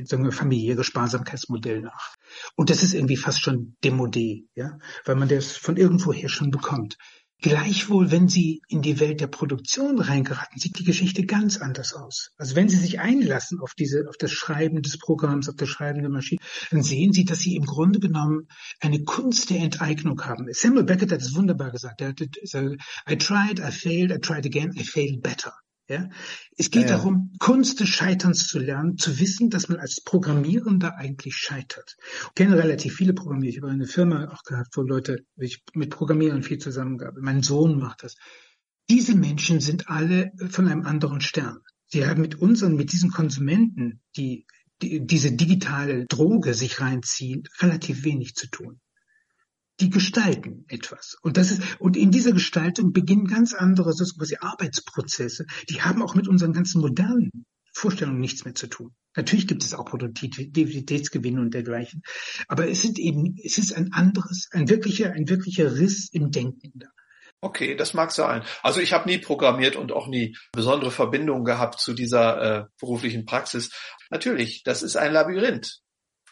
sagen wir, familiäre Sparsamkeitsmodell nach. Und das ist irgendwie fast schon demodé, ja, weil man das von irgendwoher schon bekommt. Gleichwohl, wenn Sie in die Welt der Produktion reingeraten, sieht die Geschichte ganz anders aus. Also wenn Sie sich einlassen auf diese, auf das Schreiben des Programms, auf das Schreiben der Maschine, dann sehen Sie, dass Sie im Grunde genommen eine Kunst der Enteignung haben. Samuel Beckett hat es wunderbar gesagt. Er hat, I tried, I failed, I tried again, I failed better. Ja? Es geht ja, darum, Kunst des Scheiterns zu lernen, zu wissen, dass man als Programmierender eigentlich scheitert. Ich kenne relativ viele Programmierer. Ich habe eine Firma auch gehabt, wo Leute ich mit Programmierern viel zusammengearbeitet. Mein Sohn macht das. Diese Menschen sind alle von einem anderen Stern. Sie haben mit unseren, mit diesen Konsumenten, die, die diese digitale Droge sich reinziehen, relativ wenig zu tun die gestalten etwas. Und das ist, und in dieser Gestaltung beginnen ganz andere, quasi Arbeitsprozesse. Die haben auch mit unseren ganzen modernen Vorstellungen nichts mehr zu tun. Natürlich gibt es auch Produktivitätsgewinn und dergleichen. Aber es sind eben, es ist ein anderes, ein wirklicher, ein wirklicher Riss im Denken da. Okay, das mag sein. Also ich habe nie programmiert und auch nie besondere Verbindungen gehabt zu dieser äh, beruflichen Praxis. Natürlich, das ist ein Labyrinth.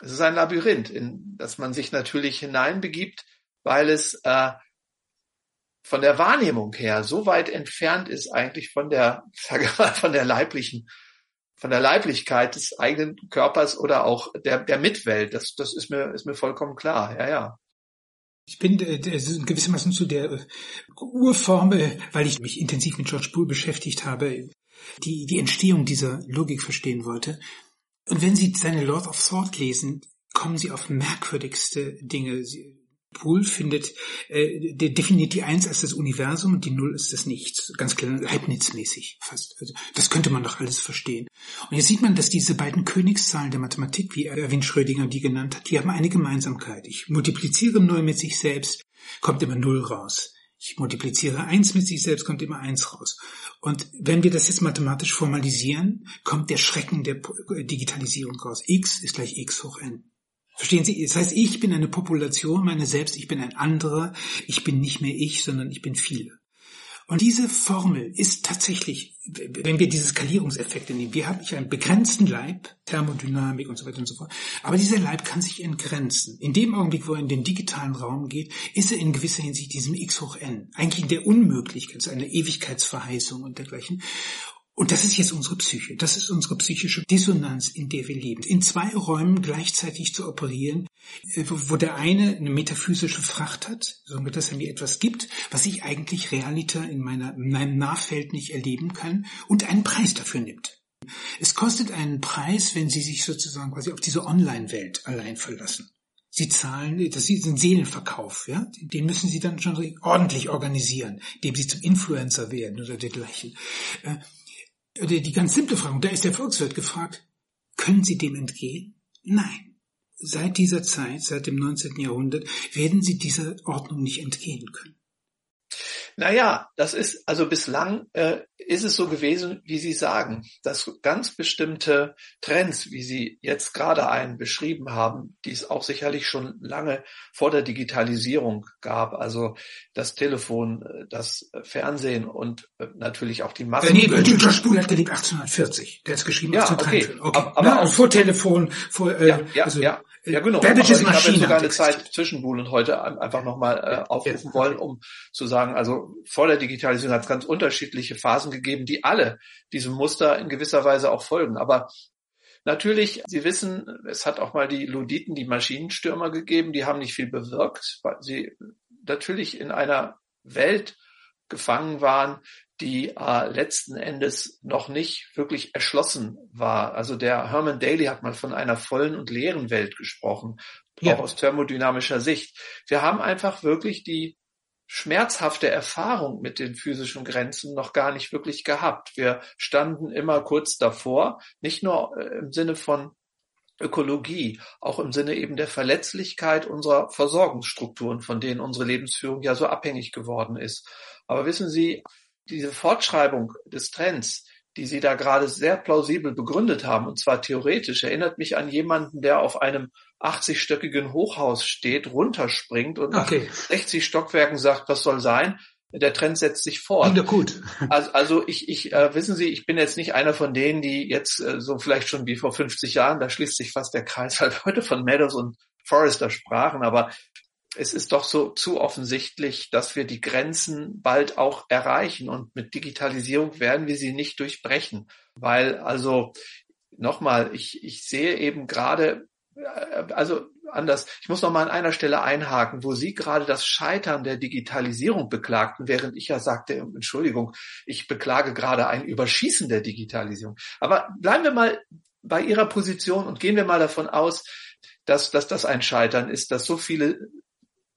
Es ist ein Labyrinth, in das man sich natürlich hineinbegibt weil es äh, von der Wahrnehmung her so weit entfernt ist eigentlich von der, sage mal, von der leiblichen, von der Leiblichkeit des eigenen Körpers oder auch der, der Mitwelt. Das, das ist mir, ist mir vollkommen klar. Ja, ja. Ich bin äh, gewissermaßen zu der äh, Urformel, weil ich mich intensiv mit George Bull beschäftigt habe, die, die Entstehung dieser Logik verstehen wollte. Und wenn Sie seine Lord of Thought lesen, kommen Sie auf merkwürdigste Dinge. Sie, Pool findet, äh, der definiert die Eins als das Universum und die Null ist das Nichts. Ganz klar, Leibniz-mäßig fast. Also, das könnte man doch alles verstehen. Und jetzt sieht man, dass diese beiden Königszahlen der Mathematik, wie Erwin Schrödinger die genannt hat, die haben eine Gemeinsamkeit. Ich multipliziere Null mit sich selbst, kommt immer Null raus. Ich multipliziere eins mit sich selbst, kommt immer eins raus. Und wenn wir das jetzt mathematisch formalisieren, kommt der Schrecken der Digitalisierung raus. x ist gleich x hoch n. Verstehen Sie? Das heißt, ich bin eine Population meiner selbst, ich bin ein anderer, ich bin nicht mehr ich, sondern ich bin viele. Und diese Formel ist tatsächlich, wenn wir diese Skalierungseffekte nehmen, wir haben einen begrenzten Leib, Thermodynamik und so weiter und so fort, aber dieser Leib kann sich entgrenzen. In dem Augenblick, wo er in den digitalen Raum geht, ist er in gewisser Hinsicht diesem x hoch n, eigentlich in der Unmöglichkeit, so eine Ewigkeitsverheißung und dergleichen. Und das ist jetzt unsere Psyche. Das ist unsere psychische Dissonanz, in der wir leben. In zwei Räumen gleichzeitig zu operieren, äh, wo der eine eine metaphysische Fracht hat, so dass er mir etwas gibt, was ich eigentlich realiter in, meiner, in meinem Nahfeld nicht erleben kann und einen Preis dafür nimmt. Es kostet einen Preis, wenn Sie sich sozusagen quasi auf diese Online-Welt allein verlassen. Sie zahlen, das ist ein Seelenverkauf, ja, den müssen Sie dann schon ordentlich organisieren, indem Sie zum Influencer werden oder dergleichen. Äh, die ganz simple Frage, da ist der Volkswirt gefragt, können Sie dem entgehen? Nein. Seit dieser Zeit, seit dem 19. Jahrhundert, werden Sie dieser Ordnung nicht entgehen können. Naja, das ist, also bislang äh, ist es so gewesen, wie Sie sagen, dass ganz bestimmte Trends, wie Sie jetzt gerade einen beschrieben haben, die es auch sicherlich schon lange vor der Digitalisierung gab, also das Telefon, äh, das Fernsehen und äh, natürlich auch die Massen. Nee, Dieter Stuhl hat gelebt 1840, der ist geschrieben ja, okay. okay. Aber, aber Na, auch vor Telefon, vor, äh, ja, ja, also, ja. Ja, genau. Maschine. Ich habe sogar eine Zeit zwischen Buhl und heute einfach nochmal äh, aufrufen wollen, um zu sagen, also vor der Digitalisierung hat es ganz unterschiedliche Phasen gegeben, die alle diesem Muster in gewisser Weise auch folgen. Aber Natürlich, Sie wissen, es hat auch mal die Luditen, die Maschinenstürmer gegeben, die haben nicht viel bewirkt, weil sie natürlich in einer Welt gefangen waren, die äh, letzten Endes noch nicht wirklich erschlossen war. Also der Herman Daly hat mal von einer vollen und leeren Welt gesprochen, ja. auch aus thermodynamischer Sicht. Wir haben einfach wirklich die schmerzhafte Erfahrung mit den physischen Grenzen noch gar nicht wirklich gehabt. Wir standen immer kurz davor, nicht nur äh, im Sinne von Ökologie, auch im Sinne eben der Verletzlichkeit unserer Versorgungsstrukturen, von denen unsere Lebensführung ja so abhängig geworden ist. Aber wissen Sie, diese Fortschreibung des Trends, die Sie da gerade sehr plausibel begründet haben, und zwar theoretisch, erinnert mich an jemanden, der auf einem 80-stöckigen Hochhaus steht, runterspringt und okay. nach 60 Stockwerken sagt, was soll sein? Der Trend setzt sich fort. Ja, gut. Also, also ich, ich äh, wissen Sie, ich bin jetzt nicht einer von denen, die jetzt äh, so vielleicht schon wie vor 50 Jahren, da schließt sich fast der Kreis, weil heute von Meadows und Forrester sprachen, aber es ist doch so zu offensichtlich, dass wir die Grenzen bald auch erreichen und mit Digitalisierung werden wir sie nicht durchbrechen, weil also nochmal, ich, ich sehe eben gerade, äh, also anders, ich muss noch mal an einer Stelle einhaken, wo Sie gerade das Scheitern der Digitalisierung beklagten, während ich ja sagte, Entschuldigung, ich beklage gerade ein Überschießen der Digitalisierung. Aber bleiben wir mal bei Ihrer Position und gehen wir mal davon aus, dass, dass das ein Scheitern ist, dass so viele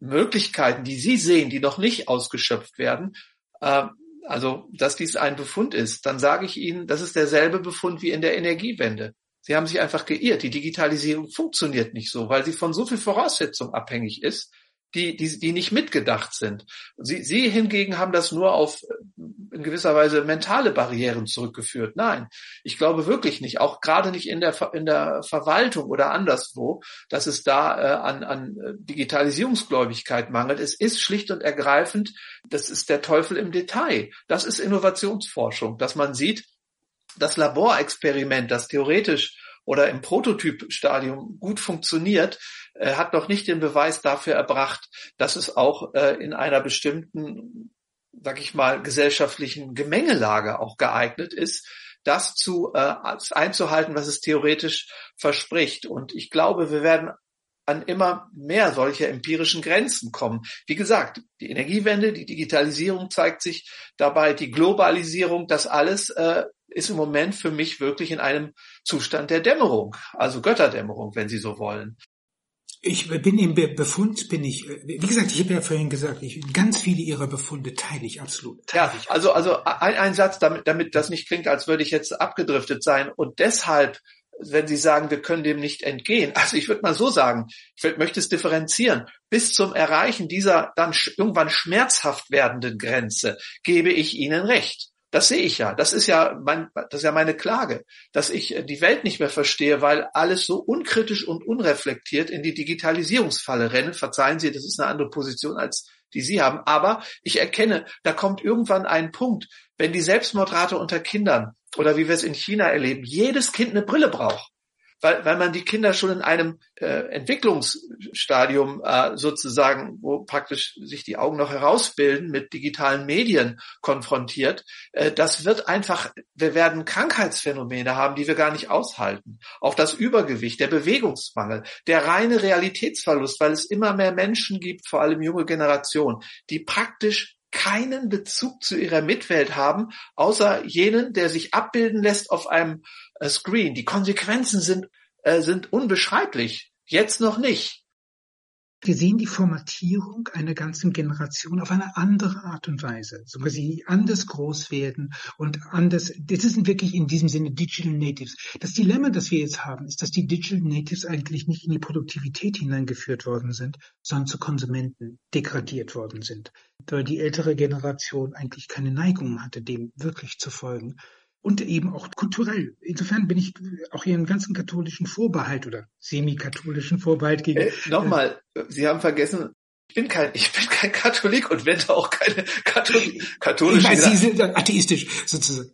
Möglichkeiten, die Sie sehen, die noch nicht ausgeschöpft werden, äh, also dass dies ein Befund ist, dann sage ich Ihnen, das ist derselbe Befund wie in der Energiewende. Sie haben sich einfach geirrt. Die Digitalisierung funktioniert nicht so, weil sie von so viel Voraussetzungen abhängig ist, die, die, die nicht mitgedacht sind. Sie, Sie hingegen haben das nur auf äh, in gewisser Weise mentale Barrieren zurückgeführt. Nein, ich glaube wirklich nicht, auch gerade nicht in der, in der Verwaltung oder anderswo, dass es da äh, an, an Digitalisierungsgläubigkeit mangelt. Es ist schlicht und ergreifend, das ist der Teufel im Detail. Das ist Innovationsforschung, dass man sieht, das Laborexperiment, das theoretisch oder im Prototypstadium gut funktioniert, äh, hat noch nicht den Beweis dafür erbracht, dass es auch äh, in einer bestimmten, sag ich mal, gesellschaftlichen Gemengelage auch geeignet ist, das zu äh, einzuhalten, was es theoretisch verspricht. Und ich glaube, wir werden an immer mehr solcher empirischen Grenzen kommen. Wie gesagt, die Energiewende, die Digitalisierung zeigt sich dabei, die Globalisierung, das alles äh, ist im Moment für mich wirklich in einem Zustand der Dämmerung, also Götterdämmerung, wenn Sie so wollen. Ich bin im Befund, bin ich, wie gesagt, ich habe ja vorhin gesagt, ich, ganz viele Ihrer Befunde teile ich absolut. Teile ja, also, also ein, ein Satz, damit, damit das nicht klingt, als würde ich jetzt abgedriftet sein und deshalb wenn Sie sagen, wir können dem nicht entgehen. Also ich würde mal so sagen, ich möchte es differenzieren. Bis zum Erreichen dieser dann irgendwann schmerzhaft werdenden Grenze gebe ich Ihnen recht. Das sehe ich ja. Das ist ja mein, das ist ja meine Klage, dass ich die Welt nicht mehr verstehe, weil alles so unkritisch und unreflektiert in die Digitalisierungsfalle rennen. Verzeihen Sie, das ist eine andere Position als die Sie haben. Aber ich erkenne, da kommt irgendwann ein Punkt, wenn die Selbstmordrate unter Kindern oder wie wir es in China erleben, jedes Kind eine Brille braucht weil, weil man die Kinder schon in einem äh, Entwicklungsstadium äh, sozusagen, wo praktisch sich die Augen noch herausbilden, mit digitalen Medien konfrontiert. Äh, das wird einfach, wir werden Krankheitsphänomene haben, die wir gar nicht aushalten. Auch das Übergewicht, der Bewegungsmangel, der reine Realitätsverlust, weil es immer mehr Menschen gibt, vor allem junge Generation, die praktisch keinen Bezug zu ihrer Mitwelt haben, außer jenen, der sich abbilden lässt auf einem Screen. Die Konsequenzen sind, äh, sind unbeschreiblich. Jetzt noch nicht. Wir sehen die Formatierung einer ganzen Generation auf eine andere Art und Weise, so sie anders groß werden und anders, das sind wirklich in diesem Sinne Digital Natives. Das Dilemma, das wir jetzt haben, ist, dass die Digital Natives eigentlich nicht in die Produktivität hineingeführt worden sind, sondern zu Konsumenten degradiert worden sind, weil die ältere Generation eigentlich keine Neigung hatte, dem wirklich zu folgen und eben auch kulturell. Insofern bin ich auch einen ganzen katholischen Vorbehalt oder semi-katholischen Vorbehalt gegen. Äh, Nochmal, äh, Sie haben vergessen, ich bin kein, ich bin kein Katholik und werde auch keine Katholik, katholische. Ich weiß, Sie sind atheistisch sozusagen.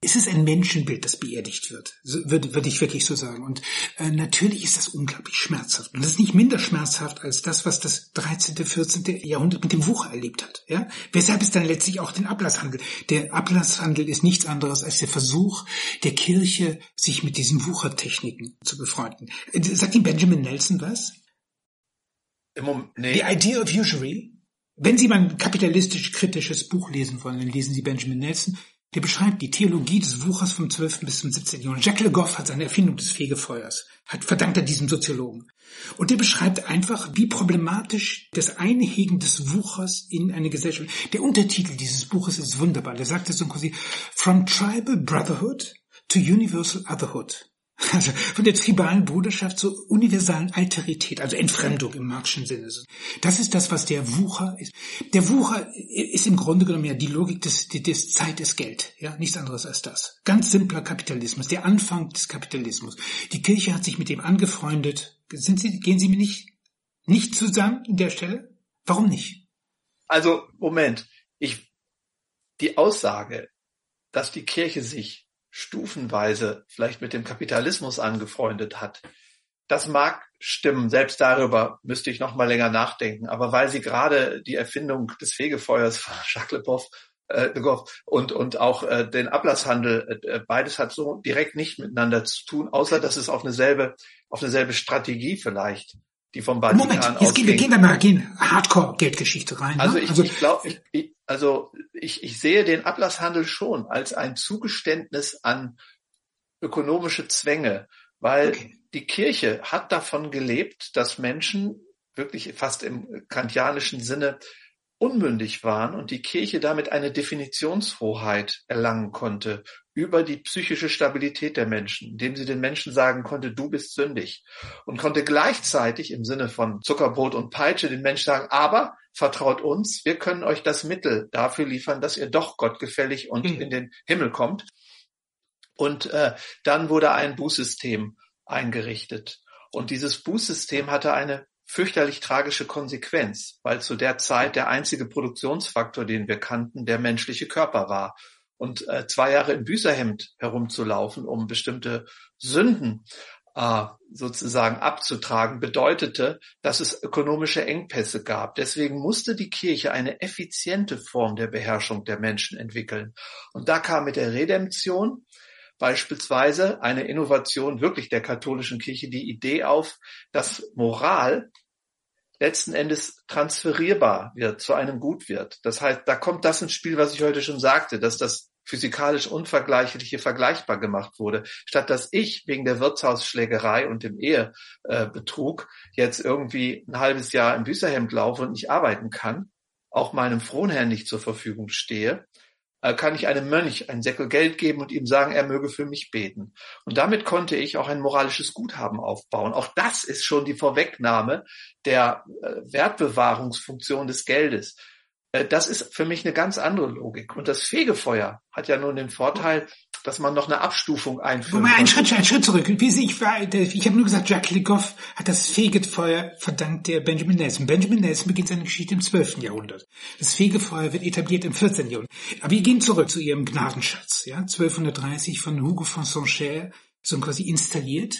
Es ist ein Menschenbild, das beerdigt wird, würde, würde ich wirklich so sagen. Und äh, natürlich ist das unglaublich schmerzhaft. Und das ist nicht minder schmerzhaft als das, was das 13., 14. Jahrhundert mit dem Wucher erlebt hat. Ja? Weshalb es dann letztlich auch den Ablasshandel. Der Ablasshandel ist nichts anderes als der Versuch der Kirche, sich mit diesen Wuchertechniken zu befreunden. Sagt Ihnen Benjamin Nelson was? Moment, nee. The Idea of Usury. Wenn Sie mal ein kapitalistisch-kritisches Buch lesen wollen, dann lesen Sie Benjamin Nelson der beschreibt die Theologie des Wuchers vom 12. bis zum 17. Jahrhundert. Jacques Le Goff hat seine Erfindung des Fegefeuers, hat verdankt er diesem Soziologen. Und der beschreibt einfach, wie problematisch das Einhegen des Wuchers in eine Gesellschaft. Der Untertitel dieses Buches ist wunderbar. Der sagt es so quasi, From Tribal Brotherhood to Universal Otherhood. Also von der tribalen Bruderschaft zur universalen Alterität, also Entfremdung im Marxischen Sinne. Das ist das, was der Wucher ist. Der Wucher ist im Grunde genommen ja die Logik des, des Zeit ist Geld. Ja, nichts anderes als das. Ganz simpler Kapitalismus, der Anfang des Kapitalismus. Die Kirche hat sich mit dem angefreundet. Sind Sie, gehen Sie mir nicht, nicht zusammen in der Stelle? Warum nicht? Also, Moment. Ich, die Aussage, dass die Kirche sich stufenweise vielleicht mit dem Kapitalismus angefreundet hat. Das mag stimmen. Selbst darüber müsste ich noch mal länger nachdenken. Aber weil Sie gerade die Erfindung des Fegefeuers von Jacques Le Boff äh, und, und auch äh, den Ablasshandel, äh, beides hat so direkt nicht miteinander zu tun, außer dass es auf eine selbe, auf eine selbe Strategie vielleicht die vom Vatikan Moment, jetzt ausging. gehen, gehen wir mal gehen Hardcore-Geldgeschichte rein. Also ne? ich, also, ich glaube, ich, ich, also ich, ich sehe den Ablasshandel schon als ein Zugeständnis an ökonomische Zwänge, weil okay. die Kirche hat davon gelebt, dass Menschen wirklich fast im kantianischen Sinne unmündig waren und die Kirche damit eine Definitionshoheit erlangen konnte über die psychische Stabilität der Menschen, indem sie den Menschen sagen konnte, du bist sündig und konnte gleichzeitig im Sinne von Zuckerbrot und Peitsche den Menschen sagen, aber vertraut uns, wir können euch das Mittel dafür liefern, dass ihr doch gottgefällig und mhm. in den Himmel kommt. Und äh, dann wurde ein Bußsystem eingerichtet. Und dieses Bußsystem hatte eine fürchterlich tragische Konsequenz, weil zu der Zeit der einzige Produktionsfaktor, den wir kannten, der menschliche Körper war. Und äh, zwei Jahre im Büßerhemd herumzulaufen, um bestimmte Sünden äh, sozusagen abzutragen, bedeutete, dass es ökonomische Engpässe gab. Deswegen musste die Kirche eine effiziente Form der Beherrschung der Menschen entwickeln. Und da kam mit der Redemption beispielsweise eine Innovation wirklich der katholischen Kirche die Idee auf, dass Moral letzten Endes transferierbar wird, zu einem Gut wird. Das heißt, da kommt das ins Spiel, was ich heute schon sagte, dass das physikalisch Unvergleichliche vergleichbar gemacht wurde. Statt dass ich wegen der Wirtshausschlägerei und dem Ehebetrug jetzt irgendwie ein halbes Jahr im Büßerhemd laufe und nicht arbeiten kann, auch meinem Fronherrn nicht zur Verfügung stehe, äh, kann ich einem Mönch einen Säckel Geld geben und ihm sagen, er möge für mich beten. Und damit konnte ich auch ein moralisches Guthaben aufbauen. Auch das ist schon die Vorwegnahme der äh, Wertbewahrungsfunktion des Geldes. Äh, das ist für mich eine ganz andere Logik. Und das Fegefeuer hat ja nun den Vorteil, dass man noch eine Abstufung einführt. Mal einen Schritt, einen Schritt zurück. Ich, ich, ich habe nur gesagt, Jacques Legoff hat das Fegefeuer verdankt der Benjamin Nelson. Benjamin Nelson beginnt seine Geschichte im 12. Jahrhundert. Das Fegefeuer wird etabliert im 14. Jahrhundert. Aber wir gehen zurück zu ihrem Gnadenschatz. Ja, 1230 von Hugo von Saint-Cher, so quasi installiert.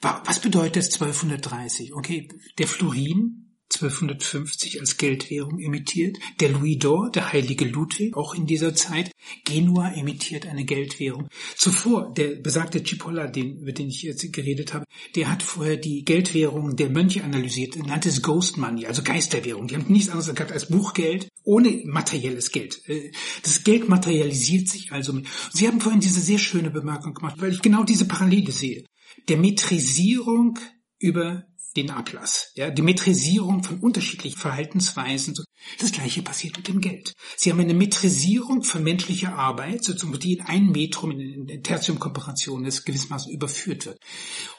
Was bedeutet das 1230? Okay, der Florin 1250 als Geldwährung emittiert. Der Louis d'Or, der heilige Ludwig, auch in dieser Zeit. Genua emittiert eine Geldwährung. Zuvor, der besagte Cipolla, den, über den ich jetzt geredet habe, der hat vorher die Geldwährung der Mönche analysiert, nannte es Ghost Money, also Geisterwährung. Die haben nichts anderes gehabt als Buchgeld ohne materielles Geld. Äh, das Geld materialisiert sich also. Sie haben vorhin diese sehr schöne Bemerkung gemacht, weil ich genau diese Parallele sehe. Der Metrisierung über den Ablass, ja, die Metrisierung von unterschiedlichen Verhaltensweisen. Das gleiche passiert mit dem Geld. Sie haben eine Metrisierung von menschlicher Arbeit, sozusagen, die in ein Metrum, in der Tertiumkooperation ist, gewissermaßen überführt wird.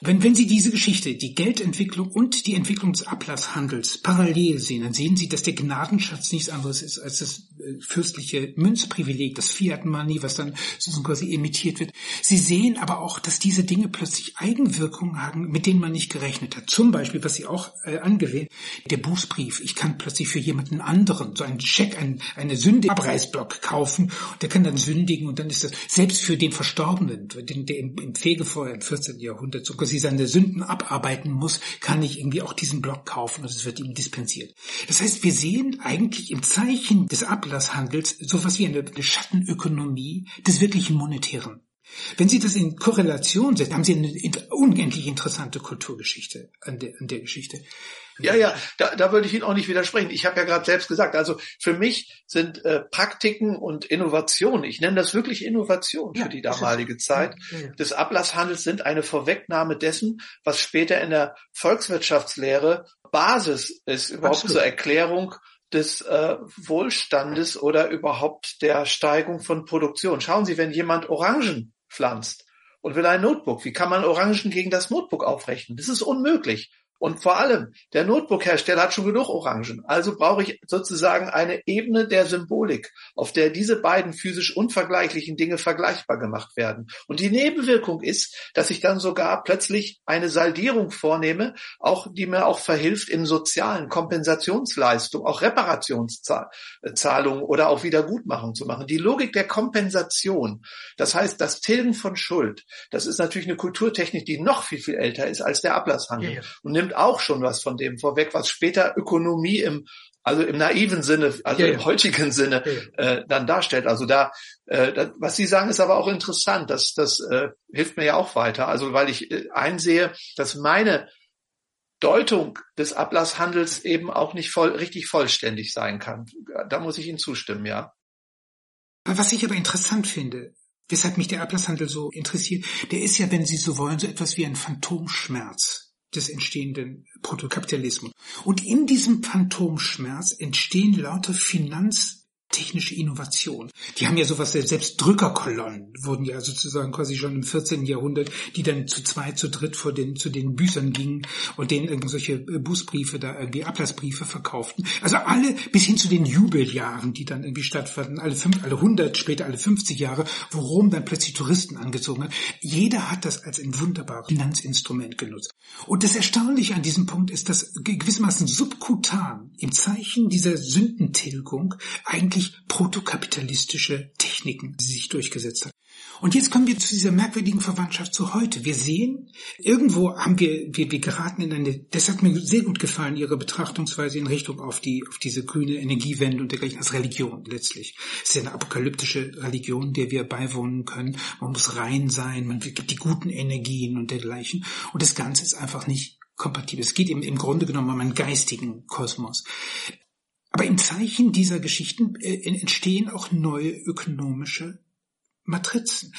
Wenn, wenn Sie diese Geschichte, die Geldentwicklung und die Entwicklung des Ablasshandels parallel sehen, dann sehen Sie, dass der Gnadenschatz nichts anderes ist als das äh, fürstliche Münzprivileg, das Fiat Money, was dann sozusagen quasi emittiert wird. Sie sehen aber auch, dass diese Dinge plötzlich Eigenwirkungen haben, mit denen man nicht gerechnet hat. Zum Beispiel, was Sie auch äh, angewählt, der Bußbrief. Ich kann plötzlich für jemanden anderen so einen Scheck, einen, eine Sünde Abreißblock kaufen der kann dann sündigen und dann ist das selbst für den Verstorbenen, den, der im, im Fegefeuer im 14. Jahrhundert so quasi seine Sünden abarbeiten muss, kann ich irgendwie auch diesen Block kaufen und es wird ihm dispensiert. Das heißt, wir sehen eigentlich im Zeichen des Ablasshandels sowas wie eine Schattenökonomie des wirklichen Monetären. Wenn Sie das in Korrelation setzen, haben Sie eine unendlich interessante Kulturgeschichte an der, an der Geschichte. Ja, ja, da, da würde ich Ihnen auch nicht widersprechen. Ich habe ja gerade selbst gesagt, also für mich sind äh, Praktiken und Innovationen, ich nenne das wirklich Innovation ja, für die damalige ist, Zeit, ja, ja. des Ablasshandels sind eine Vorwegnahme dessen, was später in der Volkswirtschaftslehre Basis ist, überhaupt Absolut. zur Erklärung des äh, Wohlstandes oder überhaupt der Steigung von Produktion. Schauen Sie, wenn jemand Orangen pflanzt und will ein Notebook, wie kann man Orangen gegen das Notebook aufrechnen? Das ist unmöglich. Und vor allem, der Notebook-Hersteller hat schon genug Orangen. Also brauche ich sozusagen eine Ebene der Symbolik, auf der diese beiden physisch unvergleichlichen Dinge vergleichbar gemacht werden. Und die Nebenwirkung ist, dass ich dann sogar plötzlich eine Saldierung vornehme, auch die mir auch verhilft im sozialen Kompensationsleistung, auch Reparationszahlungen oder auch Wiedergutmachung zu machen. Die Logik der Kompensation, das heißt das Tilgen von Schuld, das ist natürlich eine Kulturtechnik, die noch viel, viel älter ist als der Ablasshandel. Ja, ja. Und nimmt auch schon was von dem vorweg, was später Ökonomie im also im naiven Sinne, also ja, im heutigen Sinne äh, dann darstellt. Also da, äh, das, was Sie sagen, ist aber auch interessant. Das, das äh, hilft mir ja auch weiter. Also weil ich äh, einsehe, dass meine Deutung des Ablasshandels eben auch nicht voll, richtig vollständig sein kann. Da muss ich Ihnen zustimmen, ja. Was ich aber interessant finde, weshalb mich der Ablasshandel so interessiert, der ist ja, wenn Sie so wollen, so etwas wie ein Phantomschmerz des entstehenden Protokapitalismus. Und in diesem Phantomschmerz entstehen lauter Finanz technische Innovation. Die haben ja sowas, selbst Drückerkolonnen wurden ja sozusagen quasi schon im 14. Jahrhundert, die dann zu zwei, zu dritt vor den, zu den Büßern gingen und denen irgendwelche äh, Bußbriefe da irgendwie Ablassbriefe verkauften. Also alle bis hin zu den Jubeljahren, die dann irgendwie stattfanden, alle fünf, alle 100, später alle 50 Jahre, wo Rom dann plötzlich Touristen angezogen hat. Jeder hat das als ein wunderbares Finanzinstrument genutzt. Und das Erstaunliche an diesem Punkt ist, dass gewissermaßen subkutan im Zeichen dieser Sündentilgung eigentlich wirklich protokapitalistische Techniken, die sich durchgesetzt hat. Und jetzt kommen wir zu dieser merkwürdigen Verwandtschaft zu heute. Wir sehen, irgendwo haben wir, wir, wir geraten in eine, das hat mir sehr gut gefallen, Ihre Betrachtungsweise in Richtung auf die, auf diese grüne Energiewende und dergleichen als Religion letztlich. Es ist ja eine apokalyptische Religion, der wir beiwohnen können. Man muss rein sein, man gibt die guten Energien und dergleichen. Und das Ganze ist einfach nicht kompatibel. Es geht im, im Grunde genommen um einen geistigen Kosmos. Aber im Zeichen dieser Geschichten äh, entstehen auch neue ökonomische Matrizen.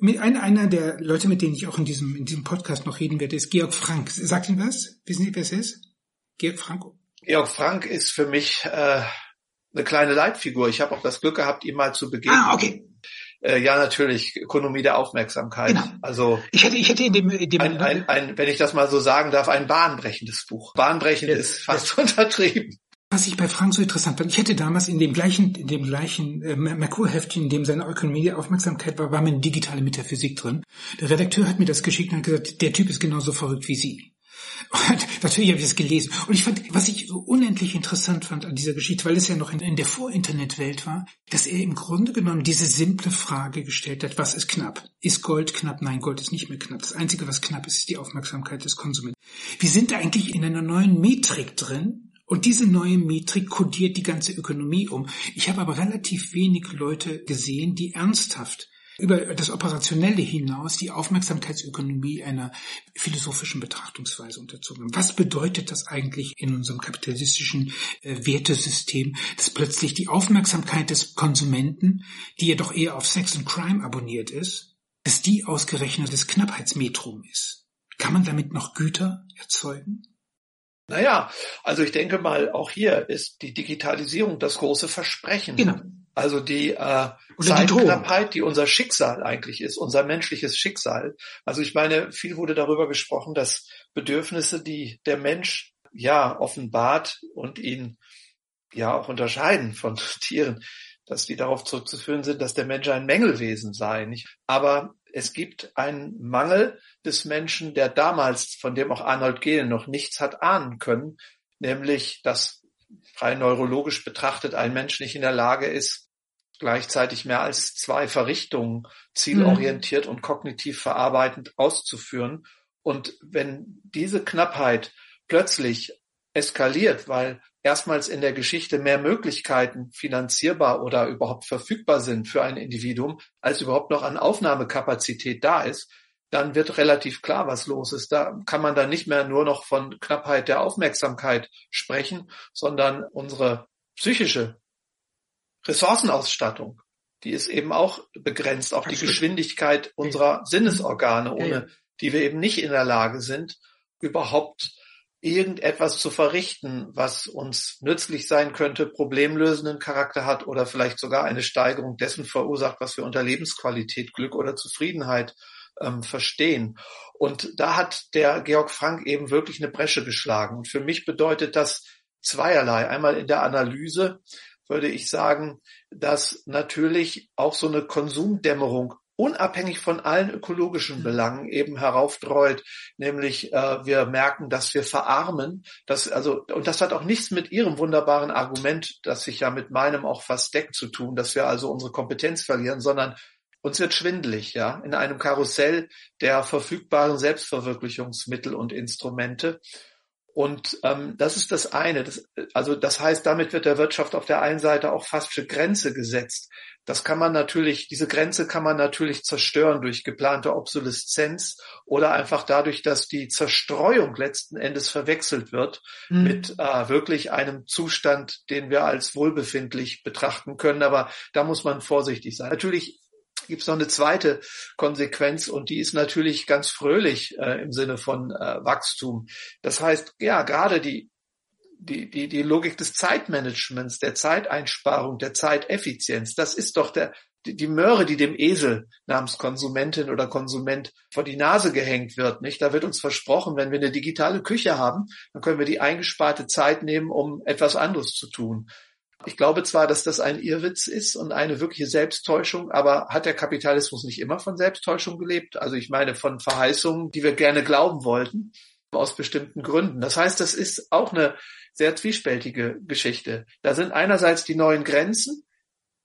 Mit einer, einer der Leute, mit denen ich auch in diesem, in diesem Podcast noch reden werde, ist Georg Frank. Sagt Ihnen was? Wissen Sie, wer es ist? Georg Frank? Georg Frank ist für mich äh, eine kleine Leitfigur. Ich habe auch das Glück gehabt, ihm mal zu begegnen. Ah, okay. Äh, ja, natürlich, Ökonomie der Aufmerksamkeit. Genau. Also ich hätte, ich hätte in dem, in dem ein, ein, ein, wenn ich das mal so sagen darf, ein bahnbrechendes Buch. Bahnbrechend ja, ist fast ja. untertrieben. Was ich bei Frank so interessant fand, ich hätte damals in dem gleichen, in dem gleichen äh, Merkur-Heftchen, in dem seine Ökonomie Aufmerksamkeit war, war meine digitale Metaphysik drin. Der Redakteur hat mir das geschickt und hat gesagt, der Typ ist genauso verrückt wie Sie. Und natürlich habe ich das gelesen. Und ich fand, was ich so unendlich interessant fand an dieser Geschichte, weil es ja noch in, in der Vor-Internet-Welt war, dass er im Grunde genommen diese simple Frage gestellt hat, was ist knapp? Ist Gold knapp? Nein, Gold ist nicht mehr knapp. Das Einzige, was knapp ist, ist die Aufmerksamkeit des Konsumenten. Wir sind da eigentlich in einer neuen Metrik drin, und diese neue Metrik kodiert die ganze Ökonomie um. Ich habe aber relativ wenig Leute gesehen, die ernsthaft über das Operationelle hinaus die Aufmerksamkeitsökonomie einer philosophischen Betrachtungsweise unterzogen haben. Was bedeutet das eigentlich in unserem kapitalistischen äh, Wertesystem, dass plötzlich die Aufmerksamkeit des Konsumenten, die ja doch eher auf Sex und Crime abonniert ist, dass die ausgerechnet das Knappheitsmetrum ist? Kann man damit noch Güter erzeugen? Naja, also ich denke mal, auch hier ist die Digitalisierung das große Versprechen. Genau. Also die äh, Zeitknappheit, die unser Schicksal eigentlich ist, unser menschliches Schicksal. Also ich meine, viel wurde darüber gesprochen, dass Bedürfnisse, die der Mensch ja offenbart und ihn ja auch unterscheiden von Tieren, dass die darauf zurückzuführen sind, dass der Mensch ein Mängelwesen sei. Nicht? Aber es gibt einen Mangel des Menschen, der damals, von dem auch Arnold Gehlen noch nichts hat ahnen können, nämlich, dass rein neurologisch betrachtet ein Mensch nicht in der Lage ist, gleichzeitig mehr als zwei Verrichtungen zielorientiert mhm. und kognitiv verarbeitend auszuführen. Und wenn diese Knappheit plötzlich eskaliert, weil erstmals in der Geschichte mehr Möglichkeiten finanzierbar oder überhaupt verfügbar sind für ein Individuum, als überhaupt noch an Aufnahmekapazität da ist, dann wird relativ klar, was los ist. Da kann man dann nicht mehr nur noch von Knappheit der Aufmerksamkeit sprechen, sondern unsere psychische Ressourcenausstattung, die ist eben auch begrenzt auf die Geschwindigkeit unserer Sinnesorgane, ohne die wir eben nicht in der Lage sind, überhaupt irgendetwas zu verrichten, was uns nützlich sein könnte, problemlösenden Charakter hat oder vielleicht sogar eine Steigerung dessen verursacht, was wir unter Lebensqualität, Glück oder Zufriedenheit ähm, verstehen. Und da hat der Georg Frank eben wirklich eine Bresche geschlagen. Und für mich bedeutet das zweierlei. Einmal in der Analyse würde ich sagen, dass natürlich auch so eine Konsumdämmerung unabhängig von allen ökologischen. Belangen eben heraufdreut, nämlich äh, wir merken, dass wir verarmen, dass also und das hat auch nichts mit Ihrem wunderbaren Argument, das sich ja mit meinem auch fast deckt zu tun, dass wir also unsere Kompetenz verlieren, sondern uns wird schwindelig, ja, in einem Karussell der verfügbaren Selbstverwirklichungsmittel und Instrumente. Und ähm, das ist das eine. Das, also das heißt, damit wird der Wirtschaft auf der einen Seite auch fast für Grenze gesetzt. Das kann man natürlich, diese Grenze kann man natürlich zerstören durch geplante Obsoleszenz oder einfach dadurch, dass die Zerstreuung letzten Endes verwechselt wird mhm. mit äh, wirklich einem Zustand, den wir als wohlbefindlich betrachten können. Aber da muss man vorsichtig sein. Natürlich gibt es noch eine zweite Konsequenz und die ist natürlich ganz fröhlich äh, im Sinne von äh, Wachstum. Das heißt, ja, gerade die die, die, die Logik des Zeitmanagements, der Zeiteinsparung, der Zeiteffizienz, das ist doch der, die, die Möhre, die dem Esel namens Konsumentin oder Konsument vor die Nase gehängt wird, nicht? Da wird uns versprochen, wenn wir eine digitale Küche haben, dann können wir die eingesparte Zeit nehmen, um etwas anderes zu tun. Ich glaube zwar, dass das ein Irrwitz ist und eine wirkliche Selbsttäuschung, aber hat der Kapitalismus nicht immer von Selbsttäuschung gelebt? Also ich meine von Verheißungen, die wir gerne glauben wollten, aus bestimmten Gründen. Das heißt, das ist auch eine sehr zwiespältige Geschichte. Da sind einerseits die neuen Grenzen,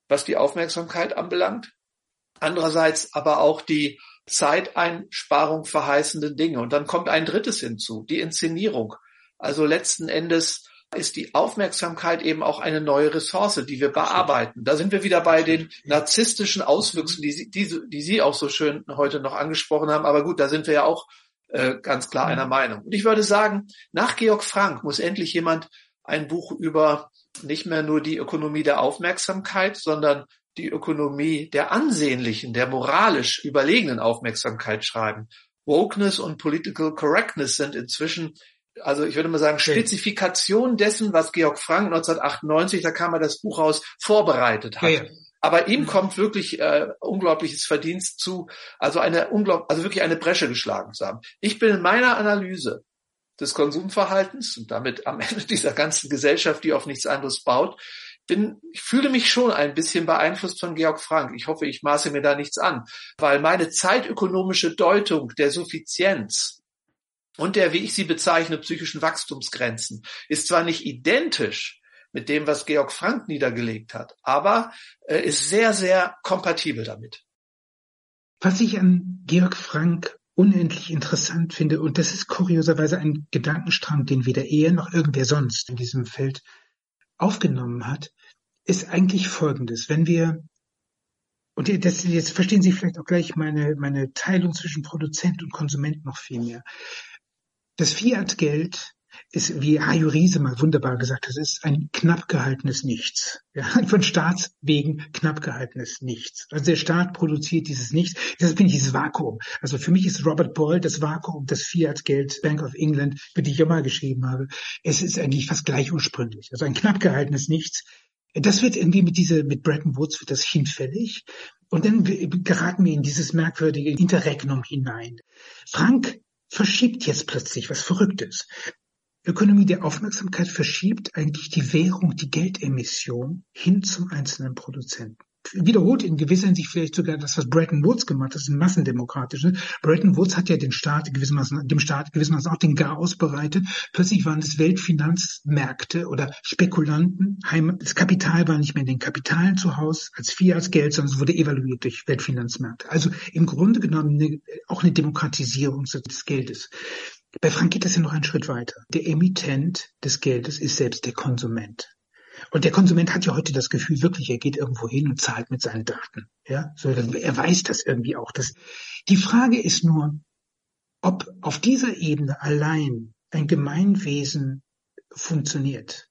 was die Aufmerksamkeit anbelangt, andererseits aber auch die Zeiteinsparung verheißenden Dinge. Und dann kommt ein drittes hinzu, die Inszenierung. Also letzten Endes ist die Aufmerksamkeit eben auch eine neue Ressource, die wir bearbeiten. Da sind wir wieder bei den narzisstischen Auswüchsen, die, Sie, die, die Sie auch so schön heute noch angesprochen haben. Aber gut, da sind wir ja auch äh, ganz klar einer Meinung. Und ich würde sagen, nach Georg Frank muss endlich jemand ein Buch über nicht mehr nur die Ökonomie der Aufmerksamkeit, sondern die Ökonomie der ansehnlichen, der moralisch überlegenen Aufmerksamkeit schreiben. Wokeness und Political Correctness sind inzwischen also ich würde mal sagen, Spezifikation dessen, was Georg Frank 1998, da kam er das Buch raus, vorbereitet hat. Ja. Aber ihm kommt wirklich äh, unglaubliches Verdienst zu, also eine unglaublich, also wirklich eine Bresche geschlagen zu haben. Ich bin in meiner Analyse des Konsumverhaltens und damit am Ende dieser ganzen Gesellschaft, die auf nichts anderes baut, bin, ich fühle mich schon ein bisschen beeinflusst von Georg Frank. Ich hoffe, ich maße mir da nichts an, weil meine zeitökonomische Deutung der Suffizienz und der, wie ich sie bezeichne, psychischen Wachstumsgrenzen ist zwar nicht identisch, mit dem, was Georg Frank niedergelegt hat, aber äh, ist sehr, sehr kompatibel damit. Was ich an Georg Frank unendlich interessant finde, und das ist kurioserweise ein Gedankenstrang, den weder er noch irgendwer sonst in diesem Feld aufgenommen hat, ist eigentlich Folgendes. Wenn wir, und das, jetzt verstehen Sie vielleicht auch gleich meine, meine Teilung zwischen Produzent und Konsument noch viel mehr. Das Fiat-Geld ist, wie Hajo Riese mal wunderbar gesagt hat, ist ein knapp gehaltenes Nichts. Ja, von Staats wegen knapp gehaltenes Nichts. Also der Staat produziert dieses Nichts. Das bin ich dieses Vakuum. Also für mich ist Robert Boyle das Vakuum, das Fiat-Geld Bank of England, für die ich ja mal geschrieben habe. Es ist eigentlich fast gleich ursprünglich. Also ein knapp gehaltenes Nichts. Das wird irgendwie mit dieser, mit Bretton Woods wird das hinfällig. Und dann geraten wir in dieses merkwürdige Interregnum hinein. Frank verschiebt jetzt plötzlich was Verrücktes. Ökonomie der Aufmerksamkeit verschiebt eigentlich die Währung, die Geldemission hin zum einzelnen Produzenten. Wiederholt in gewisser Hinsicht vielleicht sogar das, was Bretton Woods gemacht hat, das ist massendemokratisch. Ne? Bretton Woods hat ja den Staat gewissermaßen, dem Staat gewissermaßen auch den Chaos bereitet. Plötzlich waren es Weltfinanzmärkte oder Spekulanten. Das Kapital war nicht mehr in den Kapitalen zu Hause als Fiat-Geld, sondern es wurde evaluiert durch Weltfinanzmärkte. Also im Grunde genommen eine, auch eine Demokratisierung des Geldes. Bei Frank geht das ja noch einen Schritt weiter. Der Emittent des Geldes ist selbst der Konsument. Und der Konsument hat ja heute das Gefühl, wirklich, er geht irgendwo hin und zahlt mit seinen Daten. Ja, so, er weiß das irgendwie auch. Das, die Frage ist nur, ob auf dieser Ebene allein ein Gemeinwesen funktioniert.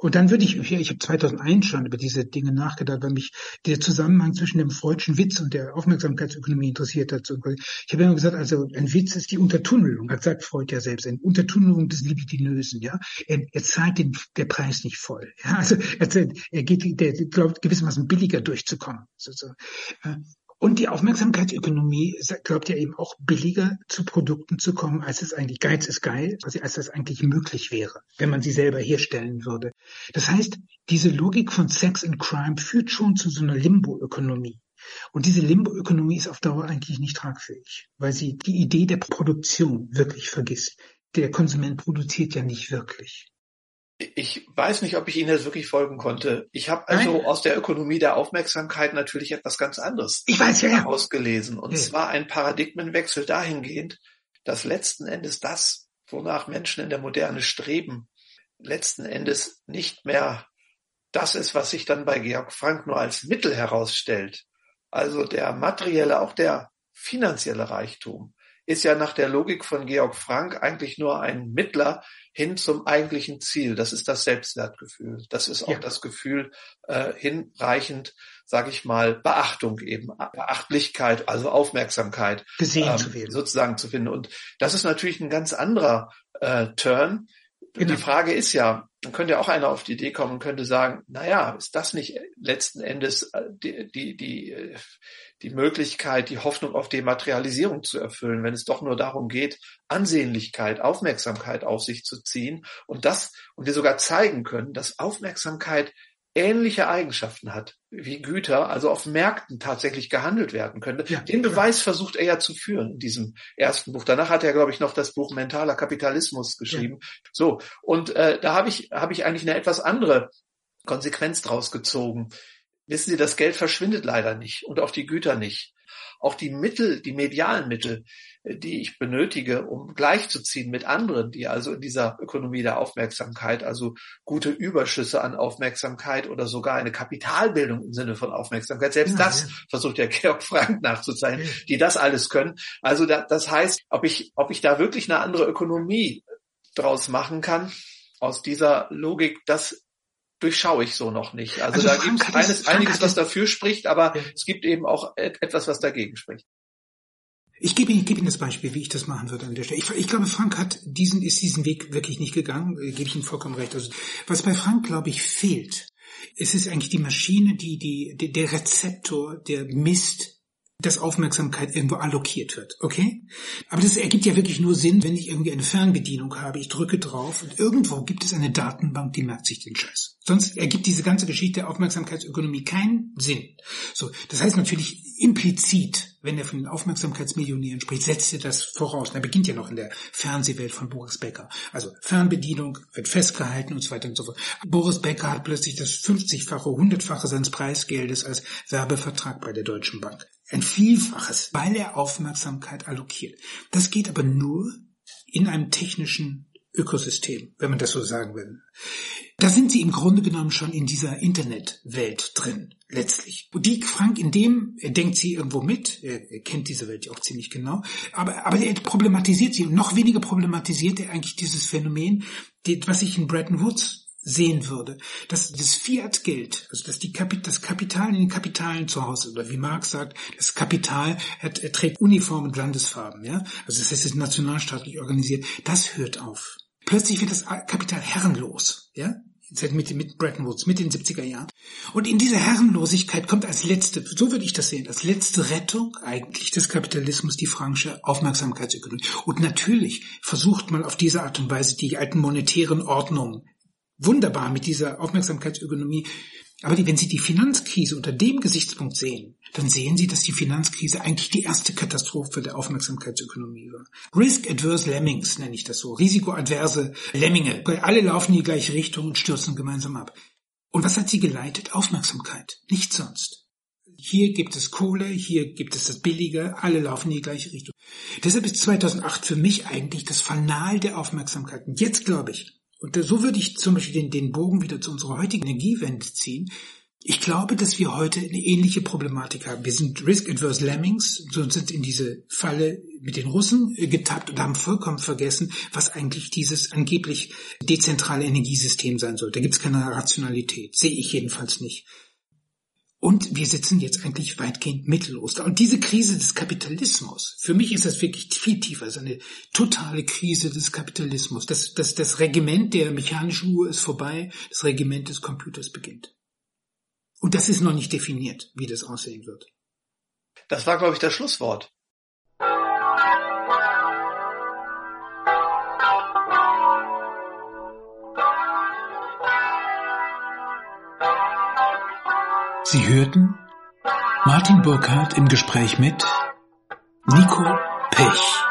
Und dann würde ich, ich habe 2001 schon über diese Dinge nachgedacht, weil mich der Zusammenhang zwischen dem freudschen Witz und der Aufmerksamkeitsökonomie interessiert hat. Ich habe immer gesagt, also ein Witz ist die Untertunnelung, hat sagt Freud ja selbst, eine Untertunnelung des Libidinösen. Ja, er, er zahlt den der Preis nicht voll. Ja, also er, er geht, der glaubt gewissermaßen billiger durchzukommen. So, so. Und die Aufmerksamkeitsökonomie glaubt ja eben auch billiger zu Produkten zu kommen, als es eigentlich, Geiz ist geil, also als das eigentlich möglich wäre, wenn man sie selber herstellen würde. Das heißt, diese Logik von Sex and Crime führt schon zu so einer Limbo-Ökonomie. Und diese Limbo-Ökonomie ist auf Dauer eigentlich nicht tragfähig, weil sie die Idee der Produktion wirklich vergisst. Der Konsument produziert ja nicht wirklich. Ich weiß nicht, ob ich Ihnen jetzt wirklich folgen konnte. Ich habe also Nein. aus der Ökonomie der Aufmerksamkeit natürlich etwas ganz anderes ich weiß, ja, ausgelesen. Und ja. zwar ein Paradigmenwechsel dahingehend, dass letzten Endes das, wonach Menschen in der Moderne streben, letzten Endes nicht mehr das ist, was sich dann bei Georg Frank nur als Mittel herausstellt. Also der materielle, auch der finanzielle Reichtum ist ja nach der Logik von Georg Frank eigentlich nur ein Mittler hin zum eigentlichen Ziel. Das ist das Selbstwertgefühl. Das ist auch ja. das Gefühl äh, hinreichend, sage ich mal, Beachtung eben, Beachtlichkeit, also Aufmerksamkeit gesehen ähm, zu werden, sozusagen zu finden. Und das ist natürlich ein ganz anderer äh, Turn. Genau. Die Frage ist ja, dann könnte auch einer auf die Idee kommen und könnte sagen, na ja, ist das nicht letzten Endes äh, die, die, die, äh, die Möglichkeit, die Hoffnung auf Dematerialisierung zu erfüllen, wenn es doch nur darum geht, Ansehnlichkeit, Aufmerksamkeit auf sich zu ziehen und das, und wir sogar zeigen können, dass Aufmerksamkeit ähnliche Eigenschaften hat wie Güter, also auf Märkten tatsächlich gehandelt werden können. Ja, Den Beweis ja. versucht er ja zu führen in diesem ersten Buch. Danach hat er, glaube ich, noch das Buch Mentaler Kapitalismus geschrieben. Ja. So, und äh, da habe ich, hab ich eigentlich eine etwas andere Konsequenz draus gezogen. Wissen Sie, das Geld verschwindet leider nicht und auch die Güter nicht. Auch die Mittel, die medialen Mittel, äh, die ich benötige, um gleichzuziehen mit anderen, die also in dieser Ökonomie der Aufmerksamkeit, also gute Überschüsse an Aufmerksamkeit oder sogar eine Kapitalbildung im Sinne von Aufmerksamkeit, selbst ja, das ja. versucht ja Georg Frank nachzuzeichnen, ja. die das alles können. Also da, das heißt, ob ich, ob ich da wirklich eine andere Ökonomie draus machen kann, aus dieser Logik, das durchschaue ich so noch nicht. Also, also da gibt es einiges, was dafür spricht, aber ja. es gibt eben auch etwas, was dagegen spricht. Ich gebe, ich gebe Ihnen das Beispiel, wie ich das machen würde an der Stelle. Ich, ich glaube, Frank hat diesen, ist diesen Weg wirklich nicht gegangen, äh, gebe ich Ihnen vollkommen recht. Also, was bei Frank, glaube ich, fehlt, es ist eigentlich die Maschine, die, die, der Rezeptor, der misst, dass Aufmerksamkeit irgendwo allokiert wird, okay? Aber das ergibt ja wirklich nur Sinn, wenn ich irgendwie eine Fernbedienung habe, ich drücke drauf und irgendwo gibt es eine Datenbank, die merkt sich den Scheiß. Sonst ergibt diese ganze Geschichte der Aufmerksamkeitsökonomie keinen Sinn. So, das heißt natürlich implizit, wenn er von den Aufmerksamkeitsmillionären spricht, setzt er das voraus. er beginnt ja noch in der Fernsehwelt von Boris Becker. Also Fernbedienung wird festgehalten und so weiter und so fort. Boris Becker hat plötzlich das 50-fache, 100-fache seines Preisgeldes als Werbevertrag bei der Deutschen Bank ein Vielfaches, weil er Aufmerksamkeit allokiert. Das geht aber nur in einem technischen Ökosystem, wenn man das so sagen will. Da sind sie im Grunde genommen schon in dieser Internetwelt drin, letztlich. Die Frank in dem, er denkt sie irgendwo mit, er, kennt diese Welt ja auch ziemlich genau, aber, aber er problematisiert sie. Und noch weniger problematisiert er eigentlich dieses Phänomen, was ich in Bretton Woods sehen würde, dass das Fiat-Geld, also dass die Kapit das Kapital in den Kapitalen zu Hause, oder wie Marx sagt, das Kapital hat, trägt Uniform und Landesfarben, ja, also das heißt, es ist nationalstaatlich organisiert, das hört auf. Plötzlich wird das Kapital herrenlos, ja, mit, mit Bretton Woods, mit den 70er Jahren. Und in dieser Herrenlosigkeit kommt als letzte, so würde ich das sehen, als letzte Rettung eigentlich des Kapitalismus die frankische Aufmerksamkeitsökonomie. Und natürlich versucht man auf diese Art und Weise die alten monetären Ordnungen wunderbar mit dieser Aufmerksamkeitsökonomie. Aber die, wenn Sie die Finanzkrise unter dem Gesichtspunkt sehen, dann sehen Sie, dass die Finanzkrise eigentlich die erste Katastrophe der Aufmerksamkeitsökonomie war. Risk-adverse Lemmings nenne ich das so. Risikoadverse Lemminge. Alle laufen in die gleiche Richtung und stürzen gemeinsam ab. Und was hat sie geleitet? Aufmerksamkeit. Nichts sonst. Hier gibt es Kohle, hier gibt es das Billige, alle laufen in die gleiche Richtung. Deshalb ist 2008 für mich eigentlich das Fanal der Aufmerksamkeit. Und jetzt glaube ich, und so würde ich zum Beispiel den, den Bogen wieder zu unserer heutigen Energiewende ziehen. Ich glaube, dass wir heute eine ähnliche Problematik haben. Wir sind Risk-Adverse Lemmings, sind in diese Falle mit den Russen getappt und haben vollkommen vergessen, was eigentlich dieses angeblich dezentrale Energiesystem sein soll. Da gibt es keine Rationalität, sehe ich jedenfalls nicht. Und wir sitzen jetzt eigentlich weitgehend mittellos Und diese Krise des Kapitalismus, für mich ist das wirklich viel tiefer, es eine totale Krise des Kapitalismus. Das, das, das Regiment der mechanischen Uhr ist vorbei, das Regiment des Computers beginnt. Und das ist noch nicht definiert, wie das aussehen wird. Das war, glaube ich, das Schlusswort. Sie hörten Martin Burkhardt im Gespräch mit Nico Pech.